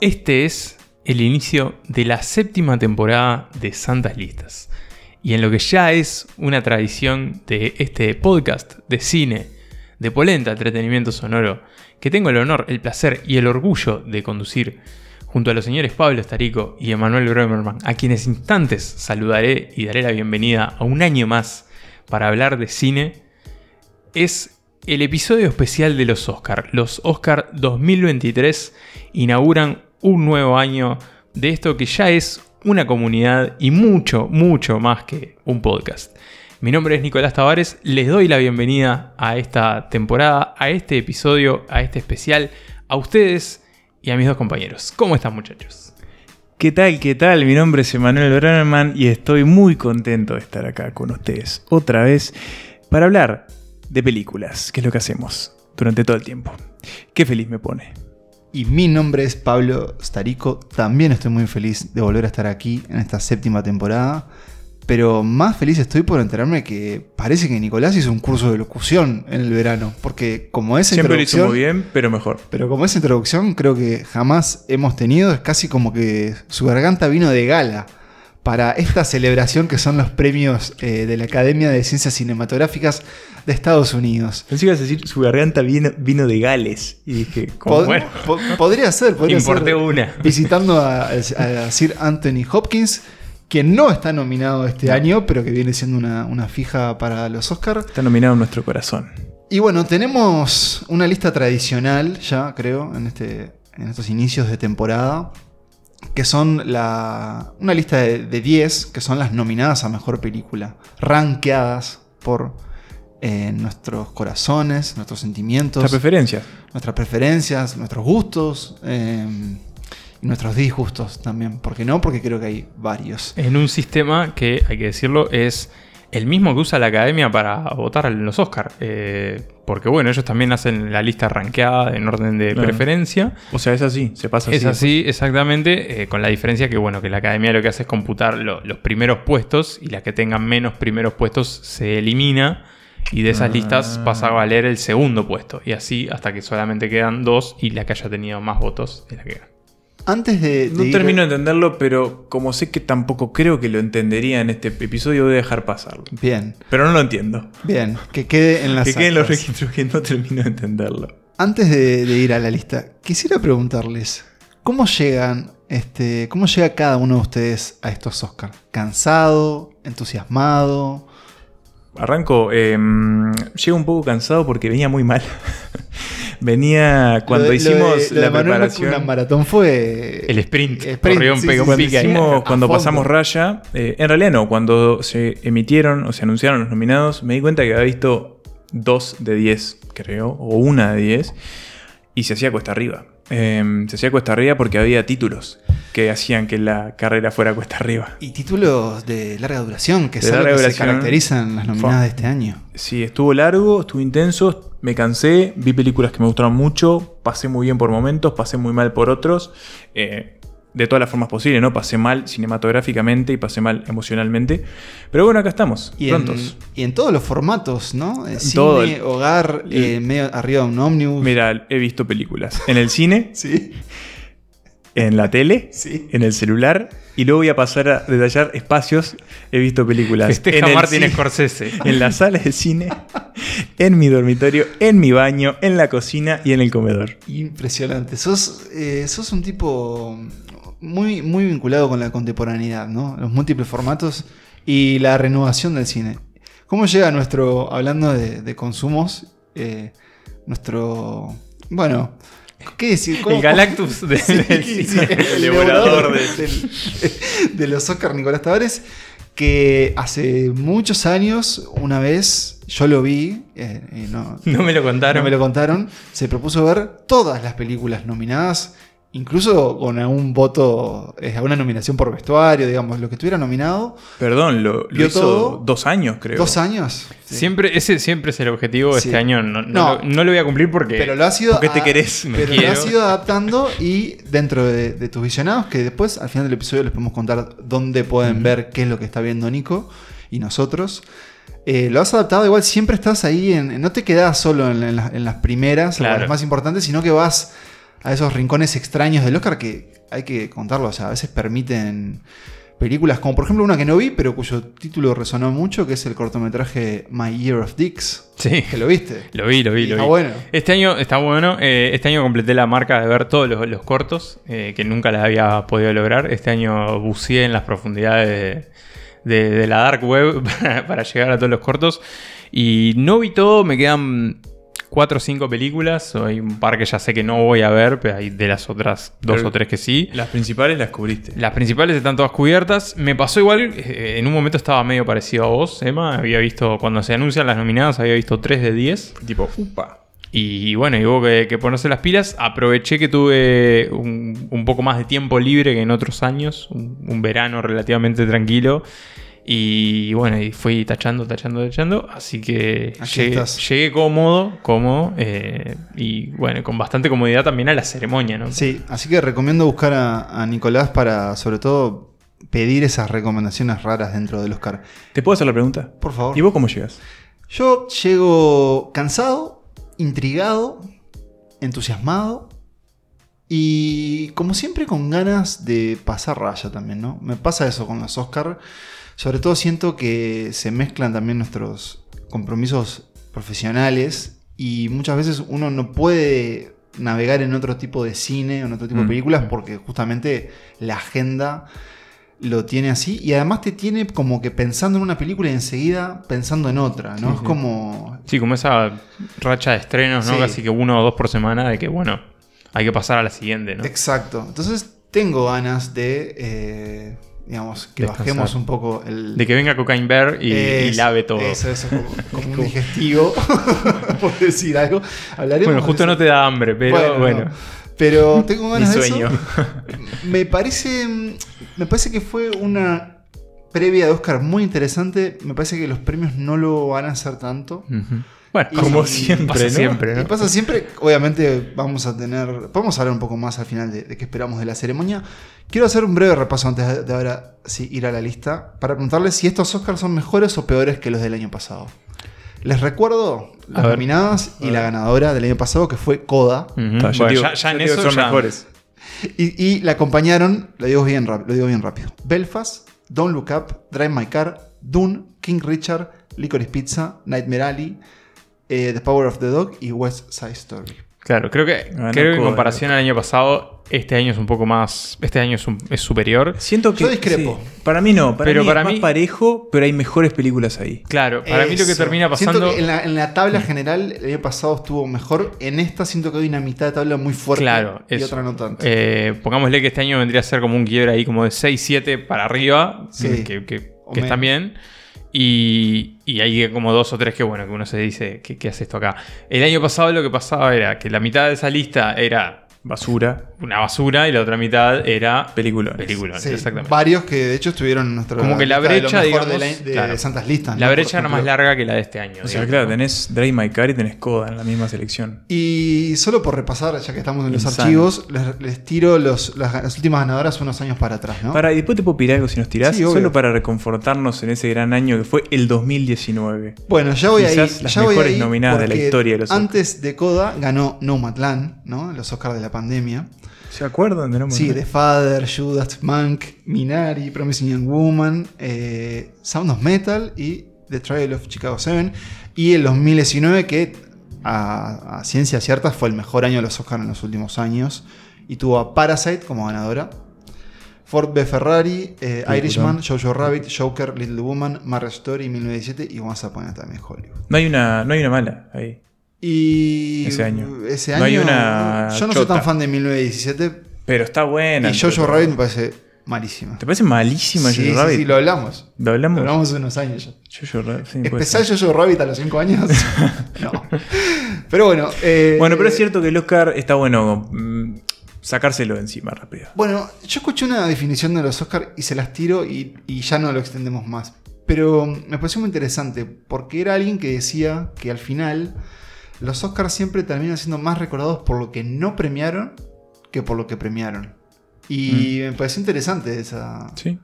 Este es el inicio de la séptima temporada de Santas Listas. Y en lo que ya es una tradición de este podcast de cine, de polenta entretenimiento sonoro, que tengo el honor, el placer y el orgullo de conducir junto a los señores Pablo Estarico y Emanuel Bremerman, a quienes instantes saludaré y daré la bienvenida a un año más para hablar de cine, es el episodio especial de los Oscar. Los Oscar 2023 inauguran un nuevo año de esto que ya es una comunidad y mucho, mucho más que un podcast. Mi nombre es Nicolás Tavares, les doy la bienvenida a esta temporada, a este episodio, a este especial, a ustedes y a mis dos compañeros. ¿Cómo están muchachos? ¿Qué tal? ¿Qué tal? Mi nombre es Emanuel Brennerman y estoy muy contento de estar acá con ustedes otra vez para hablar de películas, que es lo que hacemos durante todo el tiempo. Qué feliz me pone. Y mi nombre es Pablo Starico. También estoy muy feliz de volver a estar aquí en esta séptima temporada. Pero más feliz estoy por enterarme que parece que Nicolás hizo un curso de locución en el verano. Porque como esa Siempre lo hizo muy bien, pero mejor. Pero como esa introducción creo que jamás hemos tenido. Es casi como que su garganta vino de gala para esta celebración que son los premios eh, de la Academia de Ciencias Cinematográficas de Estados Unidos. Pensé que ibas a decir su garganta vino, vino de Gales. Y dije, ¿cómo? Pod- bueno. po- podría ser, podría Importé ser. una. Visitando a, a Sir Anthony Hopkins, quien no está nominado este año, pero que viene siendo una, una fija para los Oscars. Está nominado en nuestro corazón. Y bueno, tenemos una lista tradicional ya, creo, en, este, en estos inicios de temporada, que son la, una lista de, de 10, que son las nominadas a Mejor Película, rankeadas por eh, nuestros corazones, nuestros sentimientos, Nuestra preferencia. nuestras preferencias, nuestros gustos eh, y nuestros disgustos también. ¿Por qué no? Porque creo que hay varios. En un sistema que, hay que decirlo, es el mismo que usa la academia para votar en los Oscar. Eh, porque bueno, ellos también hacen la lista rankeada en orden de Claro. preferencia. O sea, es así, se pasa Es así. así, exactamente, eh, con la diferencia que bueno, que la academia lo que hace es computar lo- los primeros puestos y las que tengan menos primeros puestos se elimina y de esas Ah. listas pasa a valer el segundo puesto y así hasta que solamente quedan dos y la que haya tenido más votos es la que gana. Antes de... de No termino de entenderlo, pero como sé que tampoco creo que lo entendería en este episodio, voy a dejar pasarlo. Bien, Pero no lo entiendo. bien, que quede en las Que queden los actas. registros que no termino de entenderlo. Antes de, de ir a la lista, quisiera preguntarles, ¿cómo llegan, este, cómo llega cada uno de ustedes a estos Oscars? ¿Cansado? ¿Entusiasmado? Arranco, eh, llego un poco cansado porque venía muy mal. venía cuando Lo de- lo de- hicimos lo de la Manuel preparación. Maratón fue... El sprint, Sprint, corrió un sí. Hicimos cuando fondo. pasamos raya, eh, en realidad no, cuando se emitieron o se anunciaron los nominados, me di cuenta que había visto dos de 10, creo, o una de 10, y se hacía cuesta arriba. Eh, se hacía cuesta arriba porque había títulos que hacían que la carrera fuera cuesta arriba. Y títulos de larga duración, que De es algo larga que se caracterizan en las nominadas de este año. Sí, estuvo largo, estuvo intenso, me cansé, vi películas que me gustaron mucho, pasé muy bien por momentos, pasé muy mal por otros, eh, de todas las formas posibles, ¿no? Pasé mal cinematográficamente y pasé mal emocionalmente. Pero bueno, acá estamos, Y en, prontos. y en todos los formatos, ¿no? Eh, Cine, todo el- hogar, eh, medio arriba de un ómnibus. Mira, he visto películas en el cine, Sí, en la tele, sí. en el celular, y luego voy a pasar a detallar espacios. He visto películas Festeja en el Martin cine- Scorsese. en la sala de cine, en mi dormitorio, en mi baño, en la cocina y en el comedor. Impresionante. Sos, eh, sos un tipo muy, muy vinculado con la contemporaneidad, ¿no? Los múltiples formatos y la renovación del cine. ¿Cómo llega nuestro, hablando de, de consumos, eh, nuestro, bueno, ¿qué decir? ¿Cómo- El Galactus de- Sí, del sí, cine. el devorador de, del- de los Oscar Nicolás Tavares, que hace muchos años, una vez, yo lo vi, eh, No me lo contaron. no me lo contaron, se propuso ver todas las películas nominadas, incluso con algún voto, eh, alguna nominación por vestuario, digamos, lo que estuviera nominado. Perdón, lo, lo ¿Vio hizo todo? dos años, creo. ¿Dos años? Sí. Siempre, ese siempre es el objetivo. Sí. Este año no, no No. lo, no lo voy a cumplir porque. Pero lo has ido, ¿Por qué te querés? Me pero lo has ido adaptando y dentro de, de tus visionados, que después al final del episodio les podemos contar dónde pueden ver qué es lo que está viendo Nico y nosotros. Eh, lo has adaptado, igual siempre estás ahí, en, no te quedas solo en, en las- en las primeras, Claro. las más importantes, sino que vas a esos rincones extraños del Oscar que hay que contarlo, o sea, a veces permiten películas como por ejemplo una que no vi, pero cuyo título resonó mucho, que es el cortometraje My Year of Dicks. Sí. Que lo viste. Lo vi, lo vi, lo está vi. bueno. Este año está bueno. eh, este año completé la marca de ver todos los, los cortos, eh, que nunca las había podido lograr. Este año buceé en las profundidades de, de- de la dark web para, para llegar a todos los cortos. Y no vi todo, me quedan cuatro o cinco películas. Hay un par que ya sé que no voy a ver, pero hay de las otras dos Pero- o tres que sí. Las principales las cubriste. Las principales están todas cubiertas. Me pasó igual, eh, en un momento estaba medio parecido a vos, Emma. Había visto, cuando se anuncian las nominadas, había visto 3 de 10. Tipo, upa. Y bueno, y hubo que, que ponerse las pilas. Aproveché que tuve un, un poco más de tiempo libre que en otros años. Un, un verano relativamente tranquilo. Y bueno, y fui tachando, tachando, tachando. Así que llegué cómodo, cómodo. eh, y bueno, con bastante comodidad también a la ceremonia, ¿no? Sí, así que recomiendo buscar a, a Nicolás para, sobre todo, pedir esas recomendaciones raras dentro del Oscar. ¿Te puedo hacer la pregunta? Por favor. ¿Y vos cómo llegas? Yo llego cansado, intrigado, entusiasmado y como siempre con ganas de pasar raya también, ¿no? Me pasa eso con los Oscar. Sobre todo siento que se mezclan también nuestros compromisos profesionales y muchas veces uno no puede navegar en otro tipo de cine o en otro tipo de Mm. películas porque justamente la agenda lo tiene así y además te tiene como que pensando en una película y enseguida pensando en otra, ¿no? Sí, es sí. como... Sí, como esa racha de estrenos, ¿no? Sí. Casi que uno o dos por semana de que, bueno, hay que pasar a la siguiente, ¿no? Exacto. Entonces tengo ganas de, eh, digamos, que Descansar. bajemos un poco el... De que venga Cocaine Bear y, lave todo. Eso, eso, como, como un digestivo, por decir algo. Hablaremos Bueno, de justo no te da hambre, pero bueno. no. Pero tengo Mi ganas de sueño. eso. Me parece, me parece que fue una previa de Oscar muy interesante. Me parece que los premios no lo van a hacer tanto. Ujú. Bueno, Y- Como y siempre, pasa ¿no? siempre, Y ¿no? pasa siempre, obviamente vamos a tener, podemos hablar un poco más al final de, de qué esperamos de la ceremonia. Quiero hacer un breve repaso antes de, de ahora sí, ir a la lista para preguntarles si estos Oscars son mejores o peores que los del año pasado. Les recuerdo las A ver. nominadas A y la ganadora del año pasado que fue Coda. Bueno, digo- ya, en eso son ya- mejores. Y, y la acompañaron, lo digo, bien, lo digo bien rápido, Belfast, Don't Look Up, Drive My Car, Dune, King Richard, Licorice Pizza, Nightmare Alley, eh, The Power of the Dog y West Side Story. Claro, creo que, Ganó creo que en comparación al año pasado, este año es un poco más. Este año es, un- es superior. Siento que. Yo discrepo. sí. Para mí no. Para Pero mí para es más mí- parejo, pero hay mejores películas ahí. Claro, para mí lo que termina Siento pasando. que en la, en la tabla general el año pasado estuvo mejor. En esta siento que hay una mitad de tabla muy fuerte Claro, y eso. otra no tanto. Eh, pongámosle que este año vendría a ser como un quiebre ahí como de 6-7 para arriba, Sí. que, que- que están bien. Y, y hay como dos o tres que bueno, que uno se dice, ¿qué, qué hace esto acá? El año pasado lo que pasaba era que la mitad de esa lista era Basura. Una basura y la otra mitad era Películas. película. Sí, exactamente. varios que de hecho estuvieron en nuestra Como que la de brecha, de, digamos, la- de claro. Santas Listas. La ¿no? brecha era más larga que la de este año. O sea, digamos, claro, ¿no? tenés Drive My Car y tenés Coda en la misma selección. Y solo por repasar, ya que estamos en los Insano. archivos, les, les tiro los, las, las últimas ganadoras unos años para atrás, ¿no? Para, y después te puedo pedir algo si nos tirás, Sí, solo para reconfortarnos en ese gran año que fue el 2019. Bueno, ya voy Quizás ahí. las ya mejores nominadas de la historia de los Oscars. Antes de Coda ganó Nomadland, ¿no? Los Oscars de la pandemia. ¿Se acuerdan de no Sí, The Father, Judas Monk, Minari, Promising Young Woman, eh, Sound of Metal y The Trial of Chicago 7. Y el 2019, que a, a ciencia cierta fue el mejor año de los Oscars en los últimos años. Y tuvo a Parasite como ganadora. Ford B. Ferrari, eh. Irishman, Jojo Rabbit, Joker, Little Woman, Marriage Story 1917 y Once Upon a Time in Hollywood. No hay una, no hay una mala ahí. Y Ese año. ese No hay año- una yo no soy tan fan de 1917 Pero está buena. y Jojo Rabbit me parece malísima. ¿Te parece malísima Sí, Jojo sí, Rabbit? sí, lo hablamos. ¿Lo hablamos? Lo hablamos hace unos años ya. Jojo Rabbit, sí, ser. Jojo Rabbit a los 5 años. no. Pero bueno. eh, Bueno, pero es cierto que el Oscar está bueno mm, sacárselo de encima rápido. Bueno, yo escuché una definición de los Oscars y se las tiro y, y ya no lo extendemos más. Pero me pareció muy interesante porque era alguien que decía que al final los Oscars siempre terminan siendo más recordados por lo que no premiaron que por lo que premiaron. Y me pareció interesante esa, Sí.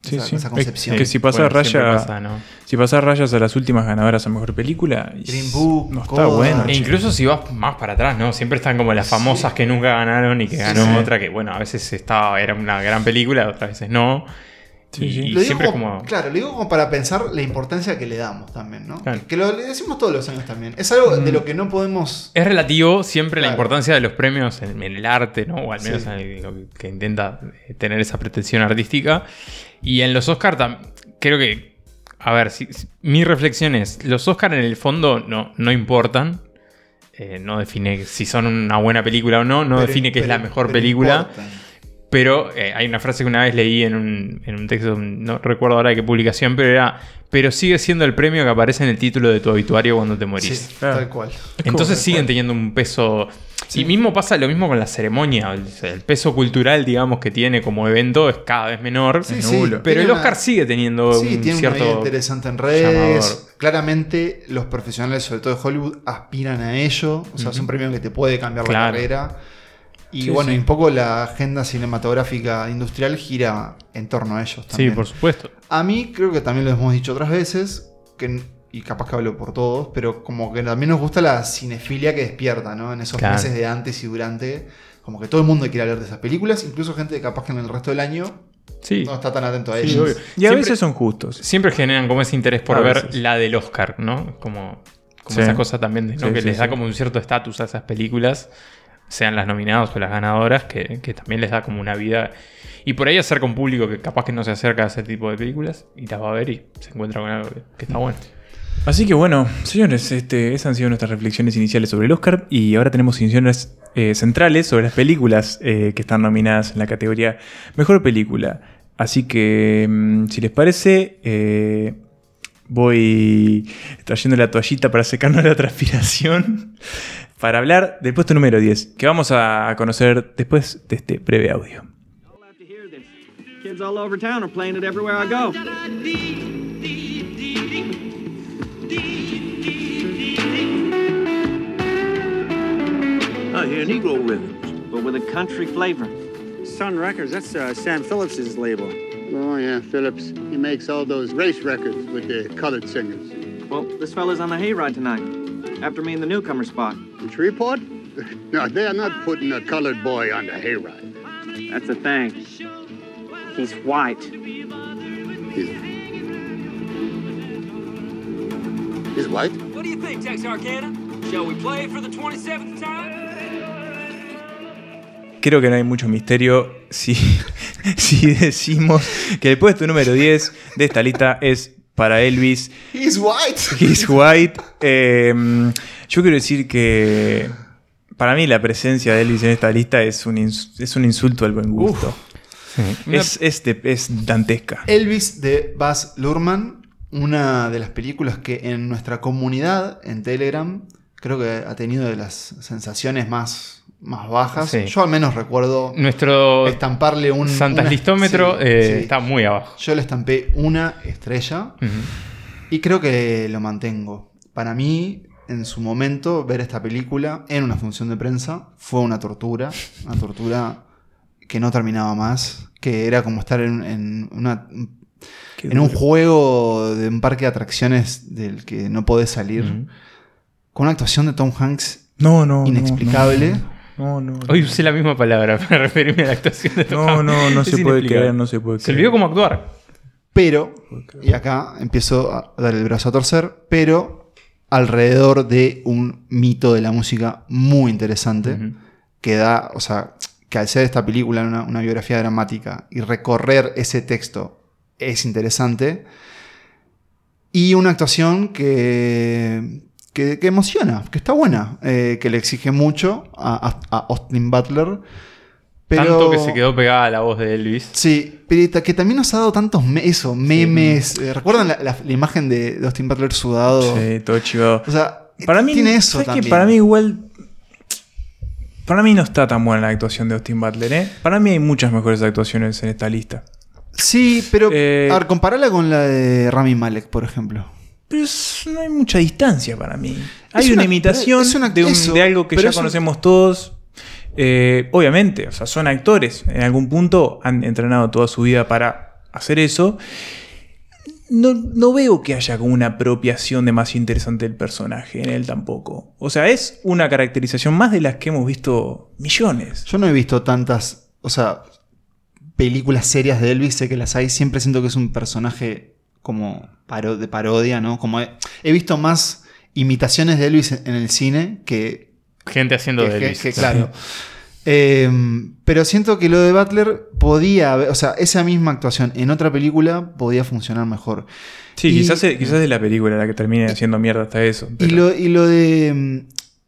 Sí, esa, sí. esa concepción. Que si pasa Bueno, siempre raya- pasa, ¿no? Si pasás rayas a las últimas ganadoras a mejor película, Green Book, no está Coda. bueno. E incluso si vas más para atrás, ¿no? Siempre están como las famosas que nunca ganaron y que ganó sí. otra que, bueno, a veces estaba, era una gran película, otras veces no. Sí, y sí. y Lo digo siempre es como- como. Claro, lo digo como para pensar la importancia que le damos también, ¿no? Claro. Que lo le decimos todos los años también. Es algo de lo que no podemos. Es relativo siempre la importancia de los premios en, en el arte, ¿no? O al menos Sí. en el- lo que, que intenta eh, tener esa pretensión artística. Y en los Oscars creo que. A ver, si- si- mi reflexión es: los Oscars en el fondo no, no importan. Eh, no define si son una buena película o no, no pero- define que es la mejor película. importan. Pero eh, hay una frase que una vez leí en un, en un texto, no recuerdo ahora de qué publicación, pero era, pero sigue siendo el premio que aparece en el título de tu obituario cuando te morís. Sí, Claro. tal cual. Entonces Tal siguen cual. teniendo un peso. Sí. Y mismo pasa lo mismo con la ceremonia. El, el peso cultural, digamos, que tiene como evento es cada vez menor. Sí, sí. Pero tiene el una- Oscar sigue teniendo Sí, un tiene una cierto. interesante en redes. llamador. Claramente, los profesionales, sobre todo de Hollywood, aspiran a ello. O sea, es un premio que te puede cambiar la carrera. Y Sí, bueno, sí. y un poco la agenda cinematográfica industrial gira en torno a ellos Sí, también. por supuesto. A mí, creo que también lo hemos dicho otras veces, que, y capaz que hablo por todos, pero como que también nos gusta la cinefilia que despierta, ¿no? En esos Claro. meses de antes y durante. Como que todo el mundo quiere hablar de esas películas, incluso gente que capaz que en el resto del año Sí. no está tan atento a Sí, obvio. Y a veces son justos. Siempre generan como ese interés por A ver veces. la del Oscar, ¿no? Como, como Sí. esa cosa también ¿no? Sí, que sí, les da sí. como un cierto estatus a esas películas, sean las nominadas o las ganadoras, que, también les da como una vida. Y por ahí acerca un público que capaz que no se acerca a ese tipo de películas y las va a ver y se encuentra con algo que, está bueno. Así que bueno, señores, este, esas han sido nuestras reflexiones iniciales sobre el Oscar y ahora tenemos decisiones eh, centrales sobre las películas eh, que están nominadas en la categoría Mejor Película. Así que, mm, si les parece, eh, voy trayendo la toallita para secarnos la transpiración para hablar del puesto número 10, que vamos a conocer después de este breve audio. I'll have to hear this. Kids all over town are playing it everywhere I go. I hear Negro rhythms. But with a country flavor. Sun Records, that's uh, Sam Phillips' label. Oh, yeah, Phillips. He makes all those race records with the colored singers. Well, this fella's on the hayride tonight. After me in the newcomer spot. In Shreveport? No, they are not putting a colored boy on the hayride. That's the thing. He's white. He's, he's white? What do you think, Texarkana? Shall we play for the 27th time? Creo que no hay mucho misterio si, si decimos que el puesto número 10 de esta lista es para Elvis He's white. He's White. Eh, yo quiero decir que para mí la presencia de Elvis en esta lista es un, ins- es un insulto al buen gusto. Es, es, de- es dantesca. Elvis de Baz Luhrmann, una de las películas que en nuestra comunidad en Telegram creo que ha tenido de las sensaciones más, más bajas. Sí. Yo al menos recuerdo Nuestro estamparle un... Santas Listómetro sí, eh, sí. está muy abajo. Yo le estampé una estrella y creo que lo mantengo. Para mí, en su momento, ver esta película en una función de prensa fue una tortura. Una tortura que no terminaba más. Que era como estar en, en una, Qué en un juego de un parque de atracciones del que no podés salir. Con una actuación de Tom Hanks No, no. no, inexplicable. No, no. no. Hoy usé la misma palabra para referirme a la actuación de Tom No, no, no Es se puede creer, no se puede Se creer. olvidó cómo actuar. Pero, y acá empiezo a dar el brazo a torcer, pero alrededor de un mito de la música muy interesante que da, o sea, que al ser esta película una, una biografía dramática y recorrer ese texto es interesante. Y una actuación que, que, que emociona, que está buena, eh, que le exige mucho a, a- a Austin Butler. Pero, Tanto que se quedó pegada la voz de Elvis. Sí, pero que también nos ha dado tantos me- eso, memes. Eh, ¿Recuerdan la, la- la imagen de, Austin Butler sudado? Sí, todo chivado. O sea, Para mí, tiene eso también. Para mí igual... Para mí no está tan buena la actuación de Austin Butler, ¿eh? Para mí hay muchas mejores actuaciones en esta lista. Sí, pero Eh, a ver, comparala con la de Rami Malek, por ejemplo. Pero es- no hay mucha distancia para mí. Hay Es una, una- imitación es una- de, un- eso, de algo que ya un- conocemos todos. Eh, obviamente, o sea, son actores. En algún punto han entrenado toda su vida para hacer eso. No, no veo que haya como una apropiación demasiado interesante del personaje en él tampoco. O sea, es una caracterización más de las que hemos visto millones. Yo no he visto tantas, o sea, películas serias de Elvis, sé que las hay, siempre siento que es un personaje como paro- de parodia, ¿no? Como he, he visto más imitaciones de Elvis en el cine que, Gente haciendo que- de Elvis. que- claro. Eh, pero siento que lo de Butler podía, haber- o sea, esa misma actuación en otra película podía funcionar mejor. Sí, Y- quizás, quizás es la película la que termine haciendo mierda hasta eso. Y lo, y lo de. mm,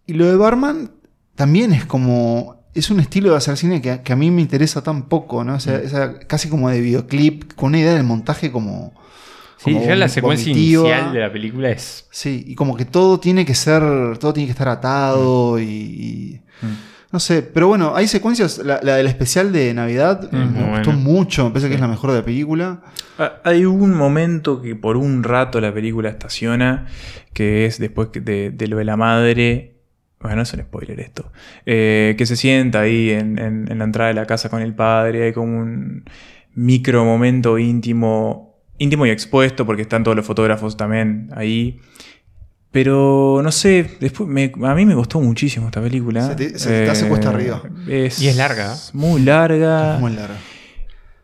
Y lo de Barman también es como. Es un estilo de hacer cine que, a- que a mí me interesa tan poco, ¿no? O Mm. sea, esa- casi como de videoclip, con una idea del montaje como. Sí, como ya la secuencia vomitiva. inicial de la película es. Sí, y como que todo tiene que ser. Todo tiene que estar atado y. y- No sé, pero bueno, hay secuencias. La, la del especial de Navidad Mm, me gustó mucho, me parece que es la mejor de la película. Ah, Hay un momento que por un rato la película estaciona, que es después de, de lo de la madre. Bueno, es un spoiler esto. eh, que se sienta ahí en, en- en la entrada de la casa con el padre. Hay como un micro momento íntimo. Íntimo y expuesto, porque están todos los fotógrafos también ahí. Pero no sé, después me- a mí me costó muchísimo esta película. Se te- se te hace cuesta arriba. es- Y es larga. Muy larga. Es muy larga.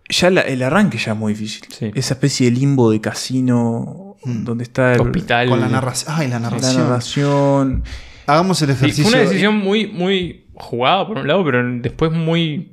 Ya la- el arranque ya es muy difícil. Sí. Esa especie de limbo de casino Mm. donde está el- Hospital. Con la narración. Ay, la la narración. narración. Hagamos el Sí, ejercicio. fue una decisión muy, muy jugada por un lado, pero después muy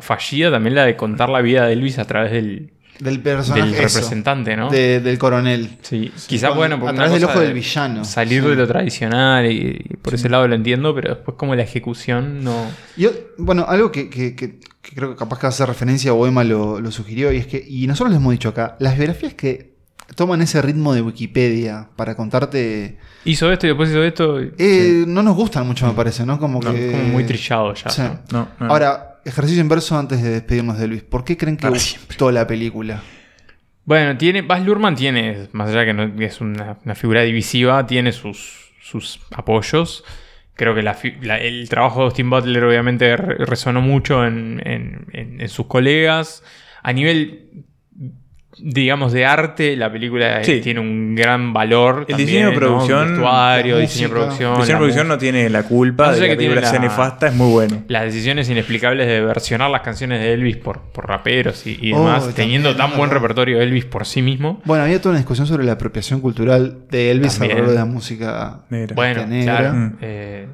fallida también la de contar la vida de Elvis a través del, del personaje. del eso, representante, ¿no? de- del coronel. Sí, quizás Con- bueno, por a través del ojo de del villano. Salir Sí. de lo tradicional y, y por ese lado lo entiendo, pero después como la ejecución no... Yo, bueno, algo que, que- que- que creo que capaz que hace referencia o Emma lo, lo sugirió, y es que, y nosotros les hemos dicho acá, las biografías que toman ese ritmo de Wikipedia para contarte, Hizo esto y después hizo esto. y- eh, no nos gustan mucho, me parece, ¿no? Como no, que. como muy trillado ya. Sí. ¿no? No, no. Ahora, ejercicio inverso antes de despedirnos de Luis. ¿Por qué creen que Para gustó la película? Bueno, tiene, Baz Luhrmann tiene, más allá que no es una, una figura divisiva, tiene sus, sus apoyos. Creo que la fi- la- el trabajo de Austin Butler obviamente re- resonó mucho en, en- en- en sus colegas. A nivel, digamos, de arte, la película eh, Sí. tiene un gran valor. El también, diseño de ¿no? producción, Vestuario, diseño de producción. El diseño de producción no tiene la culpa Más de allá que la que tiene película sea la- nefasta, es muy bueno. Las decisiones inexplicables de versionar las canciones de Elvis por, por raperos y, y Oh, demás, también, teniendo tan buen verdad. repertorio de Elvis por sí mismo. Bueno, había toda una discusión sobre la apropiación cultural de Elvis También. alrededor de la música. Negra. Bueno, negra. claro. Mm. eh,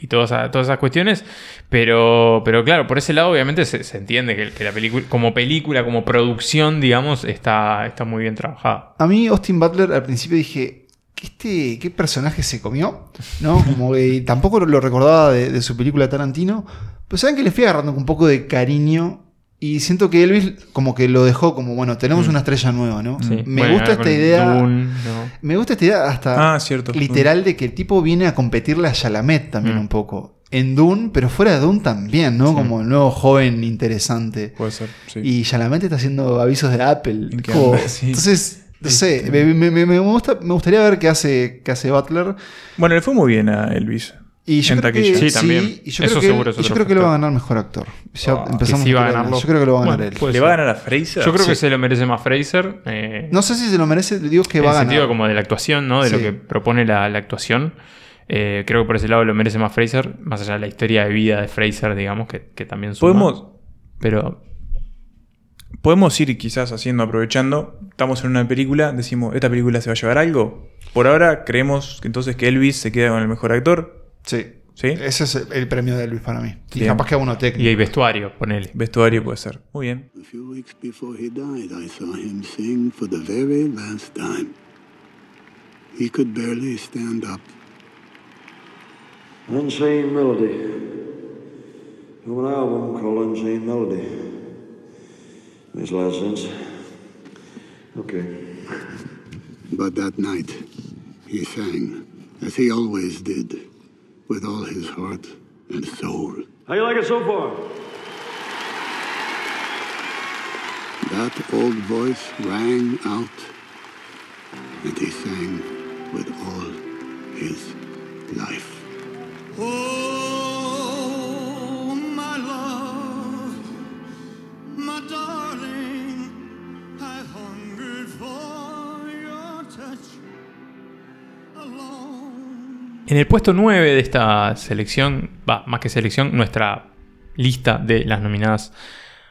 y todas, todas esas cuestiones. Pero, pero claro, por ese lado obviamente se, entiende que, la película, como película, como producción, digamos, está, está muy bien trabajada. A mí, Austin Butler, al principio dije. ¿Qué, este, ¿Qué personaje se comió? ¿No? Como que tampoco lo recordaba de, de su película Tarantino. Pero saben que le fui agarrando un poco de cariño. Y siento que Elvis como que lo dejó como, bueno, tenemos una estrella nueva, ¿no? Mm. Sí. Me Bueno, gusta esta idea. Dune, ¿no? Me gusta esta idea hasta Ah, cierto. literal de que el tipo viene a competirle a Chalamet también Mm. un poco. En Dune, pero fuera de Dune también, ¿no? Como el nuevo joven interesante. Puede ser, sí. Y Chalamet está haciendo avisos de Apple. Entonces, no sé, me, me- me- me gusta, me gustaría ver qué hace, qué hace Butler. Bueno, le fue muy bien a Elvis. Y yo En creo que. Sí, también. y yo Eso creo que, seguro es y yo creo que lo va a ganar mejor actor. Ya Ah, empezamos que sí a va a ganarlo. Yo creo que lo va a ganar Bueno, él. ¿Le va a ganar a Fraser? Yo creo que se lo merece más Fraser. eh, No sé si se lo merece, digo que en va a el ganar. sentido como de la actuación, ¿no? De lo que propone la, la actuación. Eh, creo que por ese lado lo merece más Fraser, más allá de la historia de vida de Fraser, digamos, que, que también suma. Podemos, Pero podemos ir quizás haciendo, aprovechando. Estamos en una película, decimos, ¿esta película se va a llevar algo? Por ahora creemos que entonces que Elvis se queda con el mejor actor. Sí. ¿Sí? Ese es el premio de Elvis para mí. Y Bien. capaz que a uno y técnico. hay vestuario, ponele. Vestuario puede ser. Muy bien. A few weeks before he died, I saw him sing for the very last time. He could barely stand up. Unseen Melody. From an album called Unseen Melody. Makes a lot of sense. Okay. But that night, he sang, as he always did, with all his heart and soul. How you like it so far? That old voice rang out, and he sang with all his life. Oh, my love, my darling, I hungered for your touch alone. En el puesto 9 de esta selección, va, más que selección, nuestra lista de las nominadas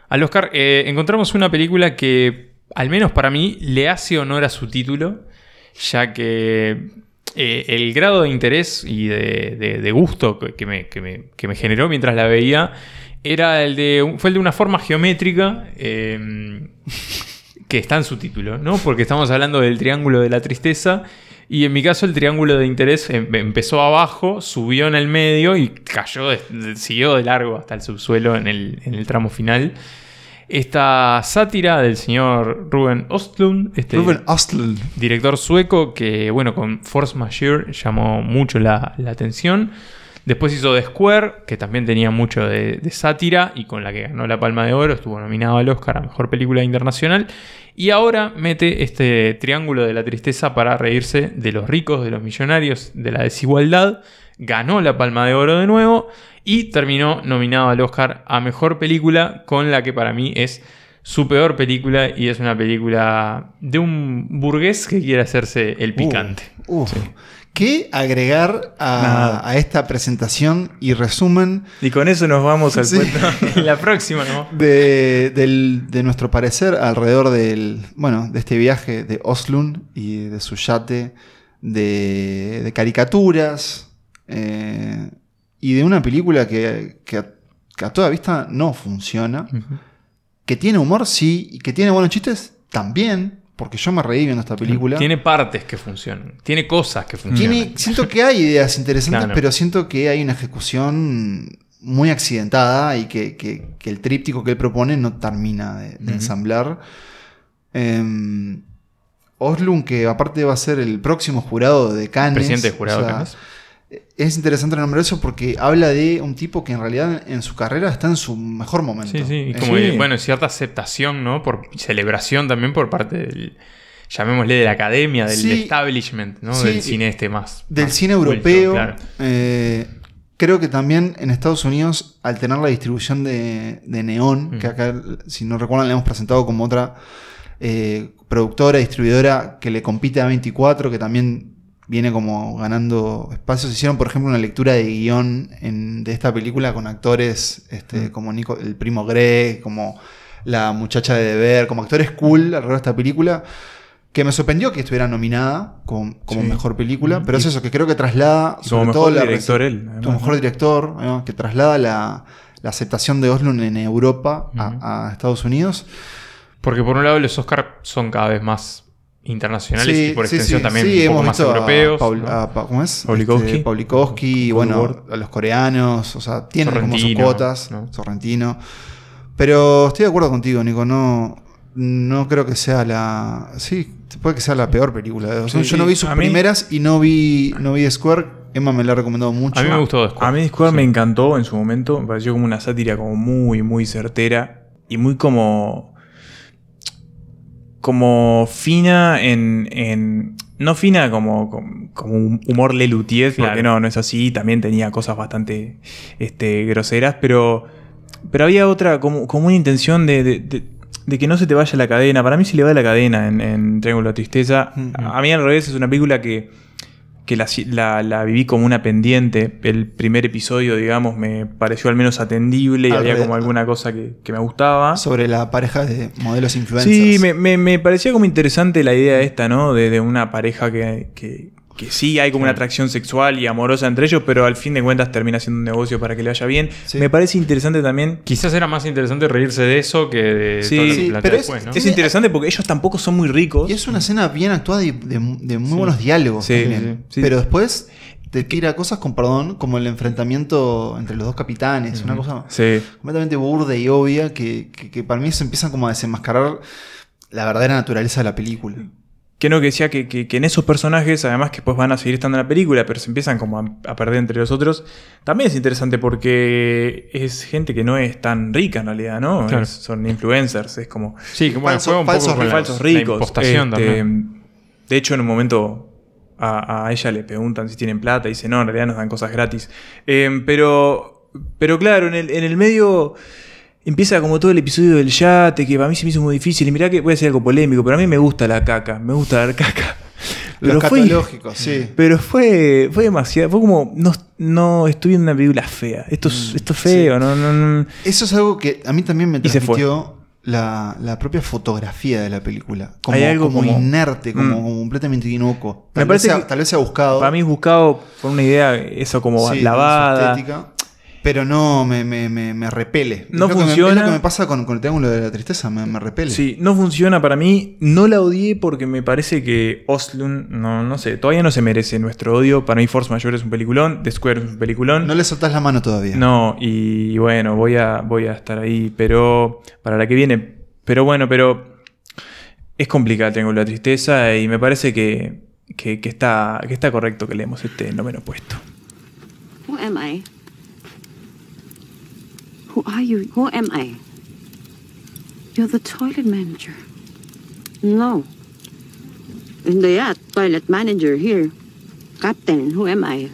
al Oscar, eh, encontramos una película que, al menos para mí, le hace honor a su título, ya que eh, el grado de interés y de, gusto que me, generó mientras la veía era el de, fue el de una forma geométrica. eh, que está en su título, ¿no? Porque estamos hablando del triángulo de la tristeza. Y en mi caso el triángulo de interés em- empezó abajo, subió en el medio y cayó, siguió de largo hasta el subsuelo en el, en el tramo final. Esta sátira del señor Ruben Ostlund, este Ruben Ostlund. director sueco que, bueno, con Force Majeure llamó mucho la, la atención. Después hizo The Square, que también tenía mucho de, de sátira y con la que ganó la Palma de Oro, estuvo nominado al Oscar a Mejor Película Internacional. Y ahora mete este triángulo de la tristeza para reírse de los ricos, de los millonarios, de la desigualdad. Ganó la Palma de Oro de nuevo y terminó nominado al Oscar a Mejor Película con la que para mí es su peor película y es una película de un burgués que quiere hacerse el picante. Uh. ¿Qué agregar a, esta presentación y resumen Y con eso nos vamos al Sí. cuento. la próxima, ¿no? de, del- de nuestro parecer alrededor del, bueno, de este viaje de Oslund y de su yate de, de caricaturas eh, y de una película que, que a, que a toda vista no funciona, que tiene humor, sí, y que tiene buenos chistes también, porque yo me reí viendo esta película. Tiene partes que funcionan, tiene cosas que funcionan. Tiene- siento que hay ideas interesantes, pero siento que hay una ejecución muy accidentada y que, que- que el tríptico que él propone no termina de, ensamblar. Eh, Oslund, que aparte va a ser el próximo jurado de Cannes. Presidente de jurado o sea, de Cannes. Es interesante nombrar eso porque habla de un tipo que en realidad en su carrera está en su mejor momento. Sí, sí, y como Sí. que, bueno, cierta aceptación, ¿no? Por celebración también por parte del, llamémosle, de la academia, del Sí. establishment, ¿no? Sí. Del cine este más. del más cine culto, europeo. claro. eh, creo que también en Estados Unidos, al tener la distribución de, de Neon, Mm. que acá, si no recuerdan, le hemos presentado como otra eh, productora, distribuidora que le compite a 24, que también viene como ganando espacios. Hicieron, por ejemplo, una lectura de guion en- de esta película con actores este, como Nico, el primo Greg, como la muchacha de deber, como actores cool alrededor de esta película. Que me sorprendió que estuviera nominada como, como Sí. mejor película, pero es eso, que creo que traslada Y sobre como todo mejor la director él, además, como mejor ¿no? director, ¿no? que traslada la, la aceptación de Oslo en Europa a- a, Estados Unidos. Porque por un lado los Oscar son cada vez más internacionales Sí, y por extensión sí, también sí, un poco hemos más visto a europeos. Paul- ¿no? a Pa- ¿Cómo es? Paulikowski. Este, Paulikowski, bueno, a los coreanos, o sea, tienen como sus cuotas, ¿no? Sorrentino. Pero estoy de acuerdo contigo, Nico, no, no creo que sea la... Sí, puede que sea la peor película de Oslo. Sí, Yo no vi sus mí- primeras y no vi, no vi Square. Emma me la ha recomendado mucho. A mí me gustó Square. A mí Square Sí. me encantó en su momento. Me pareció como una sátira como muy, muy certera. Y muy como. Como fina en. en- no fina como, como, como un humor Lelutier, porque no, no es así. También tenía cosas bastante este, groseras, pero. Pero había otra, como, como una intención de, de- de- de que no se te vaya la cadena. Para mí se le va la cadena en, en Triángulo de Tristeza. Mm. A mí al revés es una película que, que la, la- la viví como una pendiente. El primer episodio, digamos, me pareció al menos atendible y Al había como alguna cosa que, que me gustaba. Sobre la pareja de modelos influencers. Sí, me, me- me parecía como interesante la idea esta, ¿no? De, de una pareja que, que- que sí hay como una atracción sexual y amorosa entre ellos, pero al fin de cuentas termina siendo un negocio para que le vaya bien. Sí. Me parece interesante también. Quizás era más interesante reírse de eso que de Sí, todo lo que sí, plantea pero es- después, ¿no? Es interesante porque ellos tampoco son muy ricos. Y es una escena bien actuada y de, de muy buenos diálogos Sí, también. sí, sí. Pero después te tira cosas con perdón, como el enfrentamiento entre los dos capitanes, una cosa Sí. completamente burda y obvia que, que- que para mí se empiezan como a desenmascarar la verdadera naturaleza de la película. Que no, que decía que, que- que en esos personajes, además que después van a seguir estando en la película, pero se empiezan como a, a perder entre los otros, también es interesante porque es gente que no es tan rica en realidad, ¿no? Claro. Es- son influencers, es como Sí, bueno, Falso- un falsos poco falsos ricos. Este, también. De hecho, en un momento a, a ella le preguntan si tienen plata y dice, no, en realidad nos dan cosas gratis. Eh, pero, pero claro, en el, en el medio empieza como todo el episodio del yate, que para mí se me hizo muy difícil. Y mirá que voy a decir algo polémico, pero a mí me gusta la caca, me gusta dar caca. Pero fue, sí. pero fue, fue demasiado. Fue como, no, no estoy en una película fea. Esto es, esto es feo, no, no, no. Eso es algo que a mí también me transmitió la, la propia fotografía de la película. Como, Hay algo como, como- inerte, como, Mm. como completamente inocuo. Me vez parece sea, que- tal vez sea buscado. Para mí es buscado por una idea, eso como sí, lavada. Pero no me, me, me, me repele. No es lo que me- funciona. es lo que me pasa con, con el triángulo de la tristeza, me, me repele. Sí, no funciona para mí. No la odié porque me parece que Oslund, no, no sé, todavía no se merece nuestro odio. Para mí Force Majeure es un peliculón, The Square es un peliculón. No le soltás la mano todavía. No, y bueno, voy a, voy a estar ahí, pero para la que viene. Pero bueno, pero es complicado, tengo la tristeza y me parece que, que, que está, que está correcto que leemos este noveno puesto. Who am I? Who are you? Who am I? You're the toilet manager. No. And yeah, toilet manager here. Captain, who am I?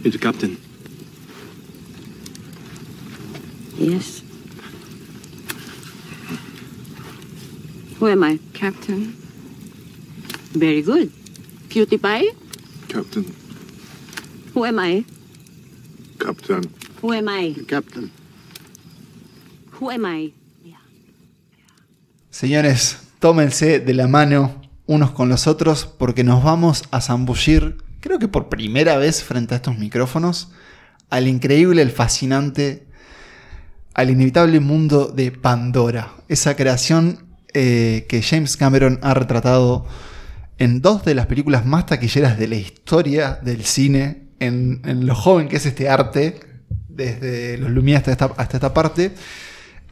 You're the captain. Yes. Who am I? Captain. Very good. Cutie pie? Captain. Who am I? Captain. Who am I? Captain. Who am I? Señores, tómense de la mano unos con los otros porque nos vamos a zambullir, creo que por primera vez frente a estos micrófonos, al increíble, el fascinante, al inevitable mundo de Pandora. Esa creación eh, que James Cameron ha retratado en dos de las películas más taquilleras de la historia del cine, en, en lo joven que es este arte, desde los Lumière hasta esta, hasta esta parte.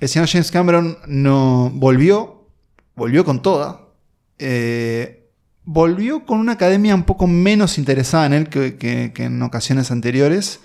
El señor James Cameron no volvió, volvió con toda. eh, volvió con una academia un poco menos interesada en él que, en ocasiones anteriores.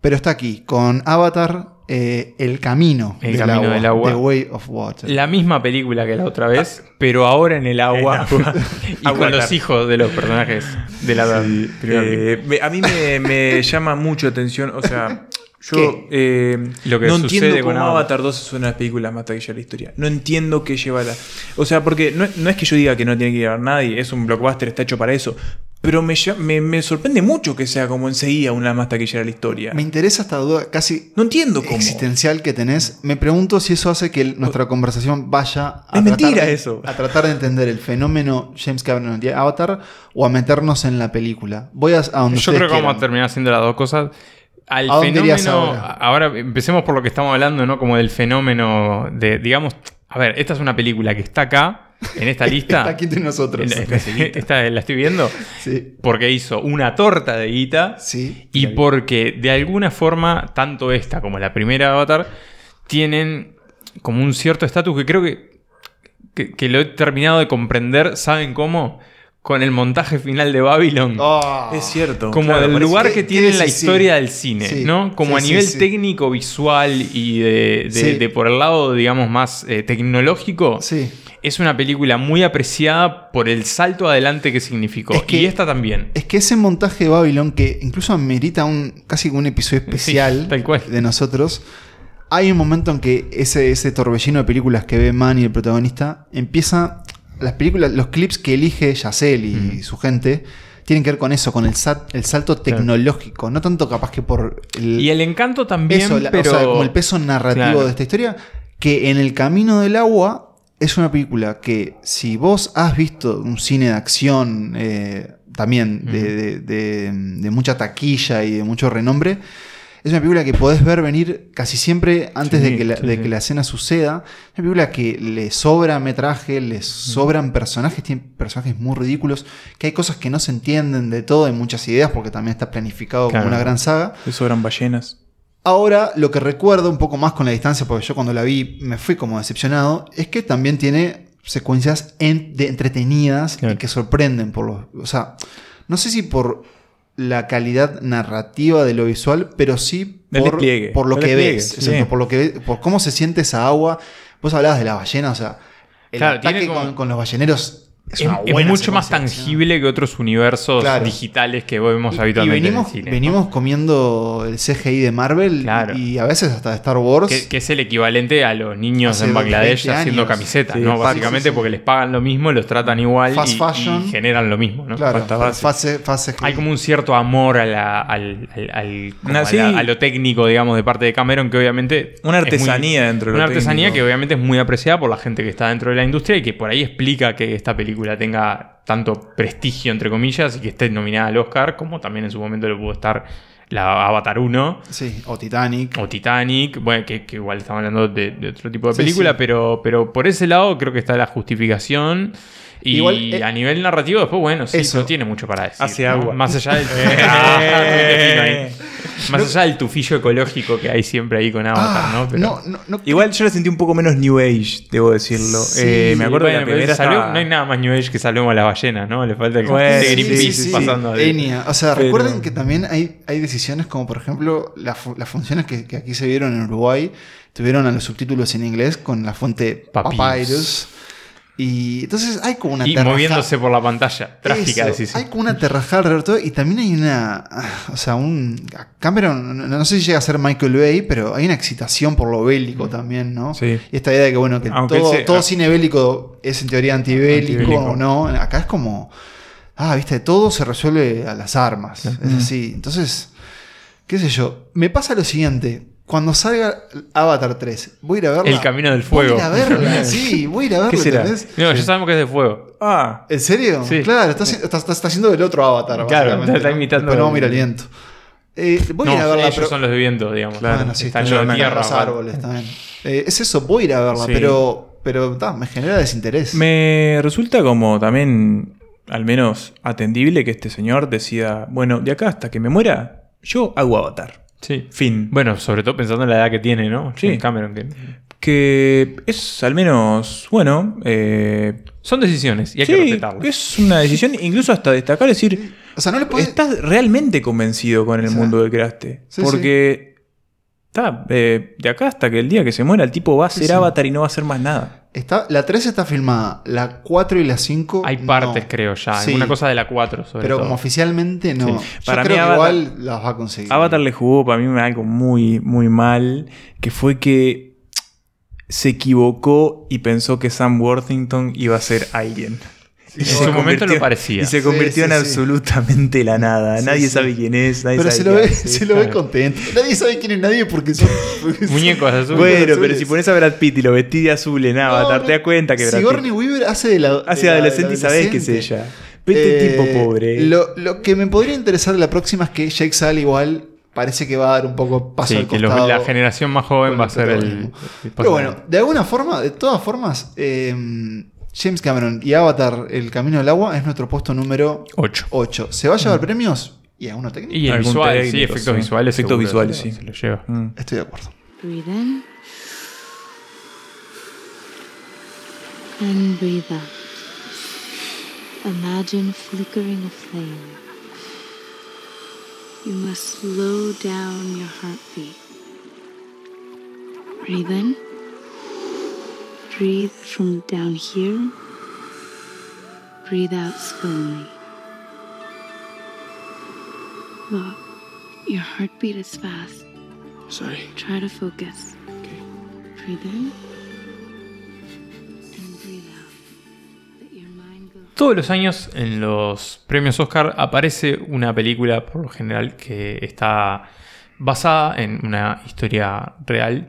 Pero está aquí, con Avatar, eh, El Camino, El Camino del Agua. The Way of Water. La misma película que la otra vez, pero ahora en el agua. Agua. y con los hijos de los personajes de la película. Eh, a mí me, me llama mucho atención, o sea, yo eh, Lo que no sucede entiendo con cómo Avatar. Avatar 2 es una de las películas más taquilleras de la historia. No entiendo qué lleva la... O sea, porque no, no es que yo diga que no tiene que ver nadie, es un blockbuster, está hecho para eso. Pero me, lla- me, me sorprende mucho que sea como enseguida una más taquilleras de la historia. Me interesa esta duda casi No entiendo cómo. existencial que tenés. Me pregunto si eso hace que el- nuestra conversación vaya a, Es mentira tratar de- eso. a tratar de entender el fenómeno James Cameron de Avatar o a meternos en la película. Voy a, a donde Yo creo que vamos a terminar haciendo las dos cosas. Al ¿A dónde irías fenómeno. ahora? Ahora empecemos por lo que estamos hablando, ¿no? Como del fenómeno de, digamos. A ver, esta es una película que está acá, en esta lista. Está aquí entre nosotros. En- esta la estoy viendo. Sí. Porque hizo una torta de guita. Sí. Y porque de alguna forma, tanto esta como la primera Avatar tienen como un cierto estatus que creo que, que, que lo he terminado de comprender. ¿Saben cómo? Con el montaje final de Babylon. Ah. Es cierto. Como claro, del lugar ¿Qué- que tiene en la? Sí. historia del cine, Sí. ¿no? Como Sí, a nivel sí. técnico, visual y de, de- Sí. de por el lado, digamos, más eh, tecnológico. Sí. Es una película muy apreciada por el salto adelante que significó. Es que- y esta también. Es que ese montaje de Babylon, que incluso amerita un, casi un episodio especial tal cual. de nosotros, hay un momento en que ese, ese torbellino de películas que ve Manny, el protagonista, empieza. Las películas, los clips que elige Yacel y su gente tienen que ver con eso, con el, salto tecnológico. No tanto capaz que por el, Y el encanto también, peso, la- pero... o sea, como el peso narrativo Claro. de esta historia, que en el camino del agua es una película que si vos has visto un cine de acción eh, también de, de- de- de mucha taquilla y de mucho renombre, es una película que podés ver venir casi siempre antes Sí, de, que la, sí, de sí. que la escena suceda. Es una película que le sobra metraje, le sobran personajes, tiene personajes muy ridículos, que hay cosas que no se entienden de todo, hay muchas ideas porque también está planificado Claro. como una gran saga. Le sobran ballenas. Ahora, lo que recuerdo un poco más con la distancia, porque yo cuando la vi me fui como decepcionado, es que también tiene secuencias en- de entretenidas Claro. y que sorprenden por los. O sea, no sé si por la calidad narrativa de lo visual, pero sí por, por lo que despliegue, ves. sí. por lo que por cómo se siente esa agua. Vos hablabas de la ballena, o sea, el Claro, ataque tiene como- con, con los balleneros es es, una es buena mucho más tangible que otros universos Claro. digitales que vemos Y- y habitualmente venimos, en el cine. venimos comiendo el CGI de Marvel Claro. y a veces hasta de Star Wars. Que, que es el equivalente a los niños Hace en Bangladesh 20 haciendo camisetas, Sí, ¿no? Básicamente sí, sí. porque les pagan lo mismo, los tratan igual Fast y, fashion. y generan lo mismo, ¿no? claro, fase, fase Hay como un cierto amor a, la- al, al- al- como a, sí. la- a lo técnico, digamos, de parte de Cameron, que obviamente... Una muy- artesanía dentro de lo Una artesanía técnico. que obviamente es muy apreciada por la gente que está dentro de la industria y que por ahí explica que esta película tenga tanto prestigio, entre comillas, y que esté nominada al Oscar, como también en su momento lo pudo estar la Avatar 1 Sí, o Titanic. o Titanic, bueno, que, que igual estamos hablando de, de otro tipo de Sí, película, sí. Pero, pero por ese lado creo que está la justificación. Y Igual, eh, a nivel narrativo, después, bueno, sí, eso. no tiene mucho para decir. Hace ¿no? agua. Más allá del. Eh. Ah. Más allá del tufillo ecológico que hay siempre ahí con Avatar, Ah, ¿no? Pero, no, no, no- Igual yo la sentí un poco menos New Age, debo decirlo. Sí, Eh, me acuerdo Bueno, que la primera estaba- No hay nada más New Age que salvemos a las ballenas, ¿no? Le falta el Bueno, de Greenpeace sí, sí. pasando. de- Enia. O sea, Pero- recuerden que también hay, hay decisiones como, por ejemplo, la fu- las funciones que, que aquí se vieron en Uruguay, tuvieron a los subtítulos en inglés con la fuente Papyrus. Y entonces hay como una Y terraja- moviéndose por la pantalla. Trágica, Eso, decís. Hay como una terrajada alrededor de todo y también hay una. O sea, un. Cameron, no, no sé si llega a ser Michael Bay, pero hay una excitación por lo bélico también, ¿no? Sí. Y esta idea de que, bueno, que Aunque todo, todo cine bélico es en teoría antibélico, Antibélico. o no. Acá es como. Ah, viste, todo se resuelve a las armas. Es así. Entonces, qué sé yo. Me pasa lo siguiente. Cuando salga Avatar 3, voy a ir a verla. El camino del Voy a fuego. ir a verla, sí, voy a ir a verla. ¿Qué será? No, ya sabemos que es de fuego. Ah, ¿En serio? Sí. Claro, está, haci- está- está- está haciendo el otro avatar. Claro, básicamente, está ¿no? imitando no el- mira el viento. Eh, voy a no, ir a verla, ellos pero. son los de viento, digamos. Bueno, sí, están los de en tierra. los vale. árboles también. Eh, es eso, voy a ir a verla, Sí. pero. Pero ta, me genera desinterés. me resulta como también, al menos, atendible que este señor decida, bueno, de acá hasta que me muera, yo hago Avatar. Sí. Fin. Bueno, sobre todo pensando en la edad que tiene, ¿no? Sí. James Cameron. Que... Que es al menos, bueno, eh, Son decisiones y hay que sí, respetarlas. es una decisión incluso hasta destacar, decir, O sea, no le puedes. estás realmente convencido con el O sea, mundo que creaste. sí, porque está, eh, de acá hasta que el día que se muera el tipo va a ser sí. Avatar y no va a hacer más nada. Está, la 3 está filmada, la 4 y la 5. Hay partes, creo, ya. Sí. Alguna cosa de la 4, sobre Pero todo. como oficialmente no. Sí. Yo Para creo mí que Avatar- igual las va a conseguir. Avatar le jugó para mí algo muy, muy mal, que fue que se equivocó y pensó que Sam Worthington iba a ser alguien. Y en se su momento convirtió- lo parecía. Y se Sí, convirtió sí, en sí. absolutamente la nada. Sí, nadie sí. sabe quién es, nadie Pero sabe se lo, ve, se lo ve contento. Nadie sabe quién es nadie porque son. porque Muñecos azules. Bueno, pero si pones a Brad Pitt y lo vestí de azul en Avatar, No, te das cuenta que Brad Sigourney Pitt Weaver hace de la. hace de la- adolescente de y sabés que es ella. Vete Eh, tipo pobre. Lo, lo que me podría interesar de la próxima es que Jake Sully igual parece que va a dar un poco paso Sí, al que los- costado. la generación más joven va a ser el Pero bueno, de alguna forma, de todas formas, eh, James Cameron y Avatar, El Camino del Agua, es nuestro puesto número 8. 8. ¿Se va a llevar premios? Y a uno técnico. Y el visual, sí, efectos sí. visuales. Efectos seguro visuales, sí. Se lo lleva. Mm. Estoy de acuerdo. Breathe in. And breathe out. Imagine flickering a flame. You must slow down your heartbeat. Breathe in. Breathe from down here. Breathe out slowly. Look, your heartbeat is fast. Sorry. Try to focus. Breathe in and breathe out. Let your mind go. Todos los años en los premios Oscar aparece una película, por lo general, que está basada en una historia real.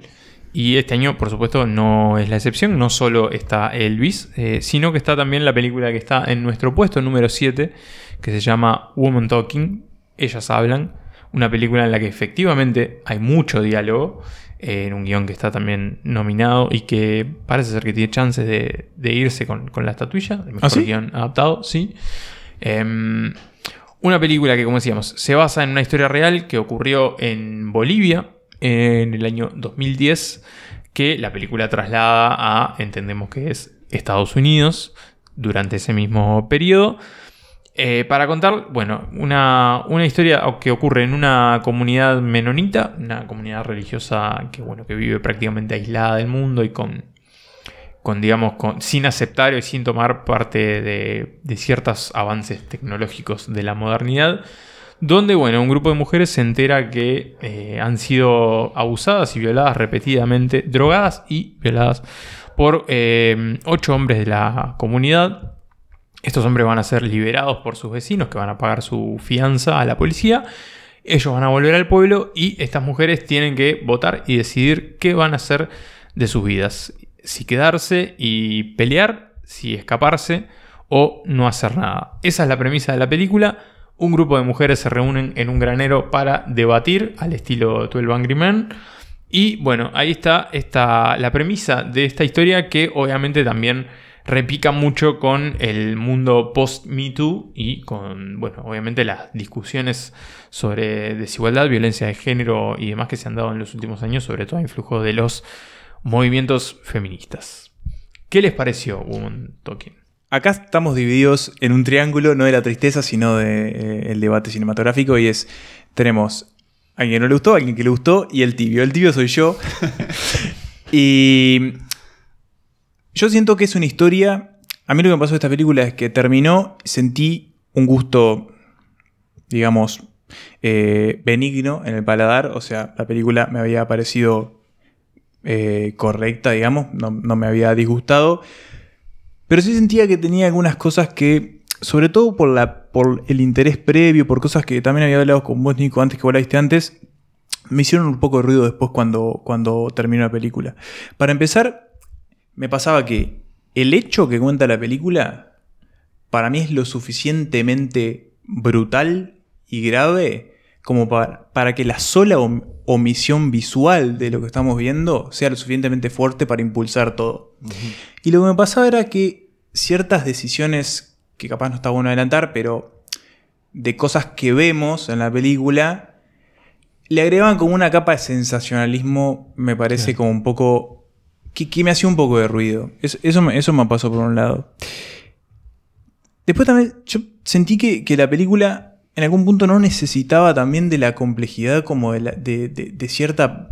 Y este año, por supuesto, no es la excepción. No solo está Elvis, eh, sino que está también la película que está en nuestro puesto número 7, que se llama Woman Talking. Ellas hablan. Una película en la que efectivamente hay mucho diálogo. eh, en un guion que está también nominado y que parece ser que tiene chances de, de irse con, con la estatuilla. El mejor ¿Ah, sí? guion adaptado, sí. Em, una película que, como decíamos, se basa en una historia real que ocurrió en Bolivia en el año 2010, que la película traslada a, entendemos que es Estados Unidos, durante ese mismo periodo. Eh, para contar, bueno, una, una historia que ocurre en una comunidad menonita, una comunidad religiosa que, bueno, que vive prácticamente aislada del mundo y con, con digamos, con, sin aceptar y sin tomar parte de, de ciertos avances tecnológicos de la modernidad donde, bueno, un grupo de mujeres se entera que eh, han sido abusadas y violadas repetidamente, drogadas y violadas por eh, ocho hombres de la comunidad. Estos hombres van a ser liberados por sus vecinos que van a pagar su fianza a la policía. Ellos van a volver al pueblo y estas mujeres tienen que votar y decidir qué van a hacer de sus vidas. Si quedarse y pelear, si escaparse o no hacer nada. Esa es la premisa de la película un grupo de mujeres se reúnen en un granero para debatir al estilo 12 Angry Men. Y bueno, ahí está la premisa de esta historia que obviamente también repica mucho con el mundo post-Me Too y con, bueno, obviamente las discusiones sobre desigualdad, violencia de género y demás que se han dado en los últimos años, sobre todo a influjo de los movimientos feministas. ¿Qué les pareció un Talking? Acá estamos divididos en un triángulo, no de la tristeza, sino del de, debate cinematográfico. Y es, tenemos a alguien que no le gustó, a alguien que le gustó y el tibio. El tibio soy yo. y yo siento que es una historia... A mí lo que me pasó de esta película es que terminó, sentí un gusto, digamos, eh, benigno en el paladar. O sea, la película me había parecido eh, correcta, digamos, no, no me había disgustado. Pero sí sentía que tenía algunas cosas que, sobre todo por, la, por el interés previo, por cosas que también había hablado con vos, Nico, antes que vos la viste antes, me hicieron un poco de ruido después cuando, cuando terminó la película. Para empezar, me pasaba que el hecho que cuenta la película, para mí es lo suficientemente brutal y grave como para, para que la sola omisión visual de lo que estamos viendo sea lo suficientemente fuerte para impulsar todo. Y lo que me pasaba era que ciertas decisiones, que capaz no está bueno adelantar, pero de cosas que vemos en la película, le agregaban como una capa de sensacionalismo, me parece como un poco... Que, me hacía un poco de ruido. Eso, eso, me, eso me pasó por un lado. Después también yo sentí que, que la película en algún punto no necesitaba también de la complejidad como de, cierta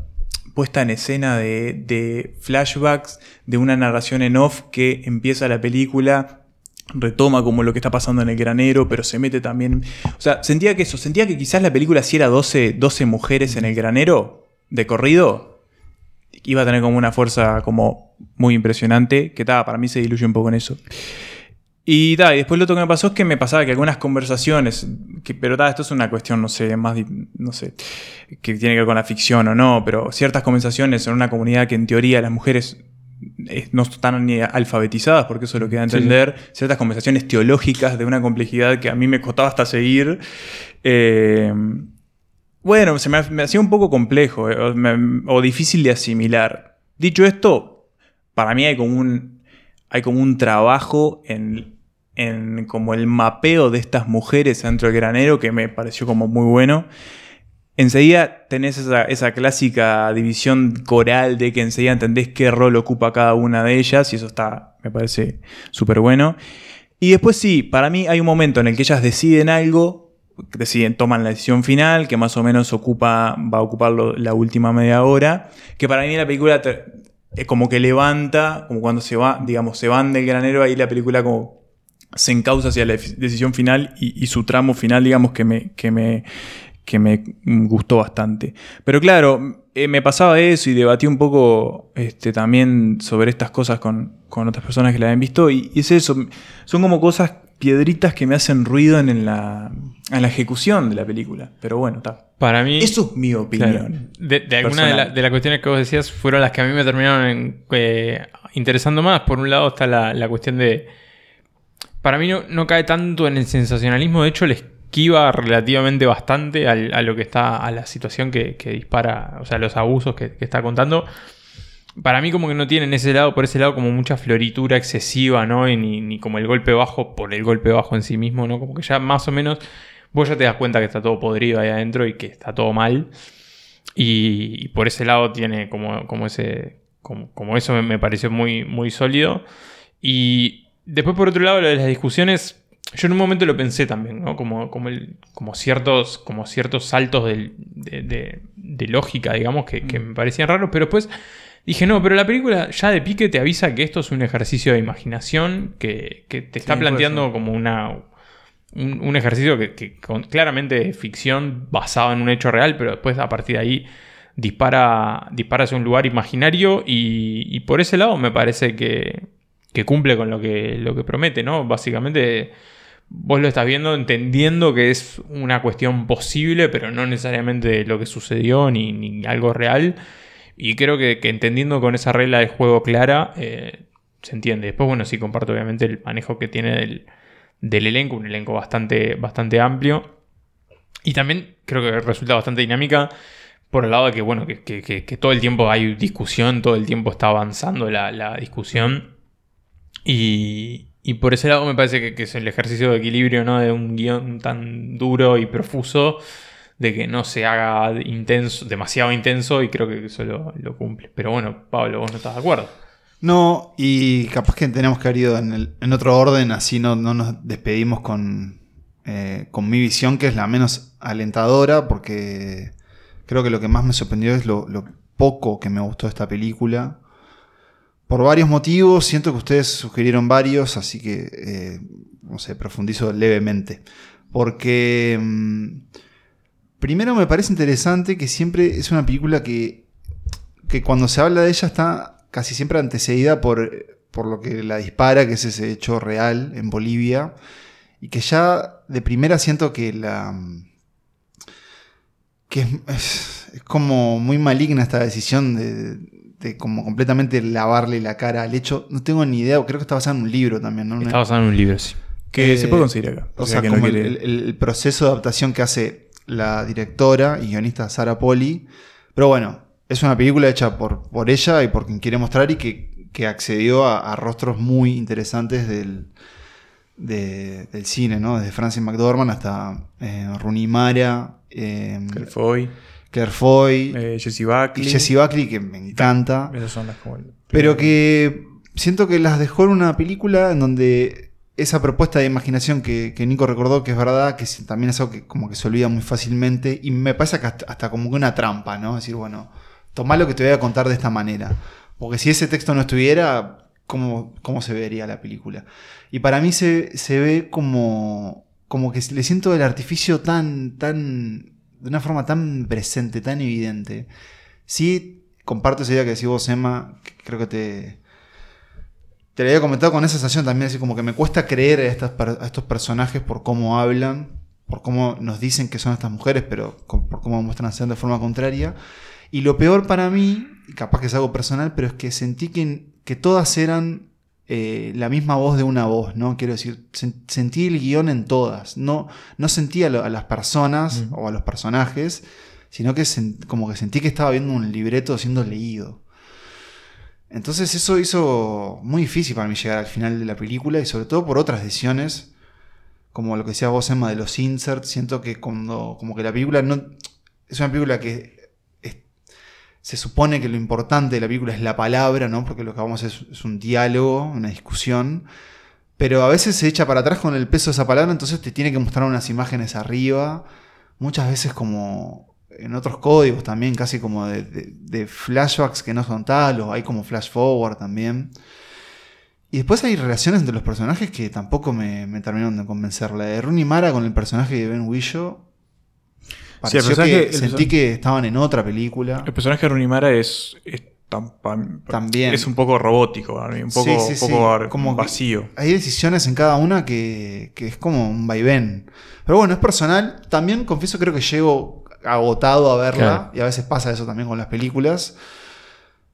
puesta en escena de, flashbacks, de una narración en off que empieza la película, retoma como lo que está pasando en el granero, pero se mete también... O sea, sentía que eso, sentía que quizás la película si era 12, 12 mujeres en el granero, de corrido, iba a tener como una fuerza como muy impresionante, que para mí se diluye un poco en eso. Y, da, y después lo otro que me pasó es que me pasaba que algunas conversaciones, que, pero da, esto es una cuestión, no sé, más, no sé, que tiene que ver con la ficción o no, pero ciertas conversaciones en una comunidad que en teoría las mujeres eh, no están ni alfabetizadas, porque eso es lo que da a entender, ciertas conversaciones teológicas de una complejidad que a mí me costaba hasta seguir. Eh, bueno, se me, hacía un poco complejo eh, o, o difícil de asimilar. Dicho esto, para mí hay como un, hay como un trabajo en en como el mapeo de estas mujeres dentro del granero que me pareció como muy bueno. Enseguida tenés esa, clásica división coral de que enseguida entendés qué rol ocupa cada una de ellas y eso está, me parece súper bueno. Y después sí, para mí hay un momento en el que ellas deciden algo, deciden, toman la decisión final, que más o menos ocupa, va a ocupar la última media hora, que para mí la película es como que levanta, como cuando se va, digamos, se van del granero, ahí la película como se encausa hacia la decisión final y, su tramo final, digamos, que me, que me, que me gustó bastante. Pero claro, eh, me pasaba eso y debatí un poco este, también sobre estas cosas con, otras personas que la habían visto. Y, es eso, son como cosas, piedritas que me hacen ruido en, la, en la ejecución de la película. Pero bueno, está. Para mí. Eso es mi opinión. de, de algunas de, las cuestiones que vos decías fueron las que a mí me terminaron eh, interesando más. Por un lado está la cuestión de para mí no, cae tanto en el sensacionalismo, de hecho le esquiva relativamente bastante a lo que está, a la situación que, dispara, o sea, los abusos que, está contando. Para mí como que no tienen ese lado, por ese lado como mucha floritura excesiva, ¿no? Y ni, como el golpe bajo por el golpe bajo en sí mismo, ¿no? Como que ya más o menos vos ya te das cuenta que está todo podrido ahí adentro y que está todo mal. Y, por ese lado tiene como, como ese, como, como eso me, me pareció muy, muy sólido. Y Después, por otro lado, lo de las discusiones, yo en un momento lo pensé también, ¿no? Como, como, el, como, ciertos, como ciertos saltos de, lógica, digamos, que, me parecían raros, pero después Dije, no, pero la película ya de pique te avisa que esto es un ejercicio de imaginación que, que te está Sí, planteando como una, un, un ejercicio que, que con- claramente es ficción basado en un hecho real, pero después a partir de ahí dispara, dispara hacia un lugar imaginario y, y por ese lado me parece que, que cumple con lo que, lo que promete, ¿no? Básicamente vos lo estás viendo entendiendo que es una cuestión posible, pero no necesariamente lo que sucedió ni, ni algo real. Y creo que, entendiendo con esa regla de juego clara, eh, se entiende. Después, bueno, sí comparto obviamente el manejo que tiene del, elenco, un elenco bastante, bastante amplio. Y también creo que resulta bastante dinámica por el lado de que, bueno, que, que- que- todo el tiempo hay discusión, todo el tiempo está avanzando la, la discusión. Y, y por ese lado me parece que, que es el ejercicio de equilibrio, ¿no? De un guion tan duro y profuso, de que no se haga intenso, demasiado intenso, y creo que eso lo, cumple. Pero bueno, Pablo, vos no estás de acuerdo. No, y capaz que tenemos que haber ido en, el- en otro orden, así no, no nos despedimos con, eh, con mi visión, que es la menos alentadora, porque creo que lo que más me sorprendió es lo, poco que me gustó esta película. Por varios motivos, siento que ustedes sugirieron varios, así que, eh, no sé, profundizo levemente. Porque, mm, primero me parece interesante que siempre es una película que que cuando se habla de ella está casi siempre antecedida por, por lo que la dispara, que es ese hecho real en Bolivia, y que ya de primera siento que la... que es, es- es como muy maligna esta decisión de, de como completamente lavarle la cara al hecho. No tengo ni idea, creo que está basada en un libro también, ¿no? Está basado en un libro, sí. Que eh, se puede conseguir acá. O O sea, sea, que como el- quiere- el, el- el proceso de adaptación que hace la directora y guionista Sara Poli. Pero bueno, es una película hecha por, por ella y por quien quiere mostrar y que, que accedió a, a rostros muy interesantes del, de- del cine, ¿no? Desde Francis McDormand hasta eh, Rooney Mara, eh, Claire Foy, Claire Foy eh, Jessie Buckley. y Jessie Buckley, que me encanta. Esas son las como el- Pero que siento que las dejó en una película en donde esa propuesta de imaginación que, Nico recordó, que es verdad, que también es algo que como que se olvida muy fácilmente, y me pasa que hasta, hasta como que una trampa, ¿no? Es decir, bueno, tomá lo que te voy a contar de esta manera. Porque si ese texto no estuviera, ¿cómo, cómo se vería la película? Y para mí se, se ve como, como que le siento el artificio tan, tan, de una forma tan presente, tan evidente. Sí, comparto esa idea que decís vos, Emma, que creo que te, te lo había comentado con esa sensación también, así como que me cuesta creer a, estas per- a estos personajes por cómo hablan, por cómo nos dicen que son estas mujeres, pero por cómo muestran ser de forma contraria. Y lo peor para mí, y capaz que es algo personal, pero es que sentí que, que todas eran eh, la misma voz de una voz, ¿no? Quiero decir, sen- sentí el guion en todas. No, no sentí a, lo- a las personas o a los personajes, sino que como que sentí que estaba viendo un libreto siendo leído. Entonces eso hizo muy difícil para mí llegar al final de la película y sobre todo por otras decisiones, como lo que decía vos, Emma, de los inserts. Siento que cuando, como que la película no... Es una película que es- se supone que lo importante de la película es la palabra, ¿no? Porque lo que vamos a hacer es, es un diálogo, una discusión. Pero a veces se echa para atrás con el peso de esa palabra, entonces te tiene que mostrar unas imágenes arriba. Muchas veces como en otros códigos también, casi como de, de- de flashbacks que no son tal, o hay como flash forward también. Y después hay relaciones entre los personajes que tampoco me, me terminaron de convencer. La de Rooney Mara con el personaje de Ben Whishaw. Sí, el personaje- que sentí que estaban en otra película. El personaje de Runimara es, es tan- pam- También. Es un poco robótico, un poco, Sí, poco Como vacío. Hay decisiones en cada una que, que es como un vaivén. Pero bueno, es personal. También confieso, creo que llego agotado a verla. Claro. Y a veces pasa eso también con las películas.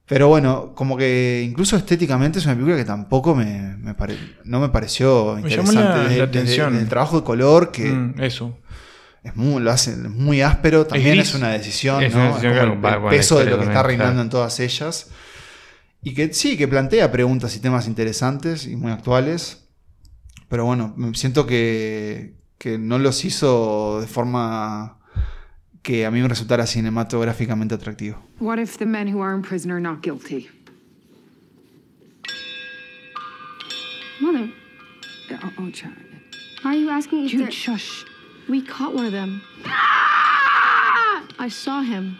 Pero bueno, como que incluso estéticamente es una película que tampoco me, me pare- no me pareció Me llamó interesante. la- Desde- la desde- atención. desde el trabajo de color que Mm, eso. es muy, lo hacen es muy áspero, también es, una decisión, Es ¿no? una decisión, claro, el, va el con la peso de lo que está reinando claro. en todas ellas. Y que sí, que plantea preguntas y temas interesantes y muy actuales. Pero bueno, me siento que, que no los hizo de forma que a mí me resultara cinematográficamente atractivo. What if the men who are in prison are not guilty? Mother, Oh, oh child. why are you asking if shush. We caught one of them. I saw him.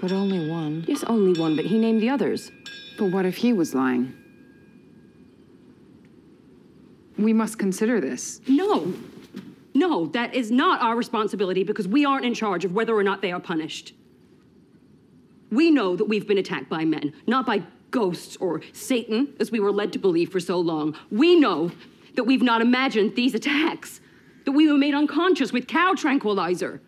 But only one. Yes, only one, but he named the others. But what if he was lying? We must consider this. No. No, that is not our responsibility because we aren't in charge of whether or not they are punished. We know that we've been attacked by men, not by ghosts or Satan, as we were led to believe for so long. We know that we've not imagined these attacks, that we were made unconscious with cow tranquilizer.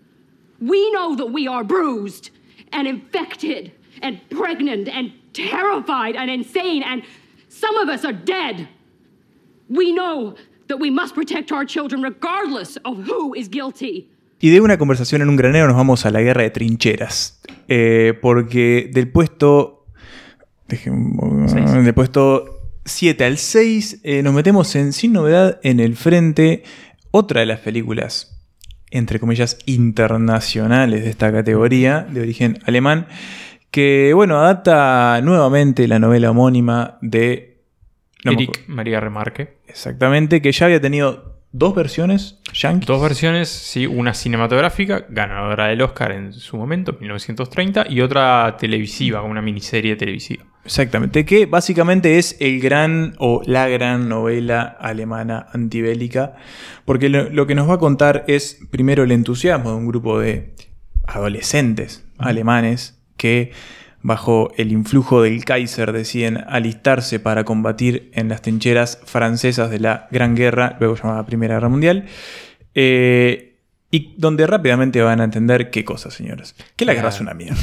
We know that we are bruised and infected and pregnant and terrified and insane, and some of us are dead. We know that we must protect our children regardless of who is guilty. Y de una conversación en un granero nos vamos a la guerra de trincheras. Eh, porque del puesto. déjenme- del puesto 7 al 6 eh, nos metemos en Sin Novedad en el Frente. Otra de las películas, entre comillas, internacionales de esta categoría, de origen alemán. Que, bueno, adapta nuevamente la novela homónima de. no Eric. María Remarque. Exactamente, que ya había tenido dos versiones. yankees. Dos versiones, sí, una cinematográfica, ganadora del Oscar en su momento, 1930, y otra televisiva, una miniserie televisiva. Exactamente, que básicamente es el gran o la gran novela alemana antibélica, porque lo, lo que nos va a contar es primero el entusiasmo de un grupo de adolescentes alemanes que bajo el influjo del Kaiser deciden alistarse para combatir en las trincheras francesas de la Gran Guerra, luego llamada Primera Guerra Mundial, eh, y donde rápidamente van a entender qué cosa, señores. Que la guerra es una mierda.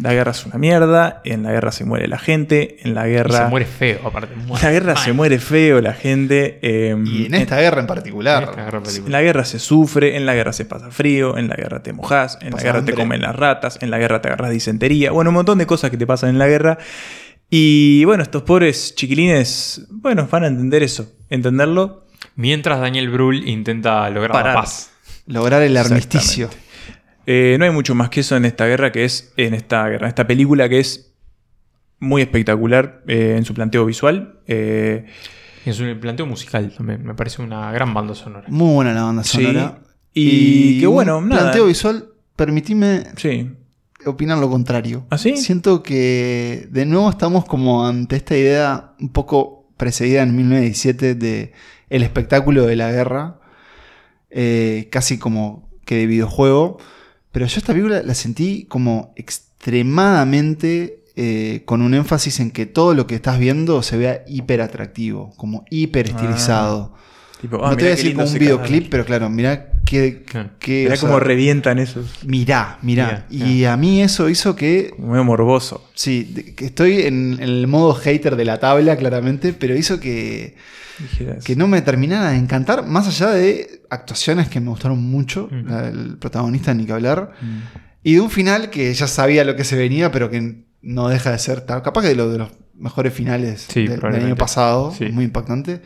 La guerra es una mierda, en la guerra se muere la gente, en la Y guerra... se muere feo, aparte. muere la guerra mal. se muere feo, la gente... eh, Y en esta guerra en particular. En esta guerra particular. en la guerra se sufre, en la guerra se pasa frío, en la guerra te mojas, en la guerra te comen las ratas, en la guerra te agarras disentería. Bueno, un montón de cosas que te pasan en la guerra. Y bueno, estos pobres chiquilines, bueno, van a entender eso, entenderlo. Mientras Daniel Brühl intenta lograr Parar. la paz. Lograr el armisticio. Eh, no hay mucho más que eso en esta guerra, que es en esta guerra, en esta película que es muy espectacular eh, en su planteo visual. Eh, Y en su planteo musical también, me parece una gran banda sonora. Muy buena la banda Sí. sonora. Y qué un bueno, nada. Planteo visual, permitime sí. opinar lo contrario. ¿Ah, sí? Siento que de nuevo estamos como ante esta idea un poco precedida en 1917 de el espectáculo de la guerra, eh, casi como que de videojuego. Pero yo esta película la sentí como extremadamente eh, con un énfasis en que todo lo que estás viendo se vea hiper atractivo, como hiper estilizado. Tipo, ah, no te voy a decir como un videoclip, pero claro, mirá qué, qué- Mirá sea, cómo revientan esos. Mirá, mirá. Mirá, y a mí eso hizo que. Muy morboso. Sí, que estoy en, en el modo hater de la tabla, claramente, pero hizo que, Dijeras. que no me terminara de encantar, más allá de actuaciones que me gustaron mucho, Mm. la del protagonista ni que hablar, y de un final que ya sabía lo que se venía, pero que no deja de ser. Capaz que de, lo, de los mejores finales Sí, del- año pasado, Sí. muy impactante.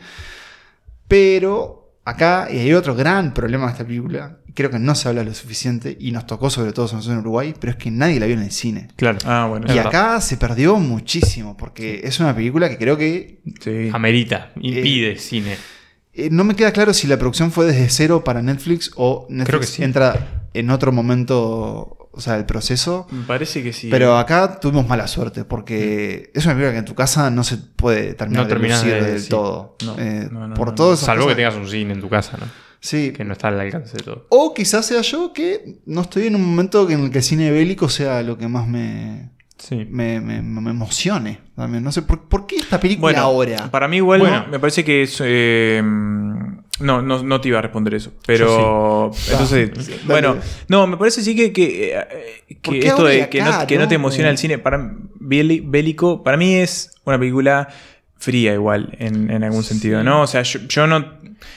Pero acá, y hay otro gran problema de esta película, creo que no se habla lo suficiente, y nos tocó sobre todo en Uruguay, pero es que nadie la vio en el cine. Claro. Ah, bueno. Y acá se perdió muchísimo, porque es una película que creo que. Sí. Amerita, impide cine. Eh, no me queda claro si la producción fue desde cero para Netflix o Netflix Creo que sí. entra en otro momento, o sea, del proceso. Me parece que sí. Pero acá tuvimos mala suerte, porque es una película que en tu casa no se puede terminar No de lucir de- del sí. todo. No, Eh, no, no, por esas Salvo que tengas un cine en tu casa, ¿no? Sí. Que no está al alcance de todo. O quizás sea yo que no estoy en un momento en el que el cine bélico sea lo que más me, Sí. me, me- me emocione. También. No sé, ¿por, por qué esta película Bueno, ahora? Para mí igual Bueno. me parece que es... eh, no, no, no te iba a responder eso. Pero... Entonces, Dale. bueno, no, me parece sí que, que, eh, ¿Por que esto de que, acá, no, que no te emociona el cine, para béli- bélico, para mí es una película fría igual, en, en algún sentido, ¿no? O sea, yo, yo no...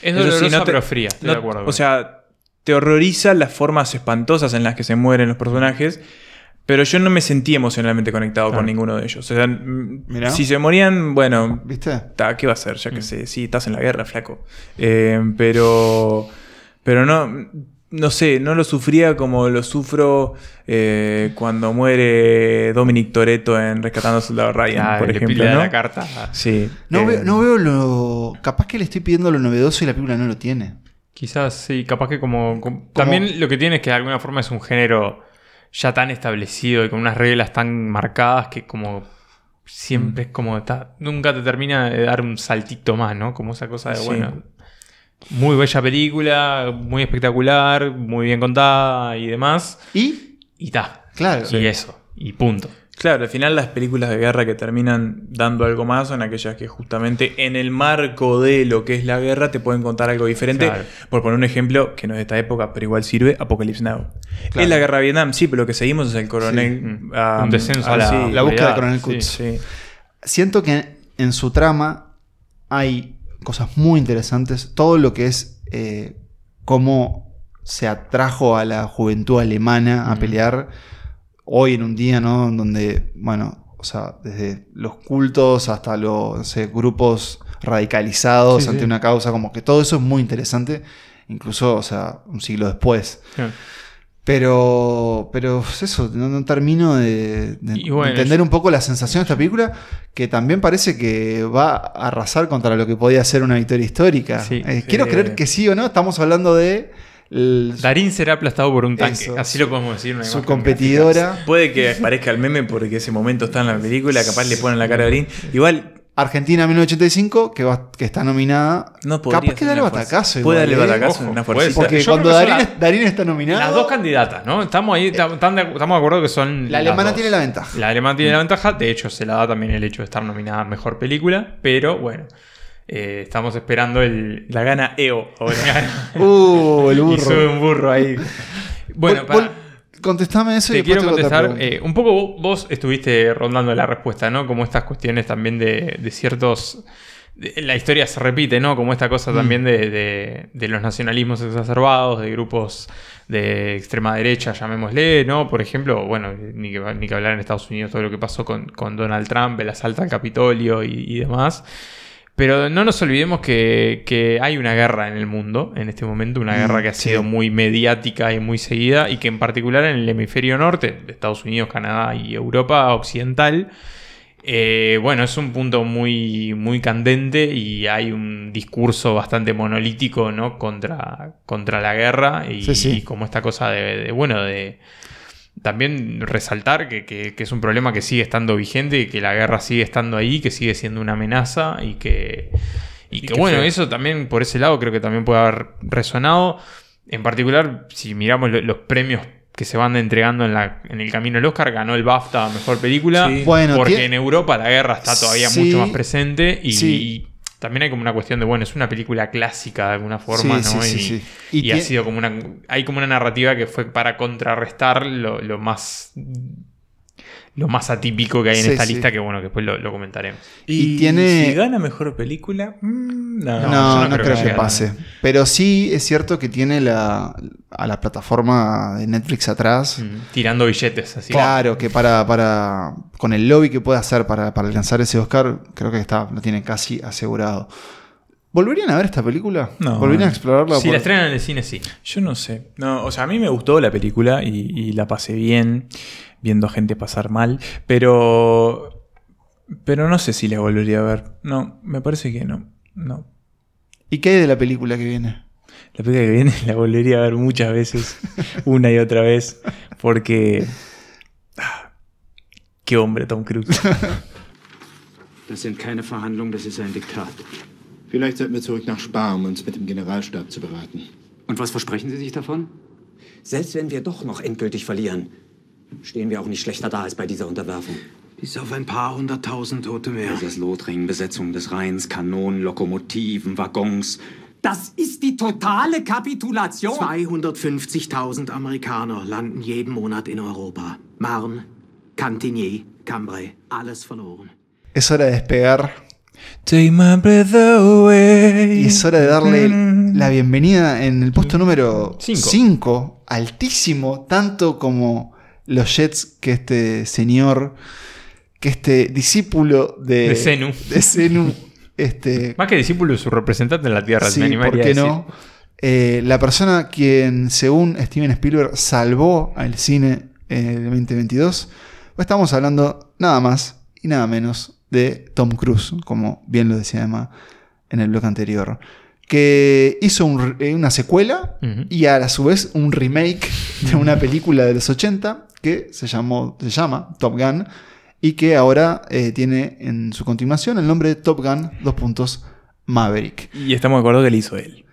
Es eso sí, dolorosa, no te- pero fría, estoy no- de acuerdo. O sea, te horroriza las formas espantosas en las que se mueren los personajes. Pero yo no me sentí emocionalmente conectado Claro. con ninguno de ellos. O sea, mm, Mirá. si se morían, bueno, ¿Viste? Ta, ¿Qué va a hacer? Ya Mm. que sé, sí, estás en la guerra, flaco. Eh, pero. Pero no. No sé, no lo sufría como lo sufro eh, cuando muere Dominic Toretto en Rescatando al Soldado Ryan, Ah, por ejemplo. ¿no? la carta. Sí. No, eh, veo, no veo lo. Capaz que le estoy pidiendo lo novedoso y la película no lo tiene. Quizás sí, capaz que como, como- También lo que tiene es que de alguna forma es un género ya tan establecido y con unas reglas tan marcadas que como siempre es como está, nunca te termina de dar un saltito más, ¿no? Como esa cosa de, Sí. bueno, muy bella película, muy espectacular, muy bien contada y demás. Y, Y está. claro, Y eso, y punto. Claro, al final las películas de guerra que terminan dando algo más son aquellas que justamente en el marco de lo que es la guerra te pueden contar algo diferente. Claro. Por poner un ejemplo que no es de esta época, pero igual sirve, Apocalypse Now. Claro. Es la guerra de Vietnam, sí, pero lo que seguimos es el coronel... Sí. ah, Un descenso ah, a la- sí. la búsqueda del coronel. Kutz. Sí. Siento que en su trama hay cosas muy interesantes. Todo lo que es eh, cómo se atrajo a la juventud alemana a pelear hoy en un día, ¿no? En Donde, bueno, o sea, desde los cultos hasta los no sé, grupos radicalizados Sí, ante sí. una causa, como que todo eso es muy interesante, incluso, o sea, un siglo después. Pero, pero es eso, no, no termino de, bueno, entender yo- un poco la sensación de esta película, que también parece que va a arrasar contra lo que podía ser una victoria histórica. Sí. Eh, Quiero Sí. creer que sí o no, estamos hablando de el- Darín será aplastado por un tanque, Eso, así su- lo podemos decir. una su competidora. Puede que parezca el meme porque ese momento está en la película, capaz le ponen la cara de Green. Igual Argentina 1985, que, va- que está nominada. no Capaz que fuerza. batacazo. Puede darle ¿eh? batacazo en una fuerza. Porque Yo cuando Darín, Darín está nominado. Las dos candidatas, ¿no? Estamos ahí, tam- tam de- estamos de acuerdo que son. La las alemana dos. tiene la ventaja. La alemana tiene la ventaja, de hecho se la da también el hecho de estar nominada a mejor película, pero bueno, eh, estamos esperando el. La gana EO ahora. Uh, el Y burro. sube un burro ahí. Bueno, Vol- para- vol- contestame eso y te después quiero contestar. eh, un poco vos, vos estuviste rondando la respuesta, ¿no? Como estas cuestiones también de, de ciertos. la historia se repite, ¿no? Como esta Mm. cosa también de, de- de los nacionalismos exacerbados, de grupos de extrema derecha, llamémosle, ¿no? Por ejemplo, bueno, ni que, ni que hablar en Estados Unidos todo lo que pasó con, con Donald Trump, el asalto al Capitolio y, y demás. Pero no nos olvidemos que, que hay una guerra en el mundo en este momento, una Mm, guerra que ha sido muy mediática y muy seguida y que en particular en el hemisferio norte, de Estados Unidos, Canadá y Europa occidental, eh, bueno, es un punto muy, muy candente y hay un discurso bastante monolítico ¿no? contra, contra la guerra y, Sí, sí. y como esta cosa de, de, bueno, de también resaltar que, que- que es un problema que sigue estando vigente y que la guerra sigue estando ahí, que sigue siendo una amenaza y que, y que bueno, feo. eso también por ese lado creo que también puede haber resonado. En particular, si miramos lo- los premios que se van entregando en, la, en el camino del Oscar, ganó el BAFTA Mejor Película, Sí. Bueno, porque en Europa la guerra está todavía Sí. mucho más presente y, Sí. y también hay como una cuestión de, bueno, es una película clásica de alguna forma, Sí, ¿no? sí, y sí, sí. y, ha sido como una. Hay como una narrativa que fue para contrarrestar lo, lo más. Lo más atípico que hay en Sí, esta sí. lista, que bueno, que después lo, lo comentaremos. Y tiene- Si gana mejor película, mm, no. No, yo no, no creo creo que pase. Pero sí es cierto que tiene la, a la plataforma de Netflix atrás. Mm, Tirando billetes, así. Claro, que para, para. con el lobby que puede hacer para, para alcanzar ese Oscar, creo que está, lo tiene casi asegurado. ¿Volverían a ver esta película? No. ¿Volverían a explorarla? Si por- la estrenan en el cine, sí. Yo no sé. No, o sea, a mí me gustó la película y, y la pasé bien, viendo gente pasar mal, pero. Pero no sé si la volvería a ver. No, me parece que no. No. ¿Y qué hay de la película que viene? La película que viene la volvería a ver muchas veces, una y otra vez, porque. ah, Qué hombre, Tom Cruise. Das sind keine Verhandlungen, das ist ein Diktat. Vielleicht sollten wir zurück nach Spa, um uns mit dem Generalstab zu beraten. Und was versprechen Sie sich davon? Selbst wenn wir doch noch endgültig verlieren, stehen wir auch nicht schlechter da als bei dieser Unterwerfung. Bis auf ein paar hunderttausend Tote mehr. Das ist Lothringen, Besetzung des Rheins, Kanonen, Lokomotiven, Waggons. Das ist die totale Kapitulation. 250.000 Amerikaner landen jeden Monat in Europa. Marne, Cantigny, Cambrai, alles verloren. Es hora de despegar Take my breath away. y es hora de darle la bienvenida en el puesto número Cinco. 5, altísimo, tanto como los jets que este señor, que este discípulo de, De Zenu. de Zenu, este, Más que discípulo, su representante en la Tierra, Sí, me animaría ¿por a qué decir. no? Eh, la persona quien, según Steven Spielberg, salvó al cine en el 2022, pues estamos hablando nada más y nada menos de Tom Cruise, como bien lo decía Emma en el bloque anterior, que hizo un eh, una secuela Ujú. y a su vez un remake de una película de los 80 que se, llamó, se llama Top Gun y que ahora eh, tiene en su continuación el nombre de Top Gun, dos puntos, Maverick. Y estamos de acuerdo que la hizo él.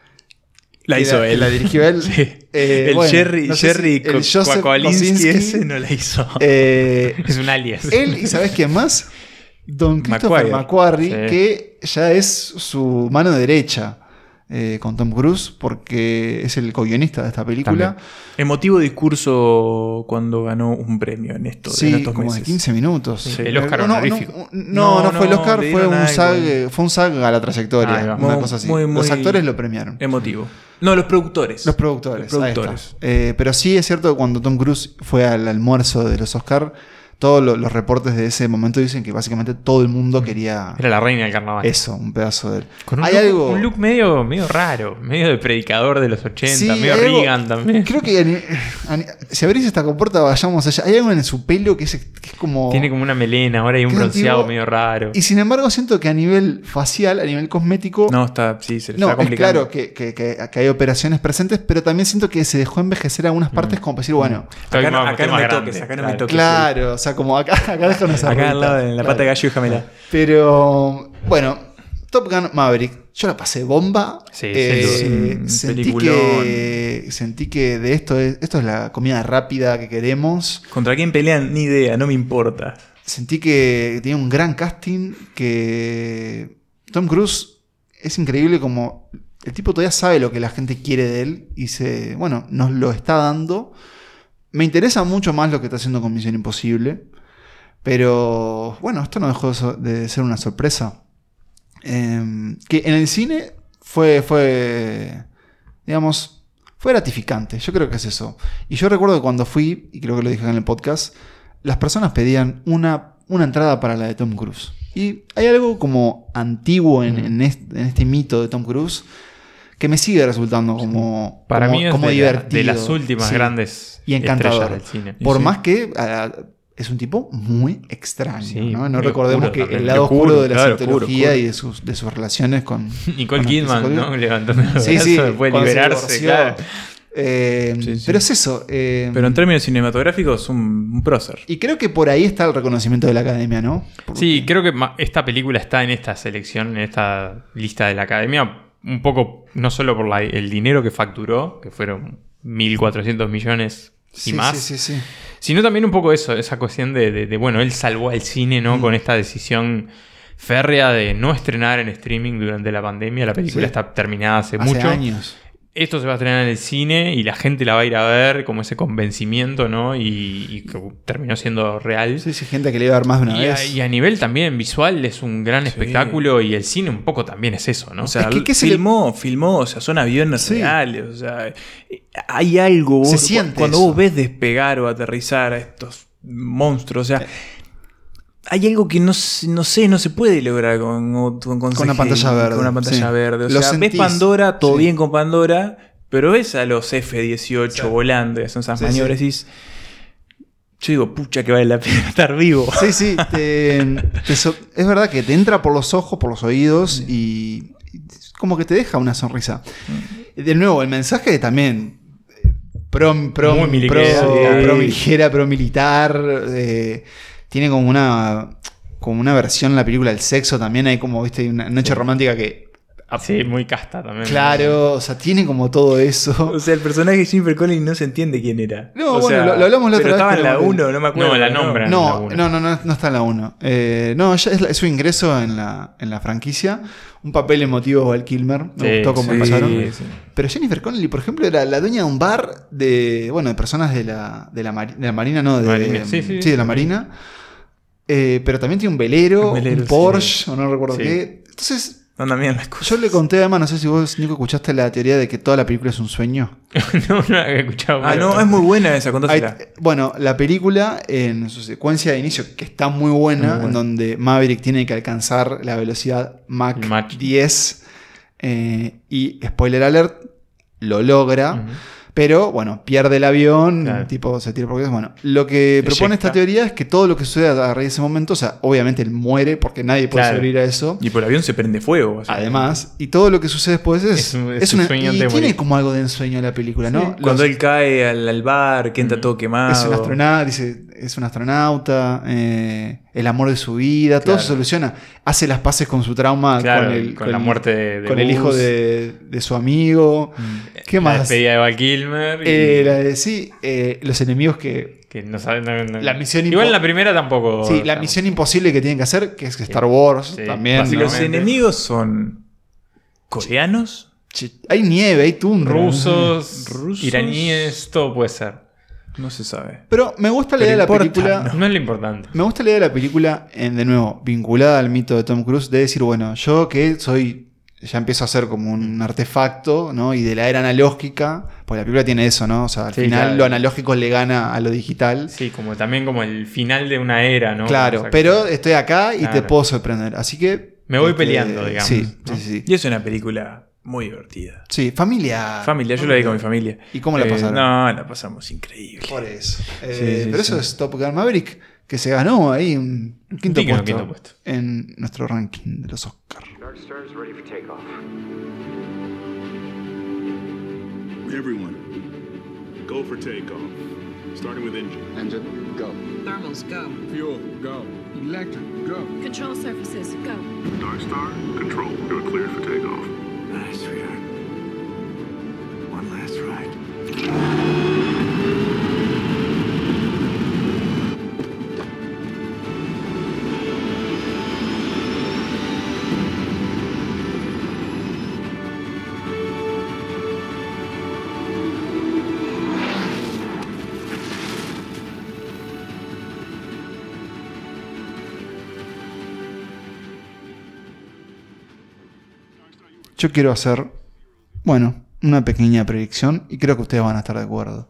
La hizo él. La dirigió él. Sí. Eh, el bueno, Jerry, no sé Jerry si el Joseph Kosinski, ese no la hizo. eh, Es un alias. Él y ¿sabes quién más? Don Christopher. McQuarrie, Sí. que ya es su mano derecha eh, con Tom Cruise, porque es el co-guionista de esta película. También. Emotivo discurso cuando ganó un premio en, esto, Sí, en estos como meses. de 15 minutos. Sí, el Oscar no, no, honorífico. No, no, No, no fue el Oscar, fue un. SAG, fue un SAG a la trayectoria, una Muy- cosa así. muy- muy- Los actores lo premiaron. Emotivo. No, los productores. Los productores. Los ahí está. productores. Eh, pero sí es cierto que cuando Tom Cruise fue al almuerzo de los Oscar, todos lo- los reportes de ese momento dicen que básicamente todo el mundo quería Era la reina del carnaval. eso, un pedazo de él. Con un, Hay look, algo. un look medio, medio raro, medio de predicador de los 80, Sí, medio algo- Reagan también. Creo que si abrís esta compuerta, vayamos allá. Hay algo en su pelo que es, que es como. Tiene como una melena, ahora hay un bronceado medio raro. Y sin embargo, siento que a nivel facial, a nivel cosmético. No, está, sí, se le No, está es complicando. claro que, que- que- hay operaciones presentes, pero también siento que se dejó envejecer algunas partes como para decir, bueno, Acá, no- acá me grande, toques, acá no me toques. claro, o sea, como acá, acá deja unas Acá al lado, en la claro. pata de gallo, déjamela. Pero bueno, Top Gun Maverick, yo la pasé bomba. Sí, Eh, duda. sentí, Peliculón. que, sentí que de esto es, esto es la comida rápida que queremos. ¿Contra quién pelean? Ni idea, no me importa. Sentí que tenía un gran casting, que Tom Cruise es increíble como el tipo todavía sabe lo que la gente quiere de él y se, bueno, nos lo está dando. Me interesa mucho más lo que está haciendo con Misión Imposible, pero bueno, esto no dejó de ser una sorpresa. Eh, que en el cine fue, fue, digamos, fue gratificante. Yo creo que es eso. Y yo recuerdo que cuando fui, y creo que lo dije en el podcast, las personas pedían una, una entrada para la de Tom Cruise. Y hay algo como antiguo en, en este, en este mito de Tom Cruise que me sigue resultando como, Para como, mí es como de, la- divertido. de las últimas Sí. grandes y encantador. del cine. Por sí. más que ah, es un tipo muy extraño. Sí, ¿no? Recordemos oscuro que también. el lado Oscuro, oscuro de la claro, oscuro, y de sus, de sus relaciones con Nicole con Kidman, ¿no? Levantando Sí, brazos sí, después de cuando se liberarse, claro. Eh, Sí, sí. Pero es eso. eh, Pero en términos cinematográficos, un, un prócer. y creo que por ahí está el reconocimiento de la academia, ¿no? Porque- Sí, creo que esta película está en esta selección, en esta lista de la academia, un poco, no solo por la- el dinero que facturó, que fueron 1.400 millones y Sí, más, sí, sí, sí. sino también un poco eso, esa cuestión de, de- de, bueno, él salvó al cine, Mm. ¿no? Con esta decisión férrea de no estrenar en streaming durante la pandemia. La película está terminada hace, Hace mucho. años. Esto se va a estrenar en el cine y la gente la va a ir a ver, como ese convencimiento, ¿no? Y, y que terminó siendo real. Sí, sí, gente que le iba a ver más de una Y a, vez. y a nivel también visual es un gran Sí. espectáculo y el cine un poco también es eso, ¿no? O sea, Es que, ¿qué se le- filmó, filmó, o sea, son aviones Sí. reales. O sea, hay algo. Se vos- siente cuando eso. vos ves despegar o aterrizar a estos monstruos, o sea. Hay algo que no, no sé, no se puede lograr con, con, Con una pantalla verde, Con una pantalla sí. verde. O Lo sea, ves Pandora, todo sí. bien con Pandora, pero ves a los F-18 volando y hacen esas Sí, maniobras sí. y Yo digo, pucha, que vale la pena estar vivo. Sí, sí. te- te so- es verdad que te entra por los ojos, por los oídos y, y como que te deja una sonrisa. De nuevo, el mensaje también. eh, Pro, pro, Muy pro, sí. pro ligera, pro militar. eh, tiene como una como una versión en la película del sexo también. Hay como, viste, una noche romántica que. Sí, muy casta también. Claro, o sea, tiene como todo eso. O sea, el personaje de Jennifer Collins no se entiende quién era. No, O bueno, sea, lo, lo hablamos la otra vez. estaba en la pero- 1, no me acuerdo. No, la nombran. No, no, no, no, no está en la 1. Eh, no, ya es, la- es su ingreso en la, en la franquicia. Un papel emotivo Val Kilmer. Me Sí, gustó cómo sí, pasaron. sí. Pero Jennifer Connelly, por ejemplo, era la dueña de un bar de, bueno, de personas de la, de la, mari- de la Marina, no, de, Marina, sí, sí, sí, de la Marina. Eh, pero también tiene un velero, Un velero, un Porsche, o no recuerdo Sí. qué. Entonces, las cosas. yo le conté además, no sé si vos, Nico, escuchaste la teoría de que toda la película es un sueño. no, no la había escuchado. Ah, no, es muy buena esa, contásela. bueno, la película en su secuencia de inicio, que está muy buena, Muy buena. en donde Maverick tiene que alcanzar la velocidad Mach, Mach. 10, eh, y spoiler alert, lo logra. Pero bueno, pierde el avión, Claro. tipo se tira por Bueno, lo que propone esta teoría es que todo lo que sucede a raíz de ese momento, o sea, obviamente él muere porque nadie puede Claro. sobrevivir a eso. Y por el avión se prende fuego. o sea. Además, y todo lo que sucede después es, Es un- es es un una, sueño y tiene morir. como algo de ensueño la película, ¿no? Sí, Cuando Los- él cae al, al bar, que entra todo quemado. es un astronauta, dice, es un astronauta, eh, el amor de su vida, todo se soluciona. Hace las paces con su trauma, Claro, con, el, con la muerte de- de con el hijo de, de su amigo. ¿Qué La más? despedida de Val Kilmer. y- Eh, la de- sí, eh, los enemigos que. que no saben. no- no- La misión Igual la primera tampoco. Sí, la misión imposible que tienen que hacer, que es Star Wars Sí, también. Los enemigos son coreanos, Hay nieve, hay tundra. Rusos, Rusos. iraníes, todo puede ser. No se sabe. Pero me gusta la Pero idea de la película. No es lo importante. Me gusta la idea de la película, en, de nuevo, vinculada al mito de Tom Cruise, de decir, bueno, yo que soy, ya empiezo a ser como un artefacto, ¿no? Y de la era analógica, porque la película tiene eso, ¿no? O sea, al Sí, final claro. lo analógico le gana a lo digital. Sí, como también como el final de una era, ¿no? claro, O sea, pero estoy acá y te puedo sorprender. Así que... Me voy este, peleando, digamos, Sí, ¿no? sí, sí. Y es una película muy divertida. Sí, familia. Familia, yo la vi con mi familia. ¿Y cómo la Eh, pasaron? no, la pasamos increíble. Por eso. Eh, Sí, sí, pero sí. eso es Top Gun Maverick, que se ganó ahí un, quinto, puesto quinto puesto. en nuestro ranking de los Oscars. Dark Star's ready for takeoff. Everyone, go for takeoff. Starting with engine. Engine, go. Thermals, go. Fuel, go. Electric, go. Control surfaces, go. Dark Star, control. You're cleared for takeoff. Nice, sweetheart. One last ride. Yo quiero hacer, bueno, una pequeña predicción y creo que ustedes van a estar de acuerdo.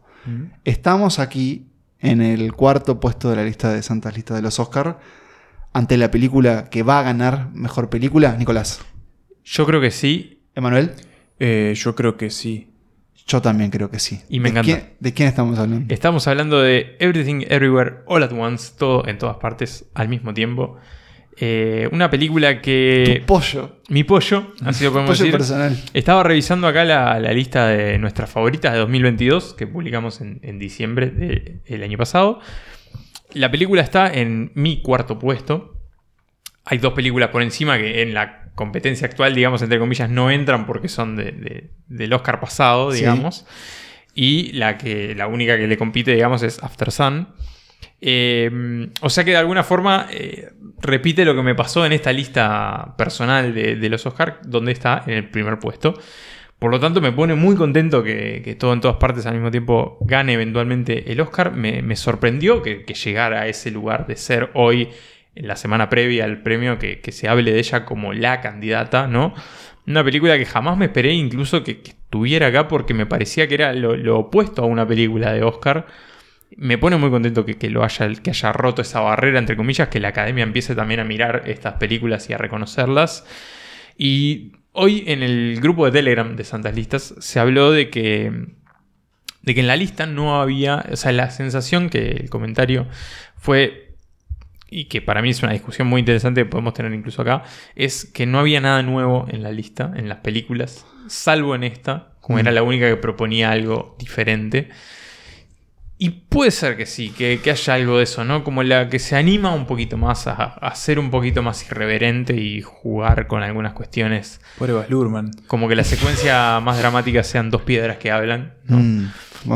Estamos aquí en el cuarto puesto de la lista de Santas Listas de los Oscars ante la película que va a ganar mejor película, Nicolás. Yo creo que sí. Emanuel. Eh, yo creo que sí. Yo también creo que sí. Y me ¿De encanta. quién- ¿De quién estamos hablando? Estamos hablando de Everything Everywhere All at Once, todo en todas partes al mismo tiempo. Eh, una película que. Tu pollo. Mi pollo, así lo podemos Pollo decir. personal. Estaba revisando acá la, la lista de nuestras favoritas de 2022, que publicamos en, en diciembre de- del año pasado. La película está en mi cuarto puesto. Hay dos películas por encima que en la competencia actual, digamos, entre comillas, no entran porque son de- de- del Oscar pasado, Sí. digamos. Y la, que, la única que le compite, digamos, es After Sun. Eh, o sea que de alguna forma eh, repite lo que me pasó en esta lista personal de, los Oscars, donde está en el primer puesto. Por lo tanto, me pone muy contento que, todo en todas partes al mismo tiempo gane eventualmente el Oscar. Me, sorprendió que, llegara a ese lugar de ser hoy, en la semana previa al premio, que, se hable de ella como la candidata, ¿no? Una película que jamás me esperé incluso que, estuviera acá porque me parecía que era lo opuesto a una película de Oscar. Me pone muy contento que, que lo haya, que haya roto esa barrera, entre comillas, que la academia empiece también a mirar estas películas y a reconocerlas. Y hoy en el grupo de Telegram de Santas Listas se habló de que, de que en la lista no había, o sea, la sensación que el comentario fue, y que para mí es una discusión muy interesante que podemos tener incluso acá, es que no había nada nuevo en la lista, en las películas, salvo en esta, como Mm. era la única que proponía algo diferente. Y puede ser que sí, que, que haya algo de eso, ¿no? Como la que se anima un poquito más a, a ser un poquito más irreverente y jugar con algunas cuestiones. Pobre Baz Luhrmann. Como que la secuencia más dramática sean dos piedras que hablan. ¿no? Mm,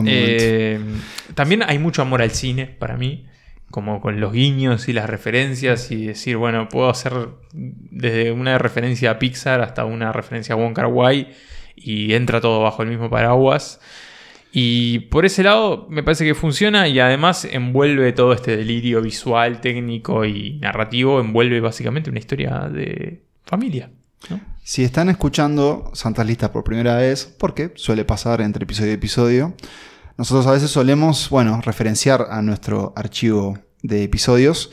Eh, también hay mucho amor al cine para mí, como con los guiños y las referencias y decir, bueno, puedo hacer desde una referencia a Pixar hasta una referencia a Wong Kar Wai y entra todo bajo el mismo paraguas. Y por ese lado me parece que funciona y además envuelve todo este delirio visual, técnico y narrativo, envuelve básicamente una historia de familia. Si están escuchando Santas Listas por primera vez, porque suele pasar entre episodio y episodio, nosotros a veces solemos, bueno, referenciar a nuestro archivo de episodios.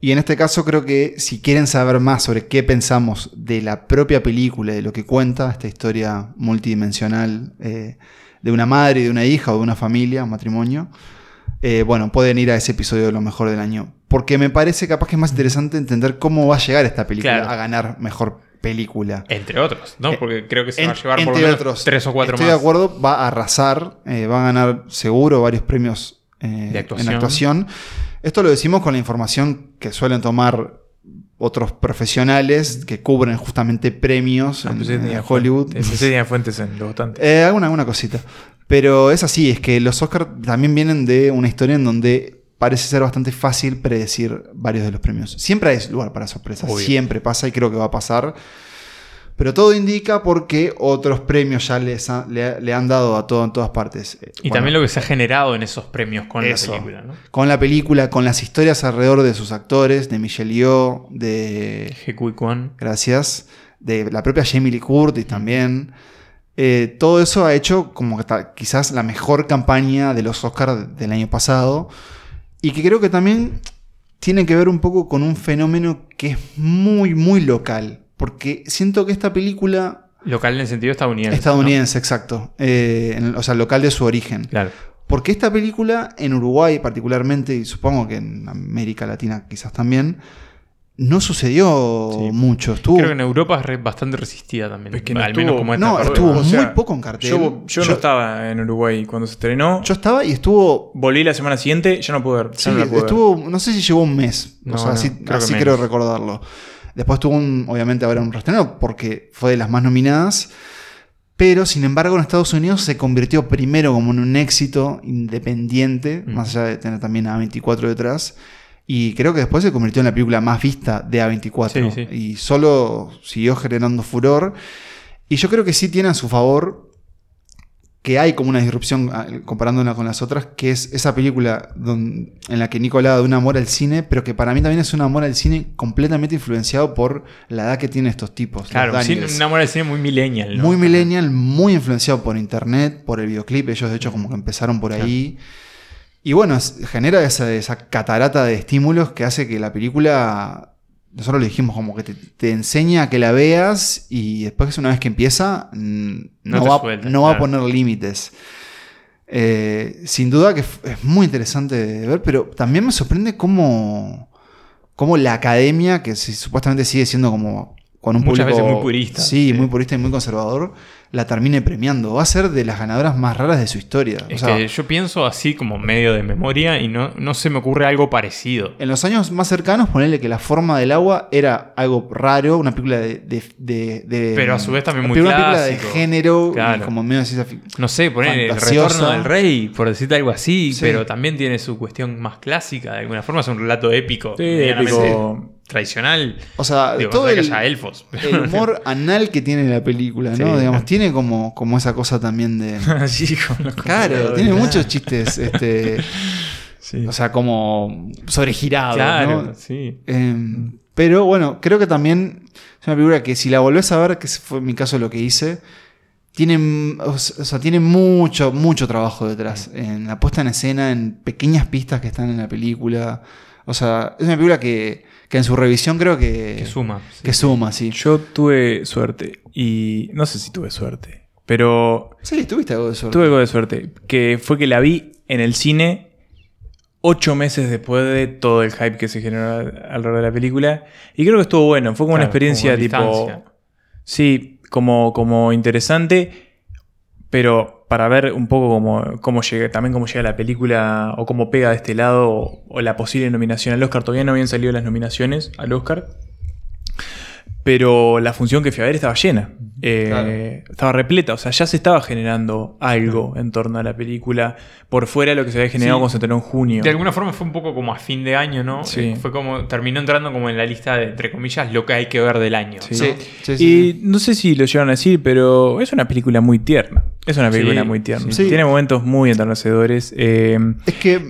Y en este caso creo que si quieren saber más sobre qué pensamos de la propia película, de lo que cuenta esta historia multidimensional, eh, de una madre y de una hija o de una familia, un matrimonio, eh, bueno, pueden ir a ese episodio de lo mejor del año. Porque me parece capaz que es más interesante entender cómo va a llegar esta película Claro. a ganar mejor película. Entre otros, ¿no? Porque creo que se En- va a llevar por lo entre menos otros, tres o cuatro estoy más. de acuerdo, va a arrasar, eh, va a ganar seguro varios premios eh, De actuación. en actuación. Esto lo decimos con la información que suelen tomar otros profesionales que cubren justamente premios Ah, en, tenía Hollywood. fuentes- que tenía fuentes en lo bastante. Eh, alguna, alguna cosita. Pero es así, es que los Oscars también vienen de una historia en donde parece ser bastante fácil predecir varios de los premios. Siempre hay lugar para sorpresas, Obvio. siempre pasa y creo que va a pasar. Pero todo indica porque otros premios ya les ha- le, le han dado a todo en todas partes. Eh, Y bueno, también lo que se ha generado en esos premios con Eso. la película, ¿no? Con la película, con las historias alrededor de sus actores, de Michelle Yeoh, de... Hekui Kwan. Gracias. De la propia Jamie Lee Curtis también. Eh, todo eso ha hecho como que quizás la mejor campaña de los Oscars del año pasado. Y que creo que también tiene que ver un poco con un fenómeno que es muy, muy local. Porque siento que esta película Local en el sentido estadounidense. Estadounidense, exacto. Eh, en- o sea, local de su origen. Claro. Porque esta película, en Uruguay particularmente, y supongo que en América Latina quizás también, no sucedió mucho. Estuvo, Creo que en Europa es re- bastante resistida también. Es que no al menos como esta no, parte. estuvo O sea, muy poco en cartel. Yo, yo no estaba en Uruguay cuando se estrenó. Yo estaba y estuvo. Volví la semana siguiente, ya no pude ver. Sí, no pude ver. estuvo, no sé si llegó un mes. No, o sea, no, así, creo recordarlo. Después tuvo un, obviamente ahora un reestreno porque fue de las más nominadas. Pero sin embargo en Estados Unidos se convirtió primero como en un éxito independiente, Mm. más allá de tener también a 24 detrás. Y creo que después se convirtió en la película más vista de A24. Sí, sí. Y solo siguió generando furor. Y yo creo que sí tiene a su favor que hay como una disrupción ah, comparándola con las otras, que es esa película en la que Nico hablaba de un amor al cine, pero que para mí también es un amor al cine completamente influenciado por la edad que tienen estos tipos. Claro, un amor al cine muy millennial, ¿no? Muy millennial, muy influenciado por internet, por el videoclip. Ellos, de hecho, como que empezaron por ahí. Y bueno, genera esa, esa catarata de estímulos que hace que la película. Nosotros le dijimos como que te, te enseña a que la veas y después, una vez que empieza, No va, suelta, no va a poner límites. Eh, sin duda que es muy interesante de ver, pero también me sorprende cómo, cómo la academia, que si- supuestamente sigue siendo como con un Muchas público veces muy purista, Sí, muy purista y muy conservador, la termine premiando. Va a ser de las ganadoras más raras de su historia. O Es sea, que yo pienso así como medio de memoria y no, no se me ocurre algo parecido. En los años más cercanos, ponerle que La forma del agua era algo raro, una película de. de- de- de- Pero a su vez también muy Una película de clásico. género, y Claro. como medio de ciencia No sé, poner el retorno del rey, por decirte algo así, Sí. pero también tiene su cuestión más clásica. De alguna forma es un relato épico. Sí, épico. Tradicional. O sea, Digo, todo es que el, haya elfos. el humor anal que tiene la película, ¿no? Sí. Digamos, tiene como, como esa cosa también de. Sí, con los Claro, tiene muchos chistes, este. Sí. O sea, como sobregirados, Claro, ¿no? sí. Eh, pero bueno, creo que también es una película que si la volvés a ver, que fue en mi caso lo que hice, tiene, o sea, tiene mucho, mucho trabajo detrás. En la puesta en escena, en pequeñas pistas que están en la película. O sea, es una película que, que en su revisión creo que, Que suma. que suma, sí. Yo tuve suerte. Y no sé si tuve suerte. Pero Sí, tuviste algo de suerte. tuve algo de suerte. Que fue que la vi en el cine ocho meses después de todo el hype que se generó alrededor de la película. Y creo que estuvo bueno. Fue como una experiencia como tipo. distancia. Sí, como, como interesante. Pero para ver un poco cómo, cómo llega, también cómo llega la película o cómo pega de este lado o, o la posible nominación al Oscar. Todavía no habían salido las nominaciones al Oscar. Pero la función que fui a ver estaba llena. Eh, Estaba repleta. O sea, ya se estaba generando algo en torno a la película. Por fuera de lo que se había generado Sí. cuando se estrenó en junio. De alguna forma fue un poco como a fin de año, ¿no? Sí. Eh, Fue como, terminó entrando como en la lista de, entre comillas, lo que hay que ver del año. Sí. ¿no? y no sé si lo llegaron a decir, pero es una película muy tierna. Es una película Sí, muy tierna. sí. Tiene momentos muy enternecedores. eh, Es que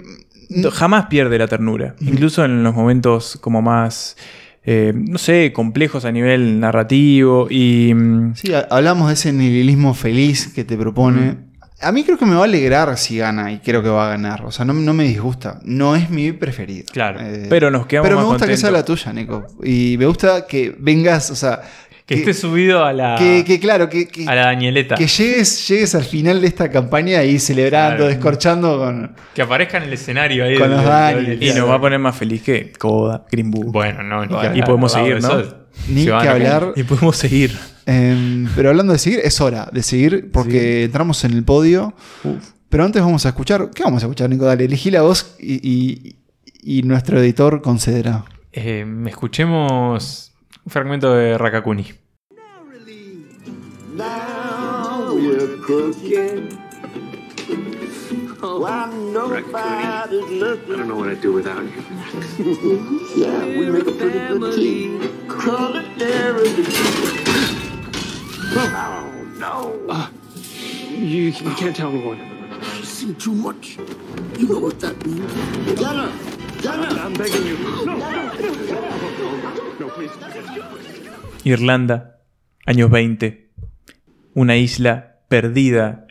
jamás pierde la ternura. Incluso en los momentos como más, eh, no sé, complejos a nivel narrativo. Y mm, Sí, ha- hablamos de ese nihilismo feliz que te propone. A mí creo que me va a alegrar si gana y creo que va a ganar. O sea, no, no me disgusta. No es mi preferida. Claro. Eh, Pero nos quedamos Pero me más gusta que sea la tuya, Nico. Y me gusta que vengas, o sea, Que, esté subido a la. que, que claro, que, que- a la Danieleta. que llegues, llegues al final de esta campaña ahí celebrando, Claro. descorchando con. Que aparezca en el escenario ahí. Con los Y nos va a poner más feliz que Coda, Green Book. Bueno, no, ni que y hablar, podemos seguir, ¿no? Ni que hablar. Y podemos seguir. Em, pero hablando de seguir, es hora de seguir porque entramos en el podio. Pero antes vamos a escuchar. ¿Qué vamos a escuchar, Nico? Dale, elegí la voz y, y- y nuestro editor concederá. Eh, escuchemos fragmento de Rakakuni. Now we're cooking. When nobody's looking. I don't know what I'd do without you. Yeah, we make a pretty good team. Solidarity. Oh, no. You, you can't tell me what. She's seen too much. You know what that means. Irlanda, años 20. Una isla perdida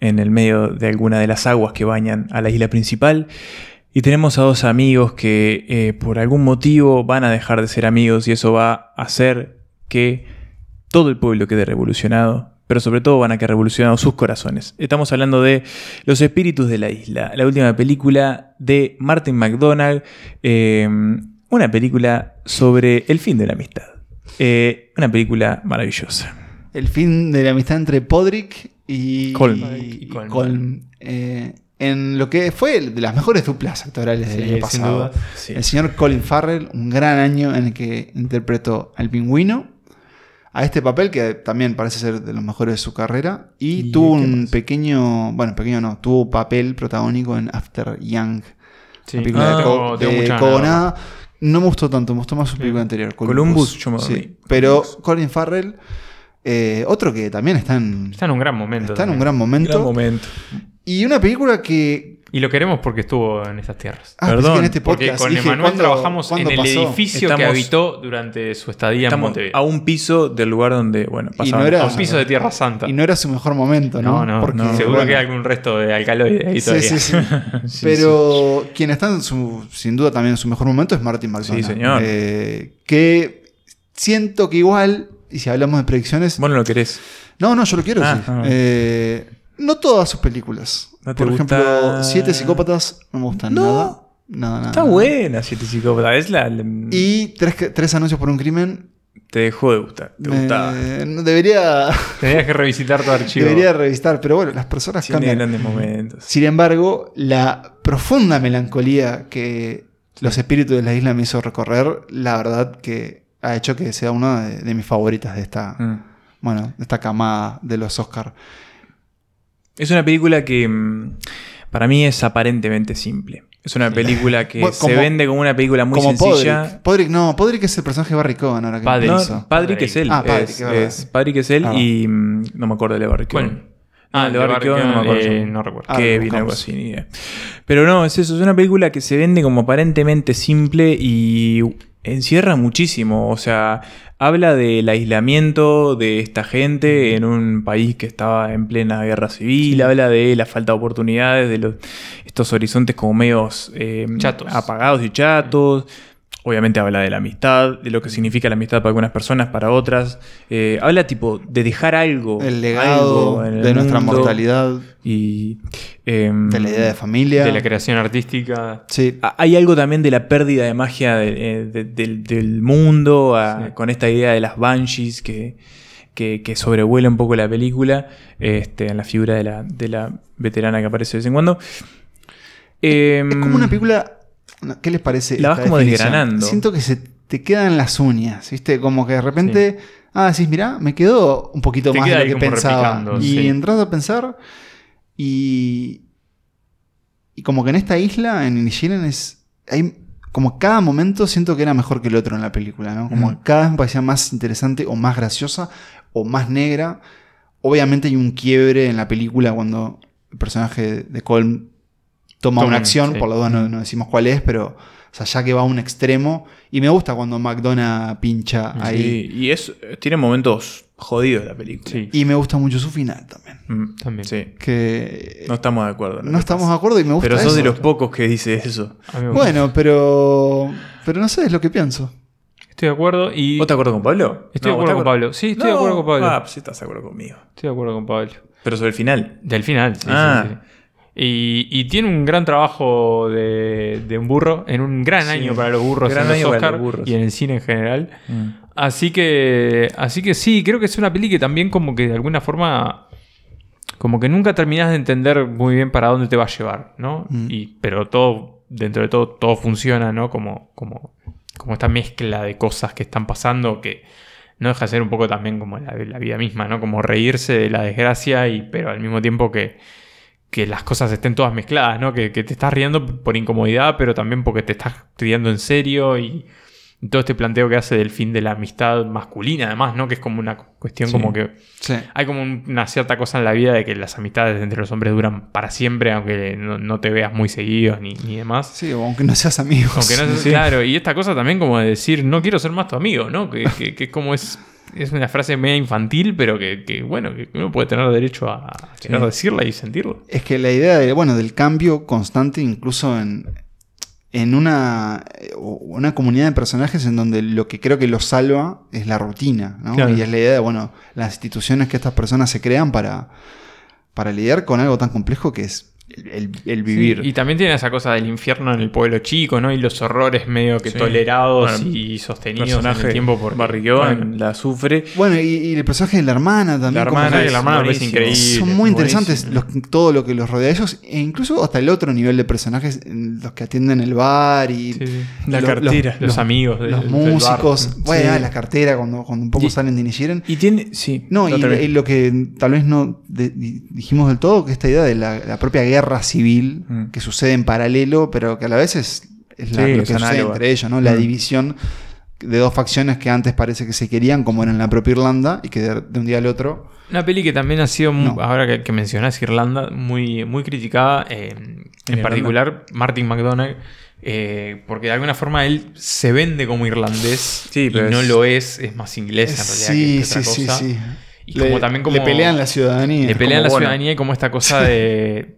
en el medio de alguna de las aguas que bañan a la isla principal. Y tenemos a dos amigos que eh, por algún motivo van a dejar de ser amigos y eso va a hacer que todo el pueblo quede revolucionado, pero sobre todo van a quedar revolucionados sus corazones. Estamos hablando de Los Espíritus de la Isla, la última película de Martin McDonagh, eh, una película sobre el fin de la amistad. Eh, una película maravillosa. El fin de la amistad entre Podrick y Colm. y Y Colm. Colm. Eh, en lo que fue de las mejores duplas actorales del Sí, año pasado. duda. Sí. El señor Colin Farrell, un gran año en el que interpretó al pingüino. A este papel que también parece ser de los mejores de su carrera. Y, ¿Y tuvo un más? pequeño, bueno, pequeño no, tuvo papel protagónico en After Young. Sí, la película Ah, de, Co- de Cogonada. No me gustó tanto, me gustó más su película anterior. Columbus, yo me Sí. Pero Colin Farrell, eh, otro que también está en, Está en un gran momento. está en un gran momento. Gran momento. Y una película que. Y lo queremos porque estuvo en estas tierras. Ah, Perdón, que en este Porque con dije, Emanuel ¿cuándo- trabajamos en el pasó? edificio que habitó durante su estadía en Montevideo. a un piso del lugar donde, bueno, Y pasaron no A un piso de Tierra Santa. Y no era su mejor momento, ¿no? No, no, Porque, no. Seguro bueno, que hay algún resto de alcaloide ahí Sí, todavía. sí, sí. Sí, Pero quien está en su, sin duda también en su mejor momento es Martin McDonagh. Sí, señor. Eh, que siento que igual, y si hablamos de predicciones. Vos no lo querés. No, no, yo lo quiero Ah, decir. ah. Eh, no todas sus películas. ¿No te Por ejemplo? Siete Psicópatas no me gustan No. nada. Nada, nada. Está nada. buena, Siete Psicópatas. Es la, la- Y tres, tres anuncios por un crimen. Te dejó de gustar. Te me- gustaba. debería, Tenías que revisitar tu archivo. debería revistar, pero bueno, las personas Tiene cambian. grandes momentos. Sin embargo, la profunda melancolía que los espíritus de la isla me hizo recorrer, la verdad que ha hecho que sea una de, de mis favoritas de esta, Mm. bueno, de esta camada de los Oscar. Es una película que mm, para mí es aparentemente simple. Es una película que Bueno, se vende como una película muy Como sencilla. Podrick. Podrick, no, Podrick es el personaje de Barry Cohen ahora que Padre. me No, pienso. Patrick es él. Ah, Patrick, es, es verdad. es él Ah. y mm, no me acuerdo de Barry Cohen. ¿Cuál? Ah, Ah, el de Barry Cohen, no me acuerdo. eh, no recuerdo. Ah, Kevin, lo algo así, ni idea. Pero no, es eso. Es una película que se vende como aparentemente simple y encierra muchísimo. O sea, habla del aislamiento de esta gente en un país que estaba en plena guerra civil. Habla de la falta de oportunidades, de los, estos horizontes como medios eh, Chatos. apagados y chatos. Obviamente habla de la amistad, de lo que significa la amistad para algunas personas, para otras. Eh, habla tipo de dejar algo. El legado algo en el de nuestra mundo. mortalidad, Y. em, de la idea de familia. De la creación artística. Sí. Hay algo también de la pérdida de magia de- eh, de- del, del mundo, a- Sí. con esta idea de las banshees que, que, que sobrevuela un poco la película, este, en la figura de la, de la veterana que aparece de vez en cuando. Em, Es como una película. ¿Qué les parece? La vas esta como definición? desgranando. Siento que se te quedan las uñas, ¿viste? Como que de repente. Ah, decís, mirá, me quedó un poquito Te más de lo que pensaba. Y sí. entras a pensar. Y. Y como que en esta isla, en Inishiren, es. Hay, como cada momento siento que era mejor que el otro en la película, ¿no? Como cada vez me parecía más interesante o más graciosa o más negra. Obviamente hay un quiebre en la película cuando el personaje de Colm toma una acción, sí. por lo duda no, no decimos cuál es, pero o sea, ya que va a un extremo. Y me gusta cuando McDonough pincha ahí. sí, y es, tiene momentos jodidos la película. Sí. Y me gusta mucho su final también. Mm, También. sí. Que No estamos de acuerdo. no estamos pasa. de acuerdo y me gusta Pero sos de los pocos que dice eso. Bueno, pero. Pero no sé, es lo que pienso. Estoy de acuerdo. Y ¿Vos te acuerdo con Pablo? Estoy de ¿vos acuerdo con Pablo. Sí, estoy de acuerdo con Pablo. Ah, pues sí estás de acuerdo conmigo. Estoy de acuerdo con Pablo. Pero sobre el final. Del final, sí, sí, Ah. sí. Y, y tiene un gran trabajo de, de un burro, en un gran Sí. año para los burros Gran en los año para los Oscar burros. y en el cine en general. Mm. Así que, así que sí, creo que es una peli que también como que de alguna forma, como que nunca terminas de entender muy bien para dónde te va a llevar, ¿no? Mm. Y, pero todo, dentro de todo, todo funciona, ¿no? Como, como, como esta mezcla de cosas que están pasando que no deja de ser un poco también como la, la vida misma, ¿no? Como reírse de la desgracia, y, pero al mismo tiempo que, que las cosas estén todas mezcladas, ¿no? Que, que te estás riendo por incomodidad, pero también porque te estás riendo en serio y todo este planteo que hace del fin de la amistad masculina, además, ¿no? Que es como una cuestión Sí. como que Sí. hay como un- una cierta cosa en la vida de que las amistades entre los hombres duran para siempre, aunque no, no te veas muy seguidos ni, ni demás. Sí, o aunque no seas amigo. Aunque no seas- Sí. claro, y esta cosa también como de decir, no quiero ser más tu amigo, ¿no? Que, que, que es como es, es una frase media infantil, pero que, que, bueno, que uno puede tener derecho a querer decirla y sentirla. Es que la idea de, bueno, del cambio constante, incluso en, en una, una comunidad de personajes en donde lo que creo que los salva es la rutina, ¿no? Claro. Y es la idea de, bueno, las instituciones que estas personas se crean para, para lidiar con algo tan complejo que es el, vivir. Sí, y también tiene esa cosa del infierno en el pueblo chico, ¿no? Y los horrores medio que Sí. tolerados Bueno, y sostenidos personaje en el tiempo por Barrigón la sufre. Bueno, y, y el personaje de la hermana también. La hermana, que la hermana me parece buenísimo. increíble, Son muy interesantes los- todo lo que los rodea a ellos, e incluso hasta el otro nivel de personajes, los que atienden el bar y La lo- cartera. Los amigos de- los del músicos, bar. bueno, Sí. ah, la cartera cuando, cuando un poco Y- salen de Inishiren. Y tiene, sí. No, y, lo que tal vez no de- dijimos del todo, que esta idea de la, la propia guerra civil Mm. que sucede en paralelo, pero que a la vez es, es la- Sí, lo que es sucede entre ellos, ¿no? La Mm. división de dos facciones que antes parece que se querían, como era en la propia Irlanda, y que de, de un día al otro. Una peli que también ha sido, No. ahora que, que mencionás Irlanda, muy, muy criticada, eh, en Irlanda? particular Martin McDonagh, eh, porque de alguna forma él se vende como irlandés Sí, y no es- lo es, es más inglés en realidad Sí, que sí, otra sí, cosa. sí. Y Le- como también como le pelean la ciudadanía. Le pelean como, la bueno. ciudadanía y como esta cosa de,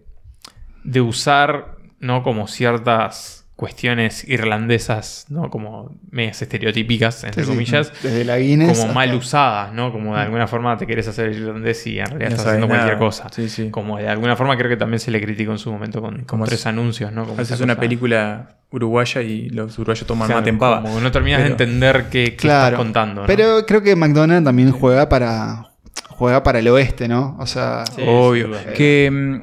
de usar, ¿no? Como ciertas cuestiones irlandesas, ¿no? Como medias estereotípicas, entre Sí, comillas. Desde la Guinness Como hasta- mal usadas, ¿no? Como de alguna forma te querés hacer irlandés y en realidad No estás haciendo cualquier cosa. Sí, sí. Como de alguna forma creo que también se le criticó en su momento con, Como tres anuncios, ¿no? Como Haces una cosa- película uruguaya y los uruguayos toman Claro, mate en pava. Como no terminas de entender qué, qué Claro. estás contando. ¿no? Pero creo que McDonald's también juega para. juega para el oeste, ¿no? O sea. Sí, Obvio. Que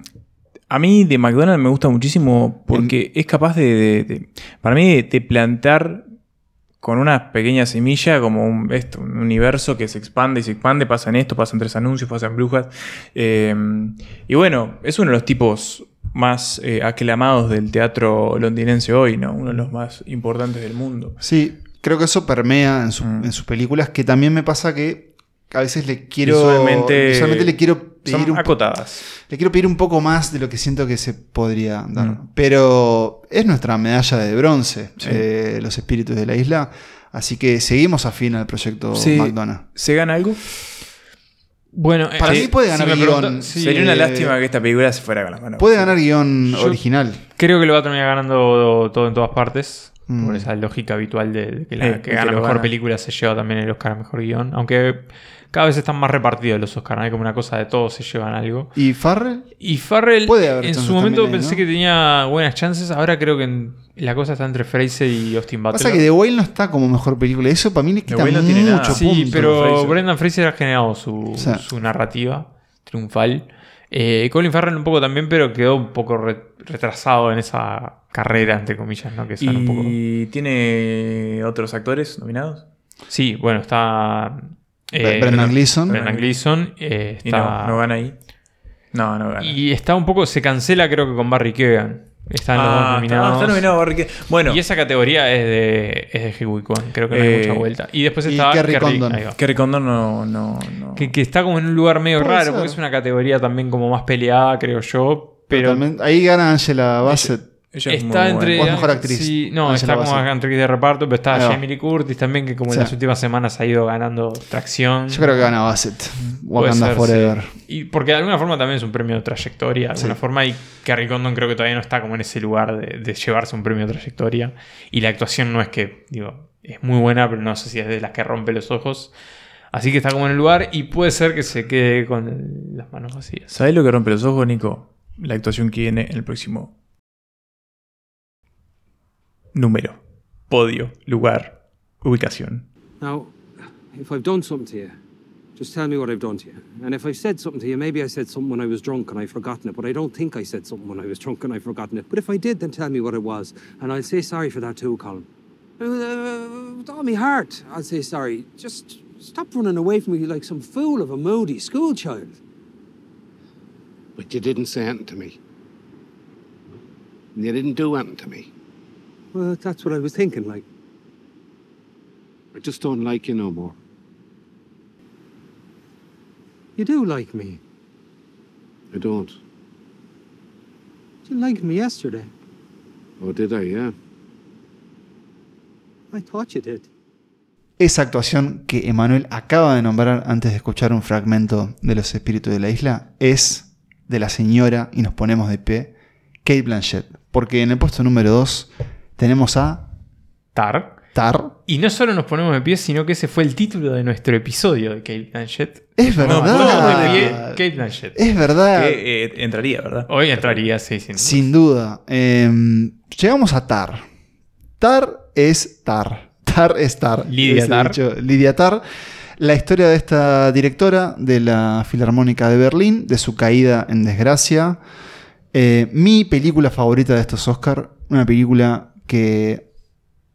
a mí de McDonald's me gusta muchísimo porque es capaz de, de- de- para mí, de, plantar con una pequeña semilla como un, esto, un universo que se expande y se expande, pasan esto, pasan tres anuncios, pasan brujas. Eh, y bueno, es uno de los tipos más eh, aclamados del teatro londinense hoy, ¿no? Uno de los más importantes del mundo. Sí, creo que eso permea en, su- Mm. en sus películas, que también me pasa que a veces le quiero. Visualmente- visualmente le quiero Son un, acotadas. le quiero pedir un poco más de lo que siento que se podría dar. Mm. Pero es nuestra medalla de bronce, Sí. eh, los espíritus de la isla. Así que seguimos afín al proyecto Sí. McDonald's. ¿Se gana algo? Bueno, Para eh, mí puede si ganar me guion. sí, Sería una eh, lástima que esta película se fuera con las manos. Puede ganar guion Yo- original. Creo que lo va a terminar ganando todo en todas partes. Mm. Por esa lógica habitual de, de que la Eh, que que gana lo mejor gana. película se lleva también el Oscar a mejor guion. Aunque cada vez están más repartidos los Oscars. Hay como una cosa de todos se llevan algo. ¿Y Farrell? Y Farrell Puede haber en su momento ahí, pensé ¿no? que tenía buenas chances. Ahora creo que en- la cosa está entre Fraser y Austin Butler. Pasa que The Whale no está como mejor película. Eso para mí le quita no mucho tiene nada. Sí, punto. pero Fraser. Brendan Fraser ha generado su, su narrativa triunfal. Eh, Colin Farrell un poco también, pero quedó un poco re- retrasado en esa carrera, entre comillas, ¿no? Que suena un poco... ¿Y tiene otros actores nominados? Sí, bueno, está... Bre- Brendan Gleeson. Brendan Gleeson. eh, Y está, no, no gana ahí. No, no gana. y está un poco... Se cancela creo que con Barry Keoghan. Están los dos Ah, está- nominados. ah, está nominado Barry Keoghan. Bueno, Y esa categoría es de, es de creo que no hay Eh, mucha vuelta. Y después y está Kerry Condon. Kerry Condon no, no, no. Que, que está como en un lugar medio raro, ser. porque es una categoría también como más peleada, creo yo. Pero Totalmente. Ahí gana Angela Bassett. Ella es muy está buena. entre. Es mejor actriz. sí, no, Angela está como Bassett. actriz de reparto, pero está. Jamie Lee Curtis también, que como Sí. en las últimas semanas ha ido ganando tracción. Yo creo que gana Bassett. Wakanda ser, Forever. sí. Y porque de alguna forma también es un premio de trayectoria, de alguna Sí. forma, y Carrie Condon creo que todavía no está como en ese lugar de, de llevarse un premio de trayectoria. Y la actuación no es que, digo, es muy buena, pero no sé si es de las que rompe los ojos. Así que está como en el lugar y puede ser que se quede con las manos vacías. ¿Sabes lo que rompe los ojos, Nico? La actuación que viene en el próximo número, podio, lugar, ubicación. Now, if I've done something to you, just tell me what I've done to you. And if I've said something to you, maybe I said something when I was drunk and I've forgotten it, but I don't think I said something when I was drunk and I've forgotten it. But if I did, then tell me what it was. And I'll say sorry for that too, Colin. Uh, with all my heart, I'll say sorry. Just stop running away from me like some fool of a moody schoolchild. But you didn't say anything to me. And you didn't do anything to me. Well, that's what I was thinking, like. I just don't like you no more. You do like me. I don't. You liked me yesterday. Oh, did I? Yeah. I thought you did. Esa actuación que Emanuel acaba de nombrar antes de escuchar un fragmento de Los Espíritus de la Isla es de la señora, y nos ponemos de pie, Kate Blanchett. Porque en el puesto número 2 tenemos a Tar. Tar. Y no solo nos ponemos de pie, sino que ese fue el título de nuestro episodio de Kate Blanchett. Es Nos verdad. ponemos de pie, Kate Blanchett. Es verdad. Que eh, entraría, ¿verdad? Hoy entraría, sí, sin duda. Sin duda. Eh, llegamos a Tar. Tar es Tar. Tar es Tar. Lidia Tar. dicho, Lidia Tar. La historia de esta directora de la Filarmónica de Berlín, de su caída en desgracia. Eh, mi película favorita de estos Oscar, una película que,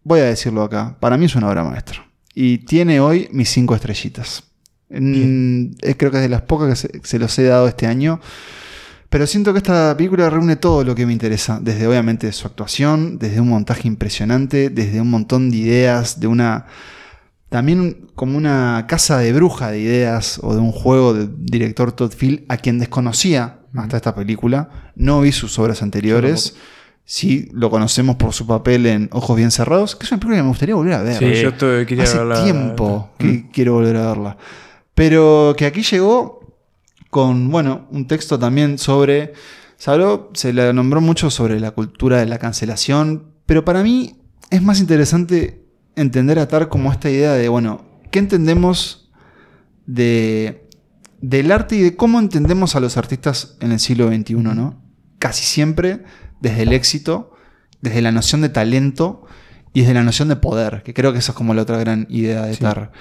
voy a decirlo acá, para mí es una obra maestra. Y tiene hoy mis cinco estrellitas. Mm, eh, creo que es de las pocas que se, se los he dado este año. Pero siento que esta película reúne todo lo que me interesa, desde obviamente su actuación, desde un montaje impresionante, desde un montón de ideas, de una... También como una casa de bruja de ideas o de un juego del director Todd Field a quien desconocía hasta esta película. No vi sus obras anteriores. Sí, lo conocemos por su papel en Ojos Bien Cerrados, que es una película que me gustaría volver a ver. Sí, yo estoy- quería Hace verla. tiempo que Mm. quiero volver a verla. Pero que aquí llegó con, bueno, un texto también sobre. Se habló, se le nombró mucho sobre la cultura de la cancelación, pero para mí es más interesante entender a Tar como esta idea de, bueno, ¿qué entendemos de, del arte y de cómo entendemos a los artistas en el siglo XXI, ¿no? Casi siempre desde el éxito, desde la noción de talento y desde la noción de poder, que creo que esa es como la otra gran idea de Sí. Tar.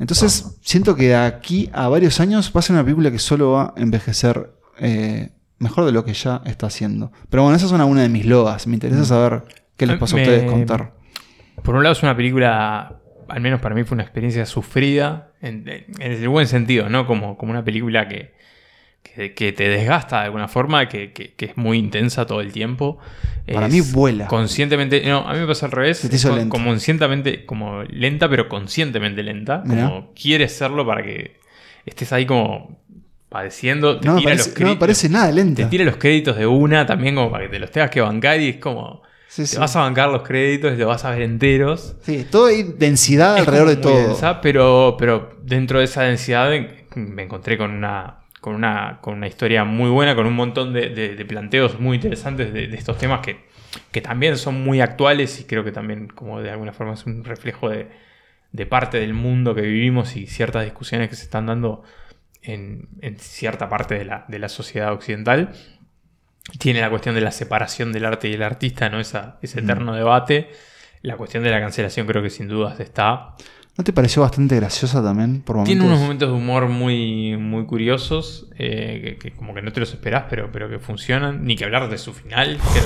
Entonces, siento que de aquí a varios años va a ser una película que solo va a envejecer eh, mejor de lo que ya está haciendo. Pero bueno, esas son algunas de mis loas. Me interesa saber qué les pasó a ustedes contar. Por un lado es una película, al menos para mí fue una experiencia sufrida, en, en el buen sentido, ¿no? Como, como una película que, que, que te desgasta de alguna forma, que, que- que es muy intensa todo el tiempo. Para Es mí vuela. Conscientemente, no, a mí me pasa al revés. Te es con- como conscientemente, como lenta, pero conscientemente lenta. Mirá. Como quieres serlo para que estés ahí como padeciendo. Te No me, tira parece, los no me parece nada te lenta. tira los créditos de una también como para que te los tengas que bancar y es como... Sí, te sí. vas a bancar los créditos y te vas a ver enteros. Sí, todo hay densidad Es alrededor de todo. densa, pero, pero dentro de esa densidad me encontré con una, con una, con una historia muy buena, con un montón de, de- de planteos muy interesantes de, de estos temas que, que también son muy actuales y creo que también como de alguna forma es un reflejo de, de parte del mundo que vivimos y ciertas discusiones que se están dando en, en cierta parte de la, de la sociedad occidental. Tiene la cuestión de la separación del arte y el artista, ¿no? Esa, ese Mm. eterno debate. La cuestión de la cancelación creo que sin dudas está. ¿No te pareció bastante graciosa también por momentos? Tiene unos momentos de humor muy, muy curiosos, eh, que, que como que no te los esperás, pero, pero que funcionan. Ni que hablar de su final, que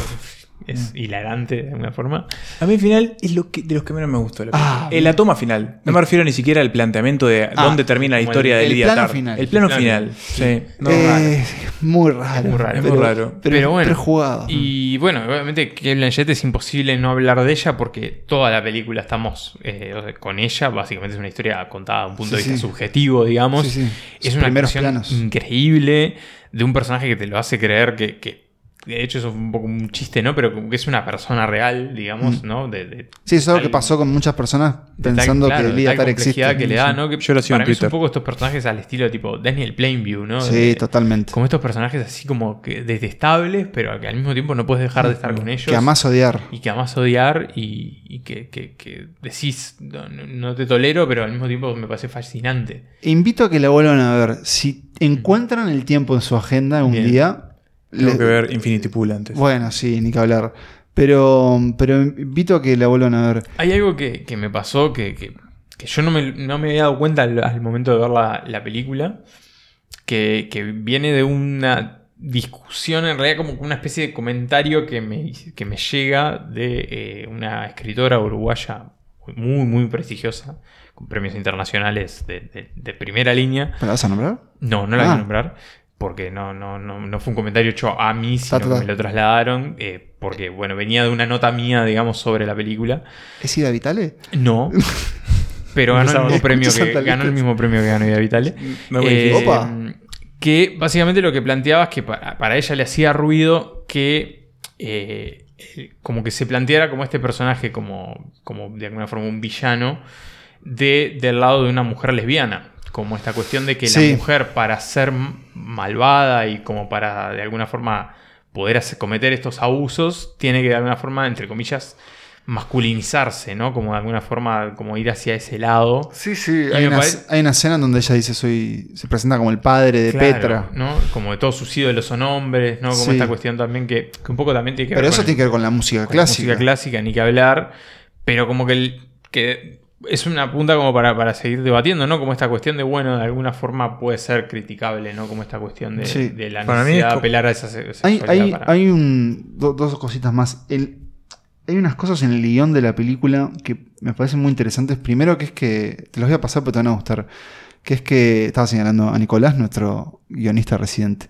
es Mm. hilarante de alguna forma. A mí el final es lo que, de los que menos me gustó. la película. Ah, Eh, la toma final. No me refiero ni siquiera al planteamiento de Ah, dónde termina la historia el- de el Lidia plano Tar. final. El plano El final. Sí. No, Eh, raro. muy raro. Es muy raro. Es muy pero- raro. Pero, Pero bueno, pero jugado. Y bueno, obviamente Kate Blanchett es imposible no hablar de ella porque toda la película estamos eh, con ella. Básicamente es una historia contada a un punto Sí, de vista sí. subjetivo, digamos. Sí, sí. Es Sus una primeros actuación planos. increíble de un personaje que te lo hace creer que, que- de hecho eso fue un poco un chiste, ¿no? Pero como que es una persona real, digamos, Mm. ¿no? De, de- Sí, eso es algo que pasó con muchas personas tal- pensando claro, que el tal Tar existe. que le da, ¿no? Que Yo lo para mí es un poco estos personajes al estilo tipo Daniel Plainview, ¿no? Sí, De- totalmente. Como estos personajes así como que detestables, pero que al mismo tiempo no puedes dejar de estar con ellos. Que amás odiar. Y que amás odiar y, y que, que- que decís, no, no- no te tolero, pero al mismo tiempo me parece fascinante. Invito a que la vuelvan a ver. Si encuentran el tiempo en su agenda un Bien. día. Tengo le- que ver Infinity Pool antes. Bueno, sí, ni que hablar. Pero, pero invito a que la vuelvan a ver. Hay algo que, que me pasó que, que- que yo no me, no me había dado cuenta al, al momento de ver la, la película, que, que viene de una discusión, en realidad como una especie de comentario que me, que me llega de eh, una escritora uruguaya muy, muy prestigiosa, con premios internacionales de, de- de primera línea. ¿Me la vas a nombrar? No, no la voy Ah. a nombrar. Porque no, no, no, no fue un comentario hecho a mí, Ta, sino ta, que me lo trasladaron. eh, porque, bueno, venía de una nota mía, digamos, sobre la película. ¿Es Ida Vitale? No. Pero ganó el, mismo premio que, ganó el mismo premio que ganó Ida Vitale. Me voy Eh. Opa. que básicamente lo que planteaba es que para, para ella le hacía ruido que eh, como que se planteara como este personaje como, como de alguna forma un villano de, del lado de una mujer lesbiana. Como esta cuestión de que Sí. la mujer para ser malvada y como para de alguna forma poder hacer- cometer estos abusos, tiene que de alguna forma, entre comillas, masculinizarse, ¿no? Como de alguna forma, como ir hacia ese lado. Sí, sí. Hay una, parece- hay una escena en donde ella dice soy. se presenta como el padre de Claro, Petra. ¿no? Como de todos sus ídolos son hombres, ¿no? Como Sí. esta cuestión también que, que un poco también tiene que Pero ver eso con, tiene que ver con la música con la clásica. música clásica, ni que hablar. Pero como que, el- que es una punta como para, para seguir debatiendo, ¿no? Como esta cuestión de, bueno, de alguna forma puede ser criticable, ¿no? Como esta cuestión de, Sí. de la necesidad de apelar a esa Hay, hay, para- hay un, do- dos cositas más. El- hay unas cosas en el guion de la película que me parecen muy interesantes. Primero que es que, te los voy a pasar pero te van a gustar, que es que, estaba señalando a Nicolás, nuestro guionista residente,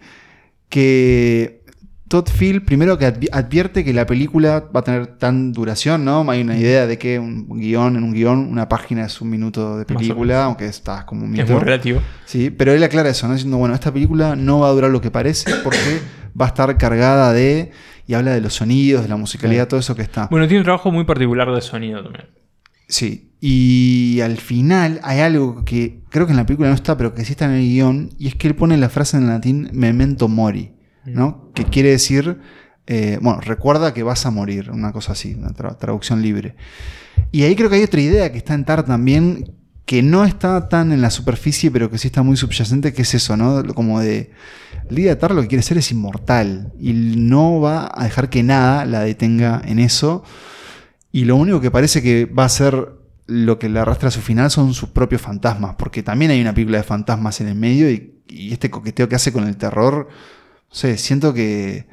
que Todd Field, primero que advi- advierte que la película va a tener tan duración, ¿no? Hay una idea de que un guion, en un guion, una página es un minuto de película, aunque está como un Es mito. muy relativo. Sí, pero él aclara eso, ¿no? Diciendo, bueno, esta película no va a durar lo que parece porque va a estar cargada de. Y habla de los sonidos, de la musicalidad, todo eso que está. Bueno, tiene un trabajo muy particular de sonido también. Sí. Y al final hay algo que creo que en la película no está, pero que sí está en el guion, y es que él pone la frase en latín memento mori, ¿no? Que quiere decir, eh, bueno, recuerda que vas a morir, una cosa así, una tra- traducción libre. Y ahí creo que hay otra idea que está en Tar también, que no está tan en la superficie, pero que sí está muy subyacente, que es eso, ¿no? Como de. Lidia Tar lo que quiere ser es inmortal y no va a dejar que nada la detenga en eso. Y lo único que parece que va a ser lo que le arrastra a su final son sus propios fantasmas, porque también hay una película de fantasmas en el medio y, y este coqueteo que hace con el terror, no siento que...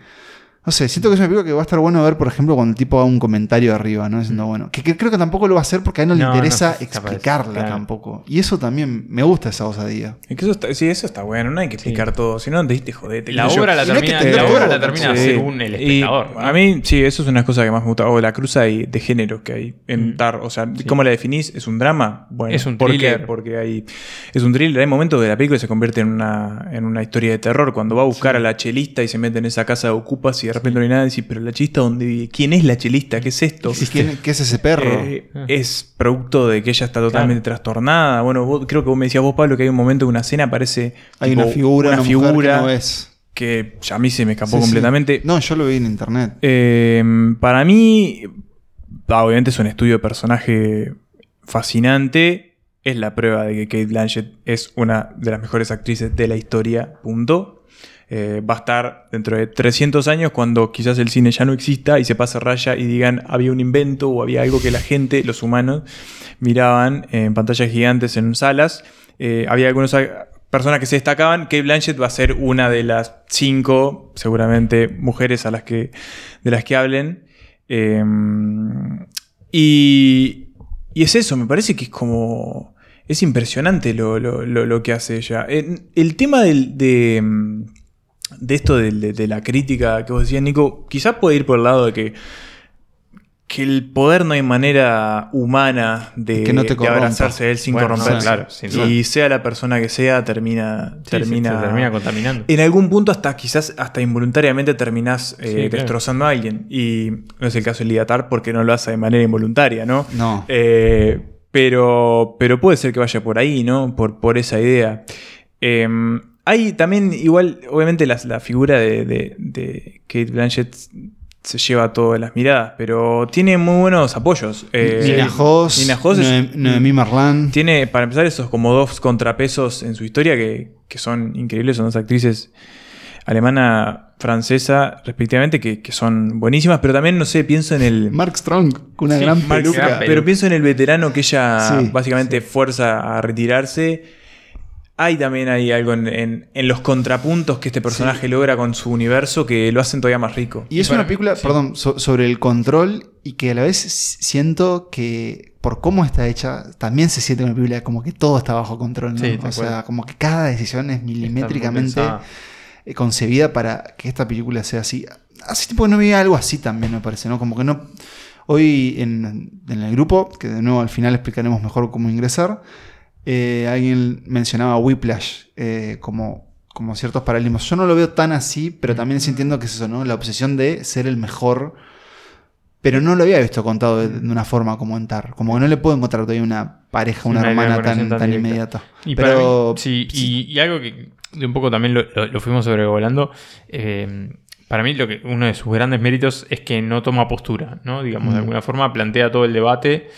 No sé, siento que es una película que va a estar bueno ver, por ejemplo, cuando el tipo haga un comentario arriba, ¿no? Diciendo, bueno, que, que creo que tampoco lo va a hacer porque a él no, Mm. No, le no interesa de eso, explicarla claro. tampoco. Y eso también me gusta esa osadía. Es que eso está, sí, eso está bueno, no hay que explicar todo, si no te diste jodete. La obra la no termina, la obra la termina Sí. según el Y espectador. ¿no? A mí, sí, eso es una cosa que más me gusta. O la cruz hay de género que hay en TAR. O sea, ¿cómo la definís? ¿Es un drama? Bueno, Mm. Es un ¿por qué? thriller. Porque hay. Es un thriller. Hay momentos de la película que se convierte en una, en una historia de terror. Cuando va a buscar a la chelista y se mete en esa casa de ocupas y de repente no hay nada, y dice, pero la chelista, ¿dónde vive? ¿Quién es la chelista? ¿Qué es esto? ¿Quién- ¿Qué es ese perro? Eh, es producto de que ella está totalmente trastornada. Bueno, vos- creo que vos me decías vos, Pablo, que hay un momento de una escena aparece Hay tipo, una figura, una una mujer que figura no es. que ya a mí se me escapó Sí, sí. completamente. No, yo lo vi en internet. Eh, para mí, ah, obviamente es un estudio de personaje fascinante. Es la prueba de que Kate Blanchett es una de las mejores actrices de la historia. Punto. Eh, va a estar dentro de 300 años cuando quizás el cine ya no exista y se pase raya y digan había un invento o había algo que la gente, los humanos, miraban en pantallas gigantes en salas. Eh, había algunas personas que se destacaban. Kate Blanchett va a ser una de las cinco, seguramente, mujeres a las que, de las que hablen. Eh, y, y es eso, me parece que es como... Es impresionante lo, lo- lo- que hace ella. El tema del- de, mm, de esto del- de, de la crítica que vos decías, Nico, quizás puede ir por el lado de que, que el poder no hay manera humana de, Que no te de abrazarse él sin Bueno, corromper. no, claro, sin duda. y sea la persona que sea, termina, Sí, termina, se- se termina contaminando. En algún punto, hasta quizás hasta involuntariamente terminás eh, Sí, claro. destrozando a alguien. Y no es el caso de Liatar porque no lo hace de manera involuntaria, ¿no? No. Eh, pero, pero puede ser que vaya por ahí, ¿no? Por, por esa idea. Eh, hay también, igual, obviamente, la, la figura de, de- de Kate Blanchett se lleva todas las miradas, pero tiene muy buenos apoyos. Eh, Nina Hoss, Nina Hoss es- Noem- Noemí Marlán. tiene, para empezar, esos como dos contrapesos en su historia que, que son increíbles, son dos actrices alemana, francesa, respectivamente, que, que son buenísimas, pero también, no sé, pienso en el... Mark Strong, con una Sí, gran peluca. Pero pienso en el veterano que ella Sí, básicamente fuerza a retirarse. Hay también hay algo en, en- en los contrapuntos que este personaje logra con su universo que lo hacen todavía más rico. Y es una película, perdón, so- sobre el control y que a la vez siento que por cómo está hecha, también se siente una película como que todo está bajo control, ¿no? Sí, o sea, como que cada decisión es milimétricamente eh, concebida para que esta película sea así. Hace tiempo que no veía algo así también, me parece, ¿no? Como que no... Hoy en, en el grupo, que de nuevo al final explicaremos mejor cómo ingresar, eh, alguien mencionaba Whiplash eh, como, como ciertos paralelismos. Yo no lo veo tan así, pero también sí entiendo que es eso, ¿no? La obsesión de ser el mejor. Pero no lo había visto contado de, de una forma como en Tar. Como que no le puedo encontrar todavía una pareja, una, Una hermana tan, tan inmediata. Y pero mí, sí, y, y algo que de un poco también lo, lo- lo fuimos sobrevolando. eh, para mí, lo que, uno de sus grandes méritos es que no toma postura, ¿no? Digamos, de Mm. alguna forma plantea todo el debate,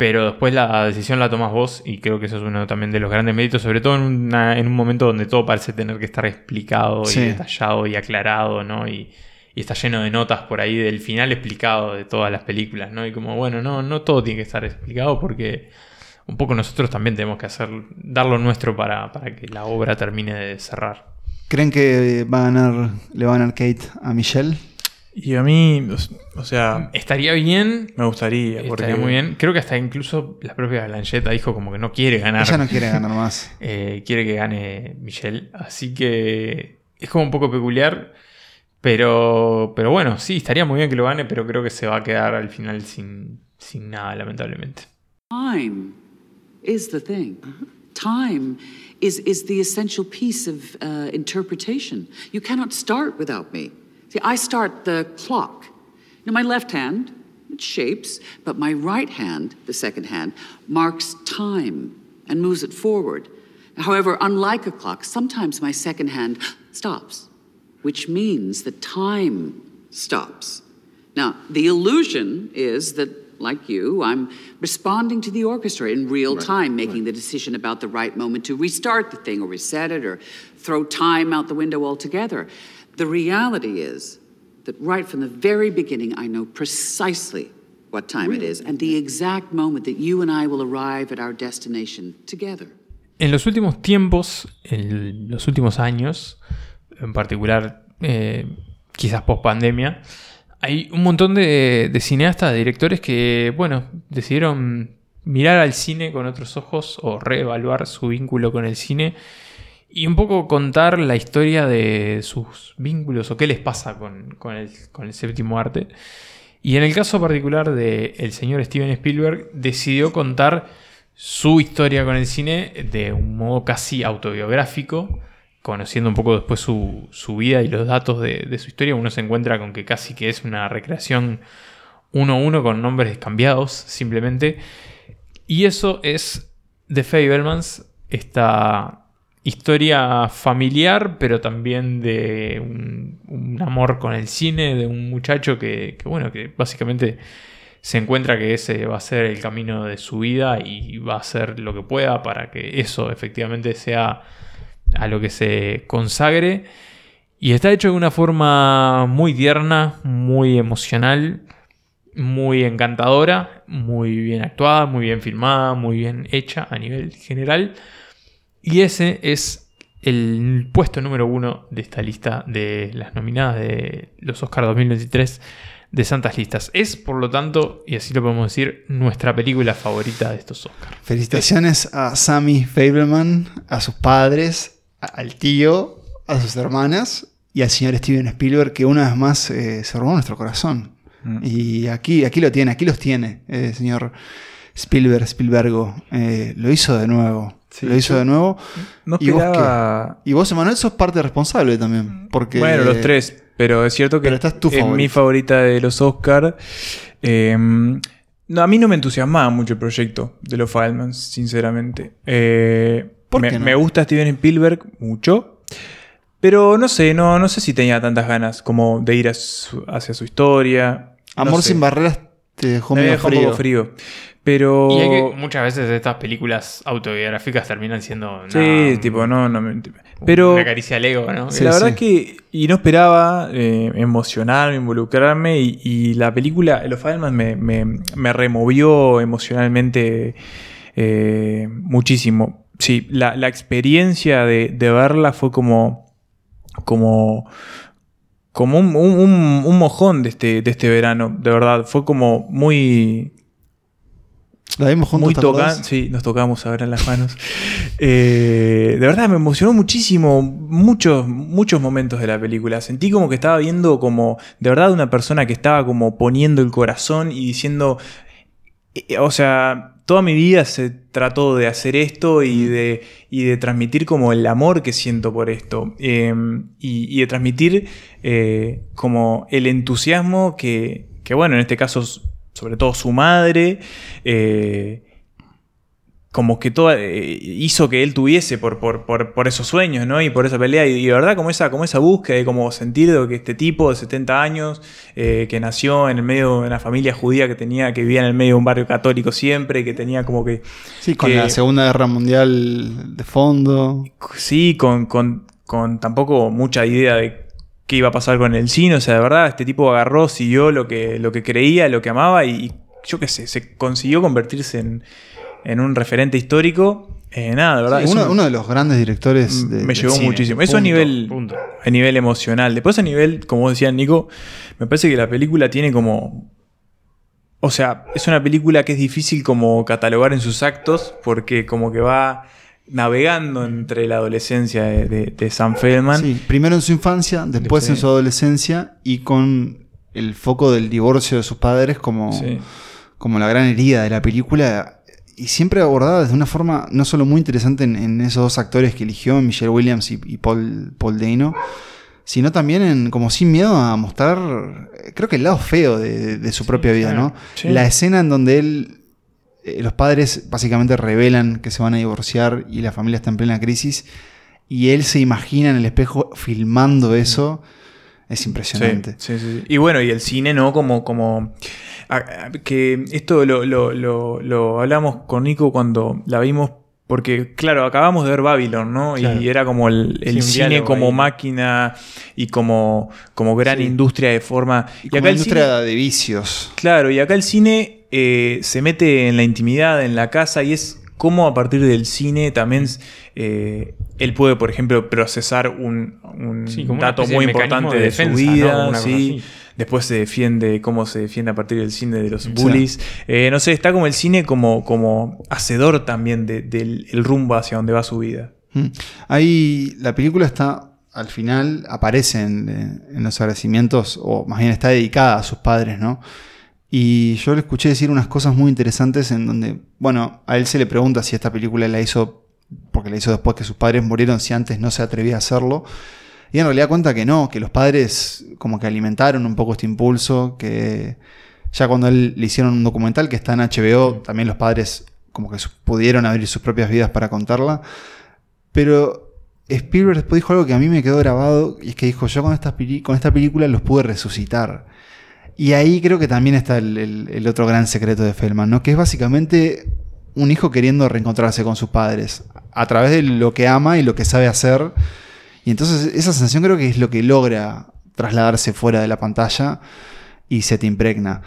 pero después la decisión la tomas vos, y creo que eso es uno también de los grandes méritos, sobre todo en, una- en un momento donde todo parece tener que estar explicado Sí. y detallado y aclarado, ¿no? Y, y está lleno de notas por ahí del final explicado de todas las películas, ¿no? Y como, bueno, no, no todo tiene que estar explicado porque un poco nosotros también tenemos que hacer, dar lo nuestro para, para que la obra termine de cerrar. ¿Creen que va a ganar, le va a ganar Kate a Michelle? Y a mí, o- sea, Estaría bien. me gustaría. Porque Estaría muy bien. Creo que hasta incluso la propia Blanchett dijo como que no quiere ganar. Ella no quiere ganar más. Eh, quiere que gane Michelle. Así que es como un poco peculiar. Pero, pero bueno, sí, estaría muy bien que lo gane, pero creo que se va a quedar al final sin, sin nada, lamentablemente. Time is the thing. Time is, is the essential piece of uh, interpretation. You cannot start without me. See, I start the clock. You know, my left hand, it shapes, but my right hand, the second hand, marks time and moves it forward. However, unlike a clock, sometimes my second hand stops, which means that time stops. Now, the illusion is that, like you, I'm responding to the orchestra in real time, making the decision about the right moment to restart the thing or reset it or throw time out the window altogether. The reality is that right from the very beginning, I know precisely what time it is and the exact moment that you and I will arrive at our destination together. En los últimos tiempos, en los últimos años, en particular eh, quizás post pandemia, hay un montón de, de cineastas, de directores que, bueno, decidieron mirar al cine con otros ojos o reevaluar su vínculo con el cine y un poco contar la historia de sus vínculos o qué les pasa con, con el, con el séptimo arte. Y en el caso particular del el señor Steven Spielberg, decidió contar su historia con el cine de un modo casi autobiográfico, conociendo un poco después su, su vida y los datos de, de su historia, uno se encuentra con que casi que es una recreación uno a uno con nombres cambiados simplemente. Y eso es The Fablemans, esta historia familiar, pero también de un, amor con el cine, de un muchacho que, que, bueno, que básicamente se encuentra que ese va a ser el camino de su vida y va a hacer lo que pueda para que eso efectivamente sea a lo que se consagre. Y está hecho de una forma muy tierna, muy emocional, muy encantadora, muy bien actuada, muy bien filmada, muy bien hecha a nivel general. Y ese es el puesto número uno de esta lista de las nominadas de los Oscars 2023 de Santas Listas. Es, por lo tanto, y así lo podemos decir, nuestra película favorita de estos Oscars. Felicitaciones a Sammy Fableman, a sus padres, al tío, a sus hermanas y al señor Steven Spielberg, que una vez más eh, se robó nuestro corazón. Mm. Y aquí, aquí lo tiene, aquí los tiene, eh, señor Spielberg, Spielbergo. Eh, lo hizo de nuevo. Sí, lo hizo de nuevo. no ¿Y vos, esperaba- qué? y vos, Emanuel, sos parte responsable también. Porque, Bueno, los tres. Pero es cierto que Pero es mi favorita. de los Oscar. Eh, no, a mí no me entusiasmaba mucho el proyecto de los Filemans, sinceramente. Eh, ¿Por me, qué no? me gusta Steven Spielberg mucho. Pero no sé, no, no sé si tenía tantas ganas como de ir a su- hacia su historia. No Amor sé. sin barreras te dejó Me medio dejó un poco frío. Pero. Y hay que, muchas veces estas películas autobiográficas terminan siendo Sí, tipo, no, no me. Pero. una caricia al ego, ¿no? la verdad es que. Y no esperaba eh, emocionarme, involucrarme. Y, y la película, Los Fireman, me, me, me removió emocionalmente eh, muchísimo. Sí, la, la experiencia de, de verla fue como. Como. Como un, un- un- un mojón de este, de este verano, de verdad. Fue como muy. La vimos juntos. Muy tocante. Sí, nos tocamos ahora en las manos. Eh, de verdad, me emocionó muchísimo. Muchos, muchos momentos de la película. Sentí como que estaba viendo como. De verdad, una persona que estaba como poniendo el corazón y diciendo. eh, O sea, toda mi vida se trató de hacer esto y de, y de transmitir como el amor que siento por esto. Eh, y, y de transmitir eh, como el entusiasmo que, que, bueno, en este caso, sobre todo su madre, eh, como que toda, eh, hizo que él tuviese por, por, por, por esos sueños, ¿no? Y por esa pelea. Y, y de verdad, como esa, como esa búsqueda de como sentir de que este tipo de 70 años, eh, que nació en el medio de una familia judía que tenía, que vivía en el medio de un barrio católico siempre, que tenía como que. Sí, con que- la Segunda Guerra Mundial de fondo. Sí, con, con, con tampoco mucha idea de qué iba a pasar con el cine. O sea, de verdad, este tipo agarró, siguió lo que, lo que creía, lo que amaba y, y yo qué sé, se consiguió convertirse en, en un referente histórico. Eh, nada, de verdad. Sí, es uno, un- uno de los grandes directores de, me llegó cine. muchísimo. Eso a nivel, punto. a nivel emocional. Después a nivel, como vos decías, Nico, me parece que la película tiene como... O sea, es una película que es difícil como catalogar en sus actos porque como que va navegando entre la adolescencia de, de- de Sam Feldman. Sí, primero en su infancia, después Sí. en su adolescencia y con el foco del divorcio de sus padres como, Sí. como la gran herida de la película y siempre abordada de una forma no solo muy interesante en, en esos dos actores que eligió, Michelle Williams y, y Paul, Paul Dano, sino también en como sin miedo a mostrar, eh, creo que el lado feo de, de su propia vida, claro. ¿no? La escena en donde él eh, los padres básicamente revelan que se van a divorciar y la familia está en plena crisis y él se imagina en el espejo filmando eso. Es impresionante. Sí, sí, sí. Y bueno, y el cine, ¿no? Como, como a- a- que esto lo, lo, lo, lo hablamos con Nico cuando la vimos, porque claro, acabamos de ver Babylon, ¿no? Claro. Y era como el, el Sí, cine como ahí. máquina y como, como gran Sí. industria de forma. Y como el industria cine- de vicios. Claro, y acá el cine eh, se mete en la intimidad, en la casa, y es cómo a partir del cine también eh, él puede, por ejemplo, procesar un, Sí, dato muy de importante de defensa, su vida. Sí. Después se defiende cómo se defiende a partir del cine de los bullies. Eh, no sé, está como el cine como, como hacedor también de- del el rumbo hacia donde va su vida. Mm. Ahí la película está, al final, aparece en, en los agradecimientos, o más bien está dedicada a sus padres, ¿no? Y yo le escuché decir unas cosas muy interesantes en donde, bueno, a él se le pregunta si esta película la hizo, porque la hizo después que sus padres murieron, si antes no se atrevía a hacerlo. Y en realidad cuenta que no, que los padres como que alimentaron un poco este impulso, que ya cuando él le hicieron un documental que está en HBO, también los padres como que pudieron abrir sus propias vidas para contarla. Pero Spielberg después dijo algo que a mí me quedó grabado, y es que dijo, yo con esta, con esta película los pude resucitar. Y ahí creo que también está el, otro gran secreto de Feldman, ¿no? Que es básicamente un hijo queriendo reencontrarse con sus padres, a través de lo que ama y lo que sabe hacer. Y entonces esa sensación creo que es lo que logra trasladarse fuera de la pantalla y se te impregna.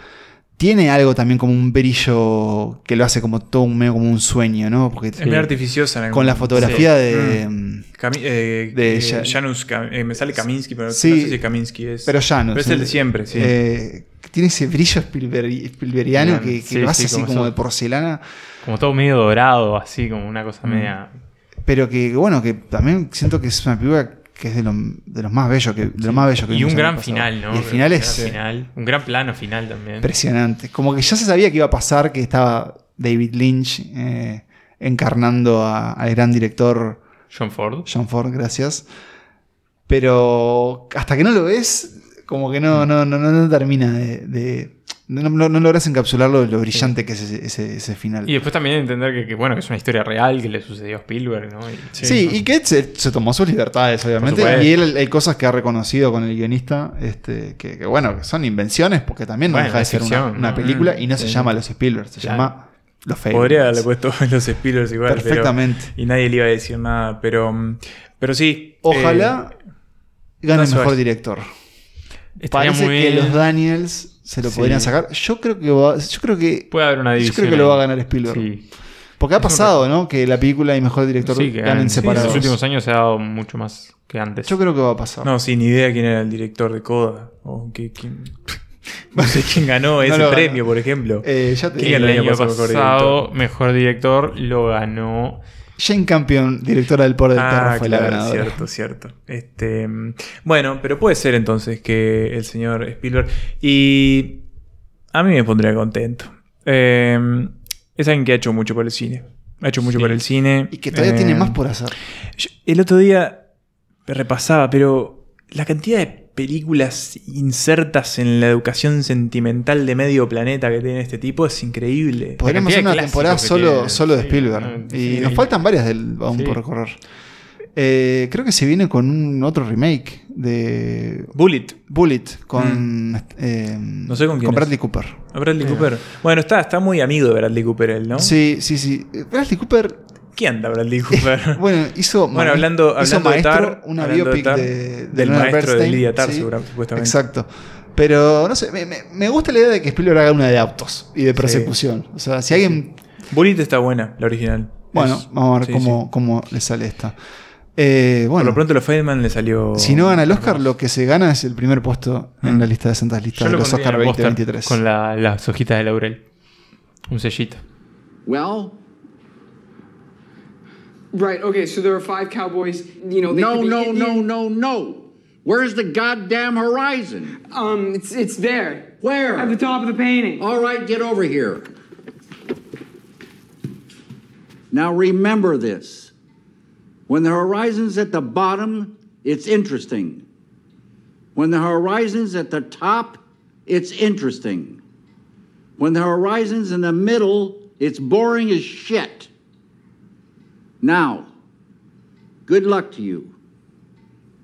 Tiene algo también como un brillo que lo hace como todo un medio como un sueño, ¿no? Porque Es medio artificiosa. en algún Con la fotografía Sí. de, Mm. Cami- eh, de eh, Ja- Janusz Kam- eh, me sale Kaminsky, pero Sí, no sé si Kaminsky es. Pero ya no. Pero es el de siempre, sí. Eh, tiene ese brillo Spielberg- Spielbergiano que, que Sí, lo hace sí, así como de porcelana. Como todo medio dorado, así, como una cosa Mm. media. Pero que, bueno, que también siento que es una película que es de, lo- de los más bellos que, de lo más bello que Y un gran final, ¿no? Y el final Un es final. Un gran plano final también. impresionante. Como que ya se sabía que iba a pasar, que estaba David Lynch eh, encarnando a- al gran director John Ford. John Ford, gracias. Pero hasta que no lo ves, como que no, no, no, no, no termina de. de- no, no- no logras encapsularlo lo brillante que es ese, ese- ese final. Y después también entender que, que, bueno, que es una historia real que le sucedió a Spielberg, ¿no? Y- Sí, y que se, se tomó sus libertades, obviamente. Y él hay cosas que ha reconocido con el guionista, este, que, que, bueno, que son invenciones, porque también no Bueno, deja de ser una, ficción, una ¿no? película Mm, y no se llama Los Spielberg, se Claro. llama Los Fablemans. Podría haberle puesto los Spielers igual. pero- Perfectamente. y nadie le iba a decir nada. Pero, mm, pero sí. Ojalá eh, gane mejor director. Estaría Parece muy que bien. los Daniels se lo Sí. podrían sacar. Yo creo que va- yo creo que Puede haber una yo división. creo que lo va a ganar Spielberg. Sí. Porque ha pasado, ¿no? Que la película y mejor director Sí, que ganen separados. En los últimos años se ha dado mucho más que antes. Yo creo que va a pasar. No, sin idea quién era el director de Coda. O que, quién, no sé quién ganó ese ganó. premio, por ejemplo. Eh, ya te ¿Quién el ganó año pasado mejor pasado, director? mejor director lo ganó. Jane Campion, directora del Por del Ah, Perro, fue la ganadora. cierto, cierto. Este, mm, bueno, pero puede ser entonces que el señor Spielberg. Y a mí me pondría contento. Eh, es alguien que ha hecho mucho por el cine. Ha hecho mucho Sí. por el cine. Y que todavía Eh, tiene más por hacer. yo- el otro día repasaba, pero la cantidad de películas insertas en la educación sentimental de medio planeta que tiene este tipo es increíble. Podríamos hacer una temporada solo, tiene. solo de Sí, Spielberg. y sí. nos faltan varias del, aún Sí. por recorrer. Eh, creo que se viene con un otro remake de Bullet. Bullet con, eh, No sé con quién. Bradley Cooper. Bradley Cooper. Bueno, está, está muy amigo de Bradley Cooper él, ¿no? Sí, sí, sí. Eh, Bradley Cooper, ¿Qué anda Bradley Cooper? bueno, hizo, Bueno, hablando- hizo hablando de Maestro, Tar, una hablando de biopic Tar, de, de del Leonard maestro de Bernstein, Lydia Tarr, sí. supuestamente. Exacto. Pero no sé, me, me- me gusta la idea de que Spielberg haga una de autos y de persecución. O sea, si alguien. Bullet está buena, la original. Bueno, Es- vamos a ver sí, cómo, sí. cómo le sale esta. Eh, Por bueno, lo pronto, los Feynman le salió. si no gana el Oscar, lo que se gana es el primer puesto en Mm. la lista de santas listas Yo de lo los Oscar en el póster 2023. Con la- las hojitas de laurel. Un sellito. Well, Right, okay, so there are five cowboys, you know, they No, no, Indian- no, no, no. Where's the goddamn horizon? Um, it's it's there. Where? At the top of the painting. All right, get over here. Now remember this. When the horizon's at the bottom, it's interesting. When the horizon's at the top, it's interesting. When the horizon's in the middle, it's boring as shit. Now, good luck to you.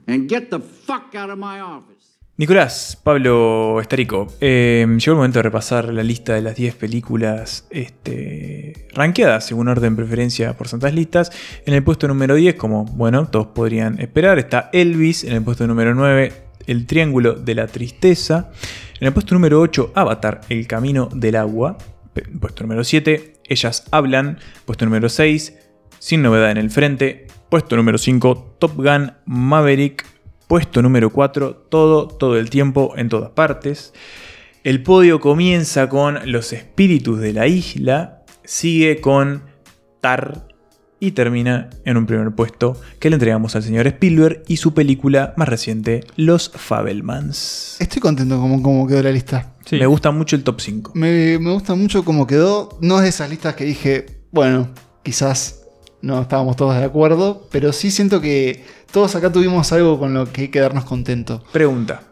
And get the fuck out of my office. Nicolás, Pablo Estarico, eh, llegó el momento de repasar la lista de las 10 películas este, rankeadas según orden preferencia por santas listas. En el puesto número 10, como bueno, todos podrían esperar, está Elvis. En el puesto número 9, El Triángulo de la Tristeza. En el puesto número 8, Avatar, El Camino del Agua. Puesto número 7, Ellas Hablan. Puesto número 6, Sin Novedad en el Frente. Puesto número 5, Top Gun Maverick. Puesto número 4, todo, todo el tiempo, en todas partes. El podio comienza con Los Espíritus de la Isla, sigue con Tar y termina en un primer puesto que le entregamos al señor Spielberg y su película más reciente, Los Fabelmans. Estoy contento con cómo quedó la lista. Me gusta mucho el top 5. Me, me gusta mucho cómo quedó. No es de esas listas que dije, bueno, quizás no estábamos todos de acuerdo, pero sí siento que todos acá tuvimos algo con lo que hay que darnos contentos. Pregunta,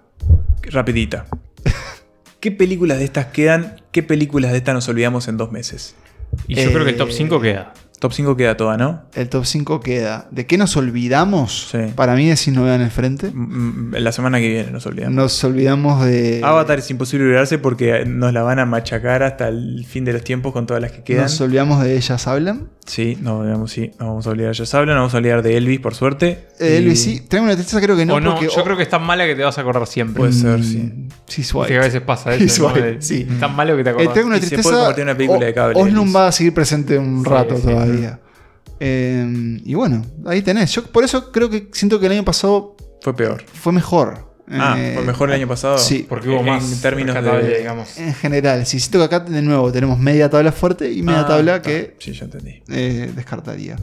rapidita. ¿Qué películas de estas quedan? ¿Qué películas de estas nos olvidamos en dos meses? Y yo creo que el top Eh, 5 queda. Top 5 queda toda, ¿no? El top 5 queda. ¿De qué nos olvidamos? Sí. Para mí es Sin Novedad en el Frente. Mm, La semana que viene nos olvidamos. Nos olvidamos de. Avatar es imposible olvidarse porque nos la van a machacar hasta el fin de los tiempos con todas las que quedan. Nos olvidamos de Ellas Hablan. Sí, no, digamos, sí, no vamos a olvidar. Ya saben, no vamos a olvidar de Elvis, por suerte. Eh, Y- Elvis, sí. Tengo una tristeza, creo que no. o no, porque, yo creo que es tan mala que te vas a acordar siempre. Puede ser, Mm, sí. Sí, Viste que a veces pasa Sí, eso. De- sí. Tan malo que te Eh, acordás. tengo una Y se puede tristeza. convertir en una película de cable, Oslum va a seguir presente un Sí, rato sí. todavía. Eh, y bueno, ahí tenés. Yo por eso creo que siento que el año pasado Fue peor. fue mejor. Ah, Eh, ¿fue mejor el año pasado? Sí. Porque hubo En más términos rescatable, de- digamos. En general, sí, siento que acá de nuevo tenemos media tabla fuerte y media Ah, tabla está. que Sí, ya entendí. eh, descartaría.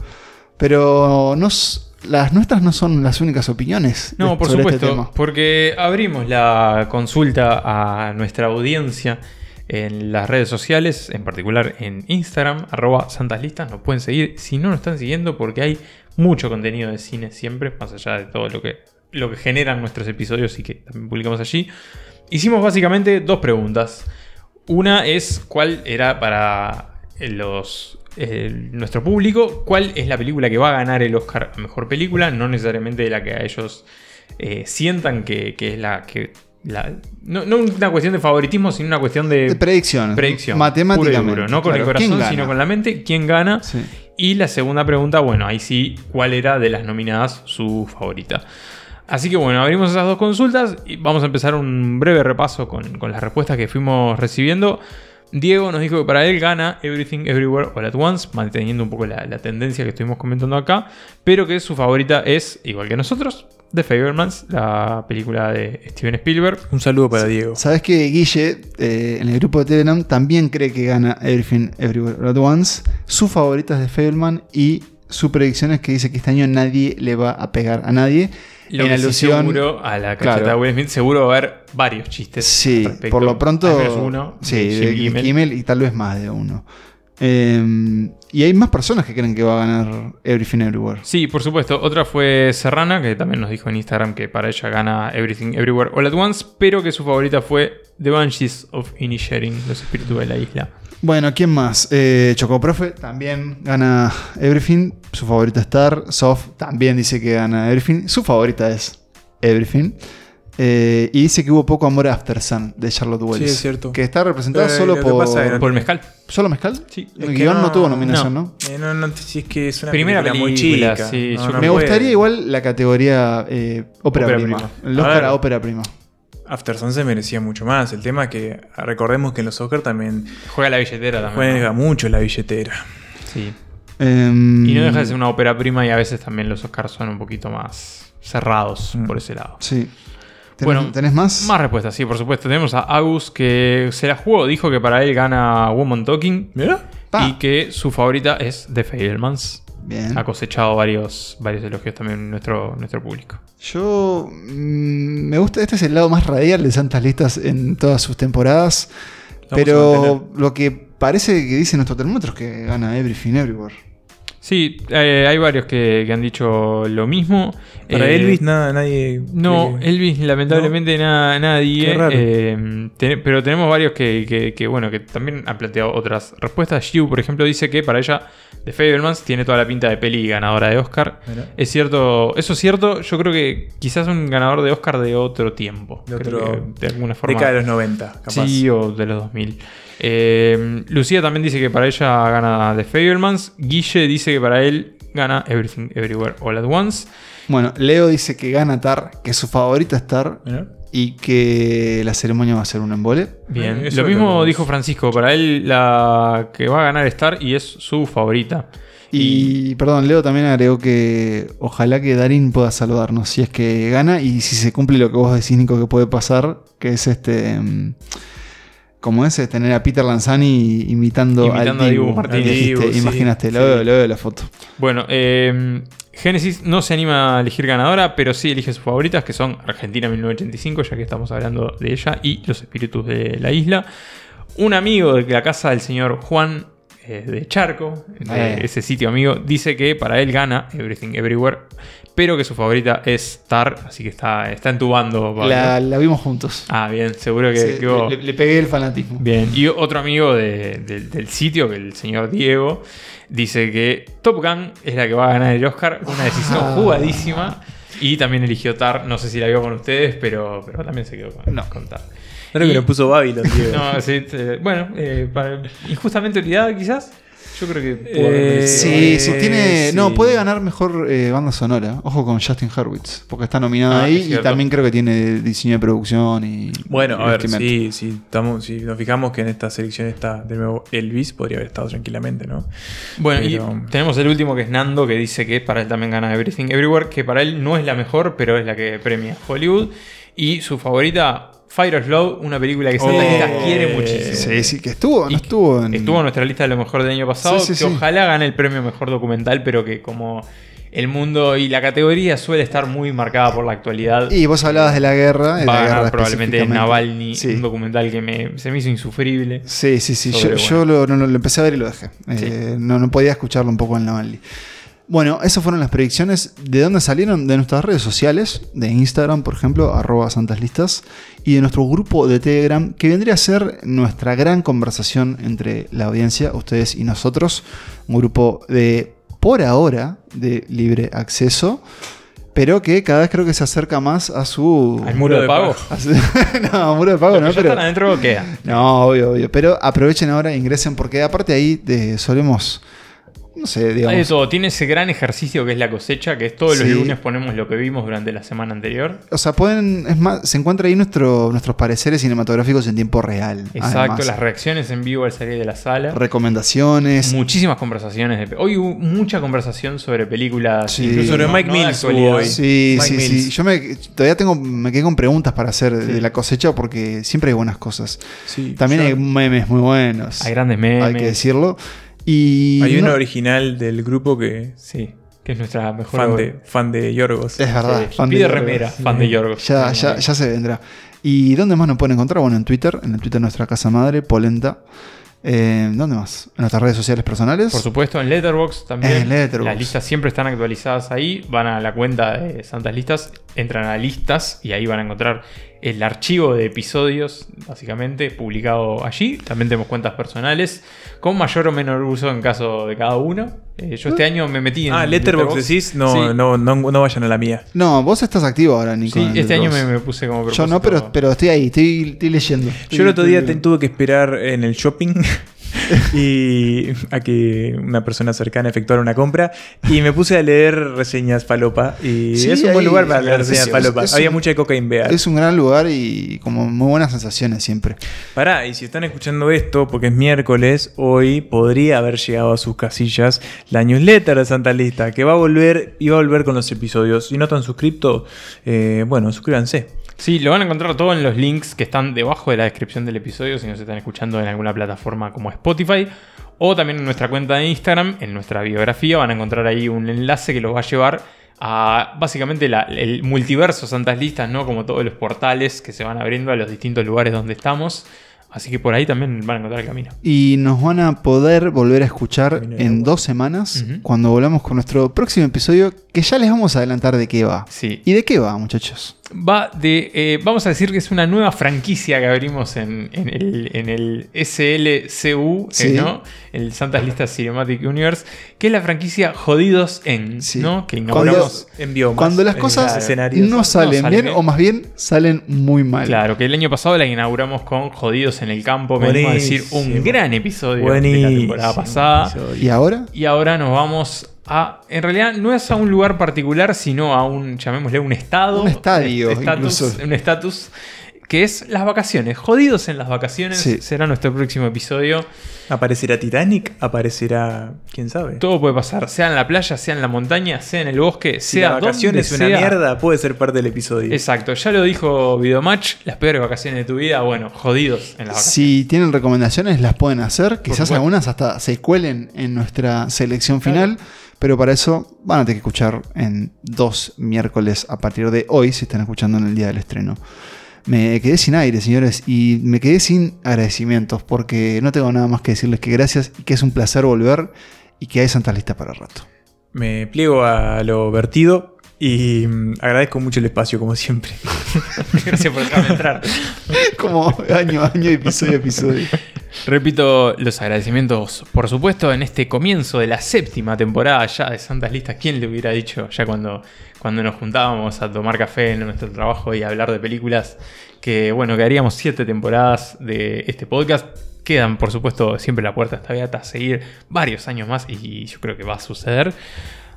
Pero nos, las nuestras no son las únicas opiniones. de- No, por sobre supuesto, Este tema. porque abrimos la consulta a nuestra audiencia en las redes sociales, en particular en Instagram, arroba santaslistas, nos pueden seguir si no nos están siguiendo porque hay mucho contenido de cine siempre, más allá de todo lo que, lo que generan nuestros episodios y que también publicamos allí. Hicimos básicamente dos preguntas. Una es cuál era para eh, nuestro público, cuál es la película que va a ganar el Oscar a Mejor Película, no necesariamente la que a ellos eh, sientan que es la que... la- no, no una cuestión de favoritismo, sino una cuestión de, De predicción. predicción. Matemáticamente, puro y duro, no con claro. el ¿Quién corazón, sino con la mente. ¿Quién gana? Y la segunda pregunta, bueno, ahí sí, ¿cuál era de las nominadas su favorita? Así que bueno, abrimos esas dos consultas y vamos a empezar un breve repaso con, con las respuestas que fuimos recibiendo. Diego nos dijo que para él gana Everything Everywhere All at Once, manteniendo un poco la, la tendencia que estuvimos comentando acá, pero que su favorita es, igual que nosotros, The Fablemans, la película de Steven Spielberg. Un saludo para Diego. Sabes que Guille, eh, en el grupo de Telegram, también cree que gana Everything Everywhere at Once. Su favorita es de Fableman y su predicción es que dice que este año nadie le va a pegar a nadie. Lo en que sí alusión seguro a la cacheta Claro. de Will Smith, seguro va a haber varios chistes. Sí, respecto, por lo pronto. uno. sí, de. Kimmel y tal vez más de uno. Eh, y hay más personas que creen que va a ganar Everything Everywhere. Sí, por supuesto. Otra fue Serrana, que también nos dijo en Instagram que para ella gana Everything Everywhere All at Once, pero que su favorita fue The Banshees of Inisherin, los espíritus de la isla. Bueno, ¿quién más? Eh, Chocoprofe también gana Everything. Su favorita es Star. Soft también dice que gana Everything. Su favorita es Everything. Eh, y dice que hubo poco amor a After Sun de Charlotte Wells. Sí, es cierto. Que está representada Eh, solo por. pasa Por el mezcal. ¿Solo mezcal? Sí. El guion no, tuvo nominación, ¿no? Eh, no, no, si es que es una Primera película muy chica. sí, No, yo no Me puede. gustaría igual la categoría eh, ópera, Ópera prima. prima. El Oscar a ópera prima. After Sun se merecía mucho más. El tema es que recordemos que en los Oscars también Juega la billetera también. juega mucho la billetera. Sí. Em, Y no deja de ser una ópera prima y a veces también los Oscars son un poquito más cerrados Mm. por ese lado. Sí. ¿Tenés, Bueno, ¿tenés más? Más respuestas, sí, por supuesto. Tenemos a Agus que se la jugó, dijo que para él gana Woman Talking y que su favorita es The Fablemans. Bien. Ha cosechado varios, varios elogios también en nuestro, nuestro público. Yo mm, me gusta, este es el lado más radial de Santas Listas en todas sus temporadas. Pero lo que parece que dice nuestro termómetro es que gana Everything Everywhere. Sí, eh, hay varios que, que han dicho lo mismo. Para Eh, Elvis nada, nadie. No, que- Elvis lamentablemente na- nadie. Qué raro. eh, te- pero tenemos varios que, bueno, que también han planteado otras respuestas. Xiu, por ejemplo, dice que para ella The Fablemans tiene toda la pinta de peli ganadora de Oscar. Mira. Es cierto, eso es cierto. Yo creo que quizás un ganador de Oscar de otro tiempo. De otro- que de alguna forma. década de los 90, capaz. Sí, o de los 2000. Eh, Lucía también dice que para ella gana The Fablemans. Guille dice que para él gana Everything Everywhere All at Once. Bueno, Leo dice que gana Tar, que su favorita es Tar. Mira. Y que la ceremonia va a ser un embole. Bien, eso lo mismo dijo Francisco, para él la que va a ganar Star y es su favorita. Y, perdón, Leo también agregó que ojalá que Darín pueda saludarnos si es que gana y si se cumple lo que vos decís, Nico, que puede pasar, que es este. Como es, es tener a Peter Lanzani imitando, Imitando a al Dibu Dibu. Martínez. Sí, imaginaste, lo, sí. veo, lo veo la foto. Bueno, eh, Genesis no se anima a elegir ganadora, pero sí elige sus favoritas, que son Argentina 1985, ya que estamos hablando de ella, y Los Espíritus de la Isla. Un amigo de la casa del señor Juan eh, de Charco, de Eh. ese sitio amigo, dice que para él gana Everything Everywhere, pero que su favorita es Tar, así que está, está entubando. La, la vimos juntos. Ah, bien, seguro que, Sí, que le, le pegué el fanatismo. Bien, y otro amigo de- del- del sitio, que el señor Diego, dice que Top Gun es la que va a ganar el Oscar, una decisión Ah. jugadísima. Y también eligió Tar, no sé si la vio con ustedes, pero, pero también se quedó con, con Tar. Creo que lo puso Babylon, Diego. No, sí, eh, bueno, eh, para- injustamente olvidada quizás. Yo creo que haber Eh, merecido. Sí, sí, tiene. sí. No, puede ganar mejor eh, banda sonora. Ojo con Justin Hurwitz, porque está nominada Ah, ahí es y también creo que tiene diseño de producción y. Bueno, y a ver, sí, sí, estamos, si nos fijamos que en esta selección está de nuevo Elvis, podría haber estado tranquilamente, ¿no? Bueno, Pero- y tenemos el último que es Nando, que dice que para él también gana Everything Everywhere, que para él no es la mejor, pero es la que premia Hollywood. Y su favorita, Fire of Love, una película que Santa Oh. Quiere muchísimo. Sí, sí, que estuvo, no Y estuvo en. Estuvo en nuestra lista de lo mejor del año pasado, Sí, sí, que sí. ojalá gane el premio mejor documental, pero que como el mundo y la categoría suele estar muy marcada por la actualidad. Y vos hablabas de la guerra. de Va la a ganar guerra probablemente. Navalny, Sí. un documental que me, se me hizo insufrible. Sí, sí, sí. Yo, lo, no, no, lo empecé a ver y lo dejé. Eh, no, no podía escucharlo un poco en Navalny. Bueno, esas fueron las predicciones. ¿De dónde salieron? De nuestras redes sociales, de Instagram, por ejemplo, arroba Santas Listas, y de nuestro grupo de Telegram, que vendría a ser nuestra gran conversación entre la audiencia, ustedes y nosotros. Un grupo de, por ahora, de libre acceso. Pero que cada vez creo que se acerca más a su. ¿Al muro de pago? su- no, muro de pago Los no, que ya pero. están adentro quedan. No, obvio, obvio. Pero aprovechen ahora e ingresen porque aparte ahí de, solemos, no sé, Hay de digamos... todo. Tiene ese gran ejercicio que es la cosecha, que es todos los Sí. lunes ponemos lo que vimos durante la semana anterior. O sea, pueden, es más, se encuentra ahí nuestro, nuestros pareceres cinematográficos en tiempo real. Exacto, además. las reacciones en vivo al salir de la sala. recomendaciones. Muchísimas conversaciones. De, hoy hubo mucha conversación sobre películas. Sí. incluso Sobre no- Mike no Mills hoy. Sí, Mike sí, Mills. sí. Yo me, todavía tengo, me quedé con preguntas para hacer de la cosecha porque siempre hay buenas cosas. Sí, También yo- hay memes muy buenos. Hay grandes memes. Hay que decirlo. Y Hay no- una original del grupo que. Sí, que es nuestra mejor. Fan de, fan de Yorgos. Es verdad. Sí, fan pide de remera, Yorgos. fan de Yorgos. Ya, ya, ya se vendrá. ¿Y dónde más nos pueden encontrar? Bueno, en Twitter, en el Twitter de nuestra casa madre, Polenta. Eh, ¿Dónde más? En nuestras redes sociales personales. Por supuesto, en Letterboxd también. En Letterboxd. Las listas siempre están actualizadas ahí. Van a la cuenta de Santas Listas, entran a listas y ahí van a encontrar el archivo de episodios, básicamente, publicado allí. También tenemos cuentas personales, con mayor o menor uso en caso de cada uno. Eh, yo este año me metí en. Ah, Letterboxd decís, no, Sí. no, no, no vayan a la mía. No, vos estás activo ahora, Nico. Sí, este año me, puse como Yo no, pero, pero estoy ahí, estoy, estoy leyendo. Yo el otro día te- tuve que esperar en el shopping y a que una persona cercana efectuara una compra y me puse a leer reseñas falopa y Sí, es un buen lugar para leer es- reseñas es- falopa. Había un- mucha cocaine bear. Es un gran lugar y como muy buenas sensaciones siempre. Pará, y si están escuchando esto, porque es miércoles, hoy podría haber llegado a sus casillas la newsletter de Santa Lista, que va a volver y va a volver con los episodios. Si no están suscriptos, eh, bueno, suscríbanse. Sí, lo van a encontrar todo en los links que están debajo de la descripción del episodio si nos están escuchando en alguna plataforma como Spotify. O también en nuestra cuenta de Instagram, en nuestra biografía, van a encontrar ahí un enlace que los va a llevar a básicamente la- el multiverso Santas Listas, ¿no? Como todos los portales que se van abriendo a los distintos lugares donde estamos. Así que por ahí también van a encontrar el camino. Y nos van a poder volver a escuchar en dos semanas cuando volvamos con nuestro próximo episodio, que ya les vamos a adelantar de qué va. Sí. ¿Y de qué va, muchachos? Va de. eh, vamos a decir que es una nueva franquicia que abrimos en, en el, en el SLCU, eh. ¿no? El Santas Listas Cinematic Universe, que es la franquicia Jodidos en, ¿no? Que inauguramos en biomas, Cuando las cosas no salen No bien, o más bien salen muy mal. Claro, que el año pasado la inauguramos con Jodidos en el Campo, venimos a decir un gran episodio de la temporada pasada. ¿Y ahora? Y ahora nos vamos a. En realidad no es a un lugar particular, sino a un, llamémosle, un estado. Un estadio, estatus, incluso. Un estatus. Que es las vacaciones. Jodidos en las vacaciones. Sí. Será nuestro próximo episodio. ¿Aparecerá Titanic? ¿Aparecerá quién sabe? Todo puede pasar. Sea en la playa, sea en la montaña, sea en el bosque, Si sea la vacación donde es una sea. mierda, puede ser parte del episodio. Exacto, ya lo dijo Videomatch, las peores vacaciones de tu vida, bueno, jodidos en las vacaciones. Si tienen recomendaciones, las pueden hacer. Quizás algunas hasta se cuelen en nuestra selección final. Pero para eso van a tener que escuchar en dos miércoles a partir de hoy, si están escuchando en el día del estreno. Me quedé sin aire, señores, y me quedé sin agradecimientos, porque no tengo nada más que decirles que gracias y que es un placer volver y que hay Santa Lista para rato. Me pliego a lo vertido y mm, agradezco mucho el espacio, como siempre. Gracias por dejarme entrar. Como año a año, episodio a episodio. Repito los agradecimientos, por supuesto, en este comienzo de la séptima temporada ya de Santas Listas. ¿Quién le hubiera dicho ya cuando, cuando nos juntábamos a tomar café en nuestro trabajo y a hablar de películas? Que bueno, que haríamos siete temporadas de este podcast. Quedan, por supuesto, siempre la puerta está abierta a seguir varios años más y yo creo que va a suceder.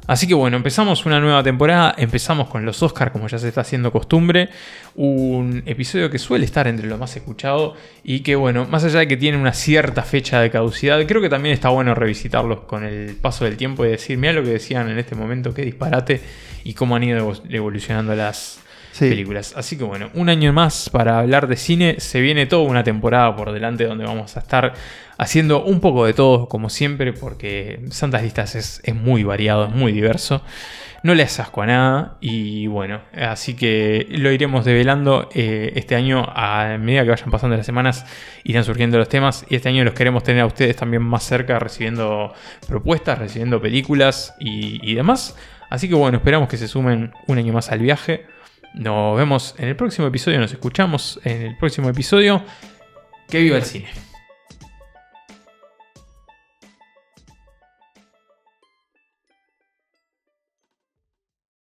Así que bueno, empezamos una nueva temporada, empezamos con los Oscars como ya se está haciendo costumbre, un episodio que suele estar entre lo más escuchado y que bueno, más allá de que tiene una cierta fecha de caducidad, creo que también está bueno revisitarlos con el paso del tiempo y decir, mira lo que decían en este momento, qué disparate y cómo han ido evo- evolucionando las, Películas. Así que bueno, un año más para hablar de cine. Se viene toda una temporada por delante donde vamos a estar haciendo un poco de todo, como siempre, porque Santas Listas es, es muy variado, es muy diverso. No le asco a nada y bueno, así que lo iremos develando eh, este año a medida que vayan pasando las semanas irán surgiendo los temas y este año los queremos tener a ustedes también más cerca recibiendo propuestas, recibiendo películas y demás. Así que bueno, esperamos que se sumen un año más al viaje. Nos vemos en el próximo episodio, nos escuchamos en el próximo episodio. Que viva el cine.